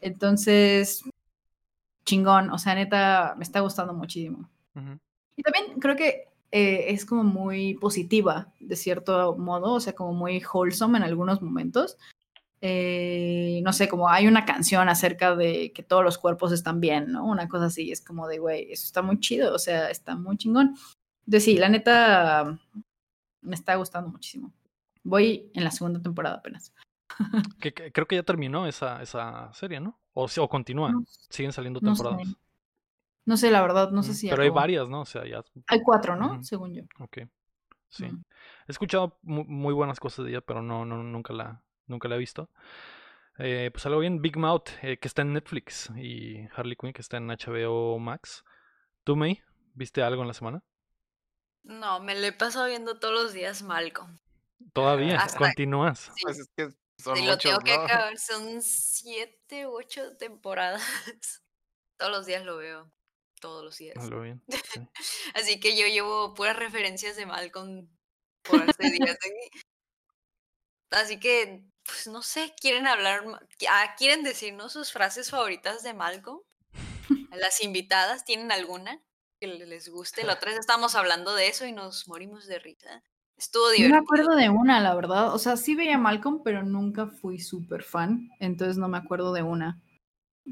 Entonces, chingón. O sea, neta, me está gustando muchísimo. Y también creo que eh, es como muy positiva, de cierto modo, o sea, como muy wholesome en algunos momentos. Eh, no sé, como hay una canción acerca de que todos los cuerpos están bien, ¿no? Una cosa así, es como de, güey, eso está muy chido, o sea, está muy chingón. Entonces, sí, la neta me está gustando muchísimo. Voy en la segunda temporada apenas. Que, que- creo que ya terminó esa, esa serie, ¿no? O, o continúa. No, Siguen saliendo no sé. temporadas. No sé, la verdad, no sé si. Pero hay acabó. varias, ¿no? O sea, ya. Hay cuatro, ¿no? Según yo. Ok. Sí. Mm. He escuchado mu- muy buenas cosas de ella, pero no, no nunca la, nunca la he visto. Eh, pues algo bien, Big Mouth, eh, que está en Netflix, y Harley Quinn, que está en HBO Max. ¿Tú, May? ¿Viste algo en la semana? No, me lo he pasado viendo todos los días Malcolm. Todavía, Hasta- continúas. Sí, Pues es que son lo muchos, tengo que ¿no? acabar. Son siete u ocho temporadas. todos los días lo veo. Todos los días. Bien. sí. Así que yo llevo puras referencias de Malcolm por hace días. Así que, pues no sé, quieren hablar, ah, quieren decirnos sus frases favoritas de Malcolm. A Las invitadas, ¿tienen alguna que le- les guste? La otra vez estábamos hablando de eso y nos morimos de risa. Estuvo No me divertido. acuerdo de una, la verdad. O sea, sí veía Malcolm, pero nunca fui súper fan. Entonces no me acuerdo de una.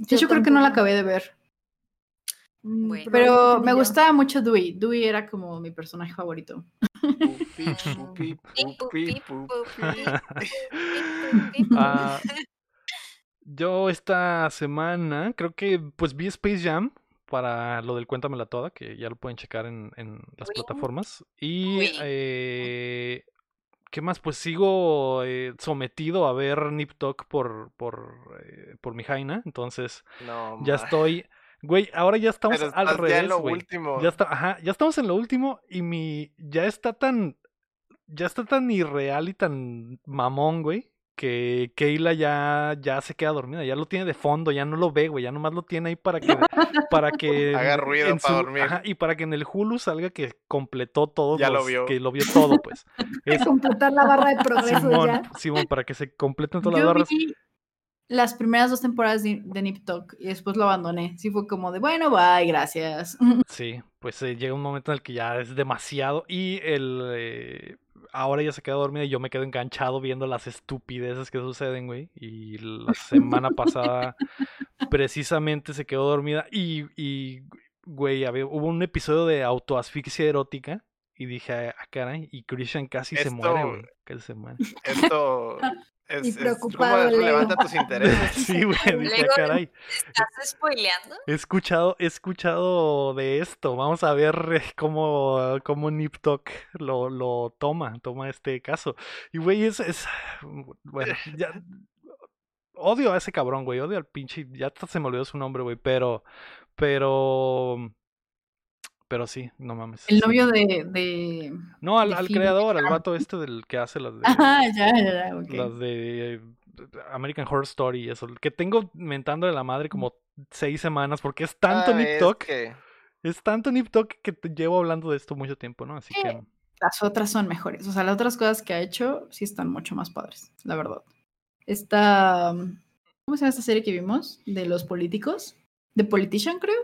Hecho, creo que no la acabé de ver. Mm, Bueno. Pero me yo. gustaba mucho Dewey. Dewey era como mi personaje favorito. Ah, yo esta semana creo que pues vi Space Jam para lo del Cuéntamela Toda, que ya lo pueden checar en, en las Uy. plataformas. Y eh, ¿qué más? Pues sigo eh, sometido a ver Nip por, por, eh, por mi Jaina. Entonces No, ya estoy... Güey, ahora ya estamos Pero al ya revés, en lo güey. último. Ya está, ajá, ya estamos en lo último y mi ya está tan ya está tan irreal y tan mamón, güey, que Keila ya ya se queda dormida, ya lo tiene de fondo, ya no lo ve, güey, ya nomás lo tiene ahí para que para que Haga ruido para su- dormir. ajá, y para que en el Hulu salga que completó todo Ya lo vio. que lo vio todo, pues. Es completar la barra de progreso Simón, ya. Simón, para que se completen todas las Yo barras. vi las primeras dos temporadas de, de Nip Tuck y después lo abandoné. Sí fue como de, bueno, bye, gracias. Sí, pues eh, llega un momento en el que ya es demasiado y el eh, ahora ya se queda dormida y yo me quedo enganchado viendo las estupideces que suceden, güey. Y la semana pasada precisamente se quedó dormida y, y güey, había- hubo un episodio de autoasfixia erótica y dije, ah, caray, y Christian casi se muere, güey. Casi se muere. Esto es, Y es preocupado, Leo. levanta tus intereses. Sí, güey, dije, Luego- caray. ¿Estás spoileando? He escuchado, he escuchado de esto. Vamos a ver eh, cómo, cómo Nip Tuck lo, lo toma, toma este caso. Y güey, es, es bueno, ya odio a ese cabrón, güey, odio al pinche, ya hasta se me olvidó su nombre, güey, pero, pero, pero sí, no mames. El sí. novio de... de... No, al, de al creador, al vato este del que hace las de, Ajá, ya, ya, ya, ok. las de American Horror Story y eso, que tengo mentándole la madre como seis semanas porque es tanto Ah, Nip es que- Es tanto Nip Tuck que te llevo hablando de esto mucho tiempo, ¿no? Así que. Las otras son mejores. O sea, las otras cosas que ha hecho sí están mucho más padres, la verdad. Esta... ¿Cómo se llama esta serie que vimos? De los políticos. The Politician, creo.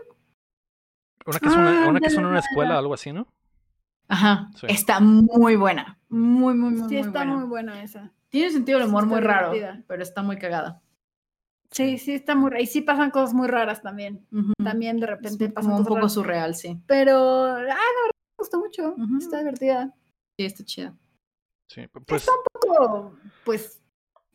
Una que es una, Ah, una, que es en una escuela, ya. algo así, ¿no? Ajá. Sí. Está muy buena. Muy, muy, muy, Sí, muy está buena. muy buena esa. Tiene sentido el Sí, humor está muy raro, divertida. pero está muy cagada. Sí, sí, está muy... Y sí pasan cosas muy raras también. También de Es repente pasan como un poco raras. surreal, sí. Pero, ah, la verdad me gustó mucho. Está divertida. Sí, está chida. Sí, pues. Está un poco, pues,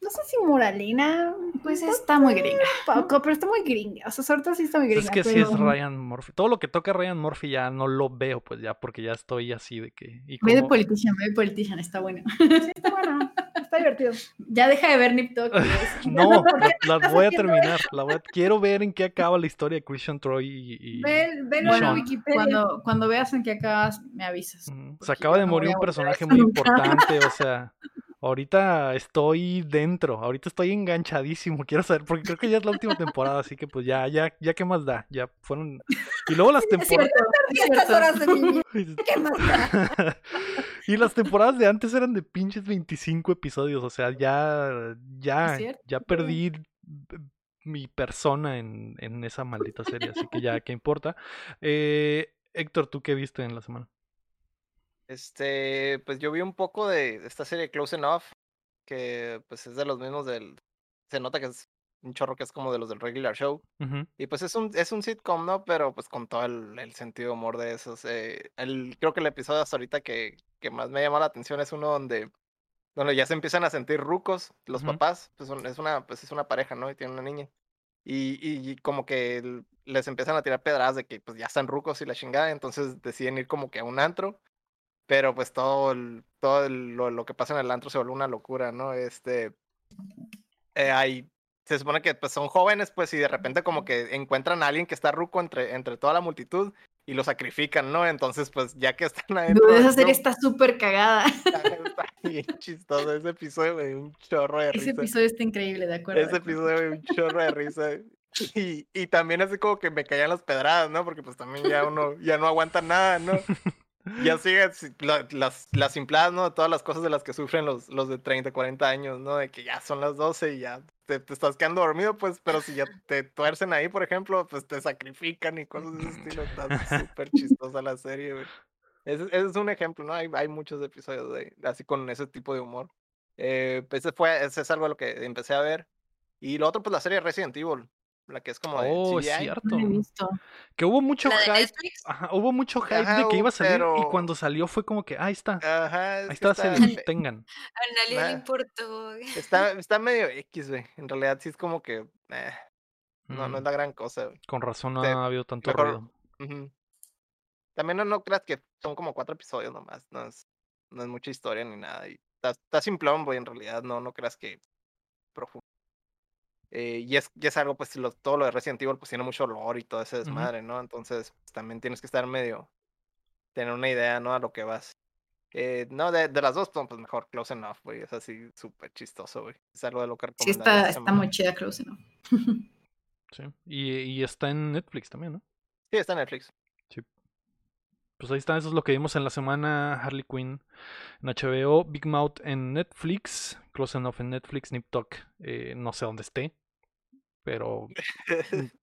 no sé si moralina. Pues está muy gringa. Poco, pero está muy gringa. O sea, sobre todo sí está muy pues gringa. es que sí es pero- Ryan Murphy. Todo lo que toca Ryan Murphy ya no lo veo, pues ya, porque ya estoy así de que. Y Ve de Politician, ve de Politician, está bueno. Sí, está bueno. Está divertido. ya deja de ver Nip Tuck. y es- No, ¿Por qué la- voy a terminar. la voy a- Quiero ver en qué acaba la historia de Christian Troy y. y- Ve, Bueno, Wikipedia. Cuando, cuando veas en qué acabas, me avisas. Se acaba de morir un personaje muy importante, o sea, ahorita estoy dentro, ahorita estoy enganchadísimo, quiero saber, porque creo que ya es la última temporada, así que pues ya, ya, ya qué más da, ya fueron, y luego las temporadas, y las temporadas de antes eran de pinches 25 episodios, o sea, ya, ya, ya perdí mi persona en, en esa maldita serie, así que ya, ¿qué importa? Eh, Héctor, ¿tú qué viste en la semana? Este, pues yo vi un poco de esta serie Close Enough, que pues es de los mismos del. Se nota que es un chorro que es como de los del regular show. Y pues es un, es un sitcom, ¿no? Pero pues con todo el, el sentido de humor de esos. eh, el, creo que el episodio hasta ahorita que, que más me llama la atención es uno donde, donde ya se empiezan a sentir rucos los papás. Pues son- es una, pues es una pareja, ¿no? Y tienen una niña. y, y como que les empiezan a tirar pedradas de que pues ya están rucos y la chingada, entonces deciden ir como que a un antro, pero pues todo, el- todo el- lo, lo que pasa en el antro se vuelve una locura, ¿no? Este, eh, hay, se supone que pues son jóvenes, pues, y de repente como que encuentran a alguien que está ruco entre, entre toda la multitud y lo sacrifican, ¿no? Entonces, pues, ya que están adentro Dude, esa serie está súper cagada. está bien chistoso ese episodio, dio un chorro de Ese risa. episodio está increíble, de acuerdo. Ese de episodio dio un chorro de risa. Y, y también así como que me caían las pedradas, ¿no? Porque pues también ya uno ya no aguanta nada, ¿no? Ya sigue si- la- las, las simpladas, ¿no? Todas las cosas de las que sufren los, los de 30, 40 años, ¿no? De que ya son las 12 y ya te, te estás quedando dormido, pues, pero si ya te tuercen ahí, por ejemplo, pues te sacrifican y cosas de ese estilo. Está súper chistosa la serie, güey. Ese, ese es un ejemplo, ¿no? Hay, hay muchos episodios de, así con ese tipo de humor. Eh, pues, ese, fue, ese es algo a lo que empecé a ver. Y lo otro, pues la serie Resident Evil, la que es como de Oh, es CGI. cierto. No he visto. Que hubo mucho ¿La de hype. Ajá, hubo mucho hype Ajá, de que iba a salir y cuando salió fue como que, ahí está. Ajá, es Ahí está, está, se los tengan. A nadie le importó. está, está medio X, güey. En realidad sí es como que eh, no, no es Mm, la gran cosa, güey. Con razón no de- ha habido tanto mejor- ruido. También no, no creas que son como cuatro episodios nomás. No es, no es mucha historia ni nada. Y está, está simplón, güey, en realidad. No, no creas que profundo. Eh, y, es, y es algo, pues, lo- todo lo de Resident Evil, pues tiene mucho olor y todo ese desmadre, ¿no? Entonces, pues, también tienes que estar medio. Tener una idea, ¿no? A lo que vas. Eh, no, de, de las dos, pues pues, mejor Close Enough, güey. Es así súper chistoso, güey. Es algo de lo que Sí, recomendaría está, está semana. muy chida Close, ¿no? Sí. Y, y está en Netflix también, ¿no? Sí, está en Netflix. Pues ahí está, eso es lo que vimos en la semana. Harley Quinn en HBO, Big Mouth en Netflix, Close Enough en Netflix, Nip Tuck, eh, no sé dónde esté, pero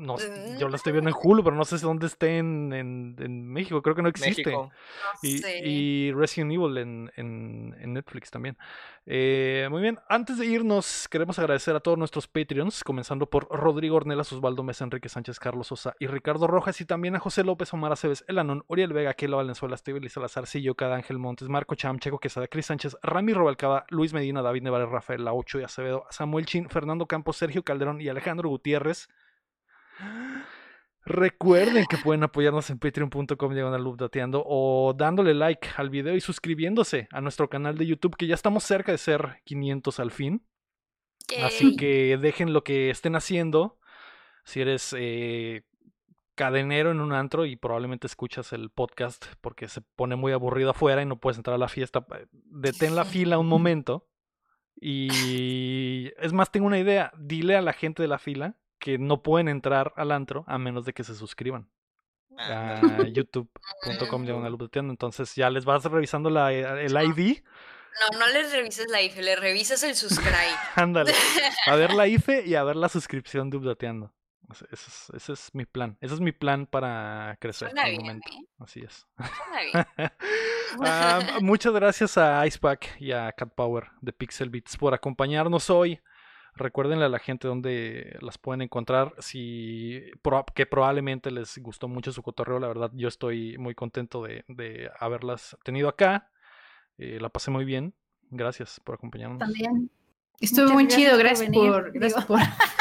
no, yo lo estoy viendo en Hulu, pero no sé dónde esté en, en, en México, creo que no existe. México. No Y, sé. y Resident Evil en, en- en Netflix también. Eh, muy bien, antes de irnos, queremos agradecer a todos nuestros Patreons, comenzando por Rodrigo Ornelas, Osvaldo Mesa, Enrique Sánchez, Carlos Sosa y Ricardo Rojas, y también a José López, Omar Aceves, Elanón, Uriel Vega, Kela Valenzuela, Steve Salazar, Sillo, Cada Ángel Montes, Marco Cham, Checo Quesada, Cris Sánchez, Rami Robalcaba, Luis Medina, David Nevares, Rafael La Ocho y Acevedo, Samuel Chin, Fernando Campos, Sergio Calderón y Alejandro Gutiérrez. Recuerden que pueden apoyarnos en patreon.com diagonal o dándole like al video y suscribiéndose a nuestro canal de YouTube que ya estamos cerca de ser 500 al fin. Así que dejen lo que estén haciendo. Si eres eh, cadenero en un antro y probablemente escuchas el podcast porque se pone muy aburrido afuera y no puedes entrar a la fiesta, detén la fila un momento. Y es más, tengo una idea. Dile a la gente de la fila que no pueden entrar al antro a menos de que se suscriban a youtube.com. Entonces ya les vas revisando la, eh, el ID. No, no les revises la IFE, le revisas el subscribe. Ándale. A ver la IFE y a ver la suscripción de Updateando. Ese es, ese es mi plan. Ese es mi plan para crecer Suena bien, momento. ¿eh? Así es. Suena bien. Ah, muchas gracias a Icepack y a Cat Power de Pixel Beats por acompañarnos hoy. Recuérdenle a la gente dónde las pueden encontrar. Si que probablemente les gustó mucho su cotorreo. La verdad, yo estoy muy contento de, de haberlas tenido acá. Eh, la pasé muy bien. Gracias por acompañarnos. También. Estuvo Muchas muy gracias chido, por gracias venir, por, gracias por,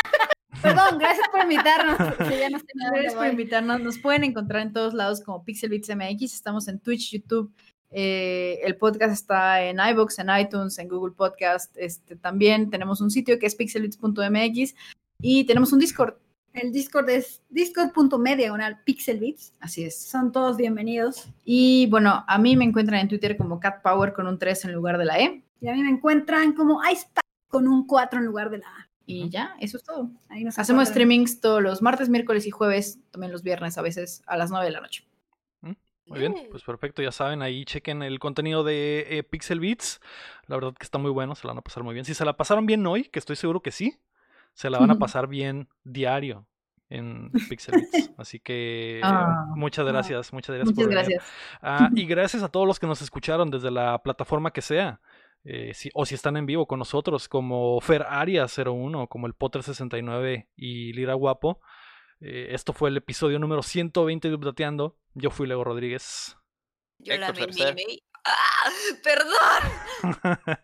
Perdón, gracias por invitarnos. ya tenía gracias por invitarnos. Nos pueden encontrar en todos lados como Pixel Beats MX. Estamos en Twitch, YouTube. Eh, el podcast está en iBox, en iTunes, en Google Podcast. Este, también tenemos un sitio que es pixelbits.mx y tenemos un Discord. El Discord es discord.media, una pixelbits. Así es. Son todos bienvenidos. Y bueno, a mí me encuentran en Twitter como Cat Power con un 3 en lugar de la E. Y a mí me encuentran como Icepack con un 4 en lugar de la A. Y ya, eso es todo. Ahí nos Hacemos encuentran. streamings todos los martes, miércoles y jueves, también los viernes a veces a las 9 de la noche. Muy bien, pues perfecto, ya saben, ahí chequen el contenido de eh, Pixel Beats. La verdad que está muy bueno, se la van a pasar muy bien. Si se la pasaron bien hoy, que estoy seguro que sí, se la van a pasar bien diario en Pixel Beats. Así que Ah, muchas ah. gracias, muchas gracias Muchas por gracias. Ah, y gracias a todos los que nos escucharon desde la plataforma que sea. eh, si- o si están en vivo con nosotros, como Fer Arias 01, como el Potter 69 y Lira Guapo. Eh, esto fue el episodio número 120 de Updateando. Yo fui Lego Rodríguez. Yo la Héctor Cercer. vendí. ¡Ah! ¡Perdón!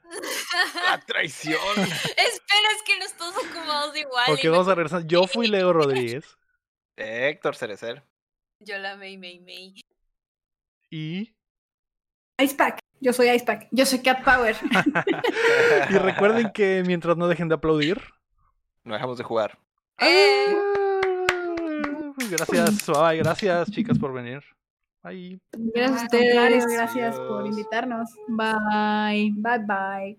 ¡Ah, traición! Espera, es que no estamos ocupados igual. Me vamos a regresar. Yo fui Leo Rodríguez. Héctor Cerecer. Yo la May May May. Y. Icepack. Yo soy Icepack. Yo soy Cat Power. y recuerden que mientras no dejen de aplaudir. No dejamos de jugar. Eh, Gracias, bye, gracias chicas por venir. Bye. Gracias a ustedes. Gracias por invitarnos. Bye. Bye bye.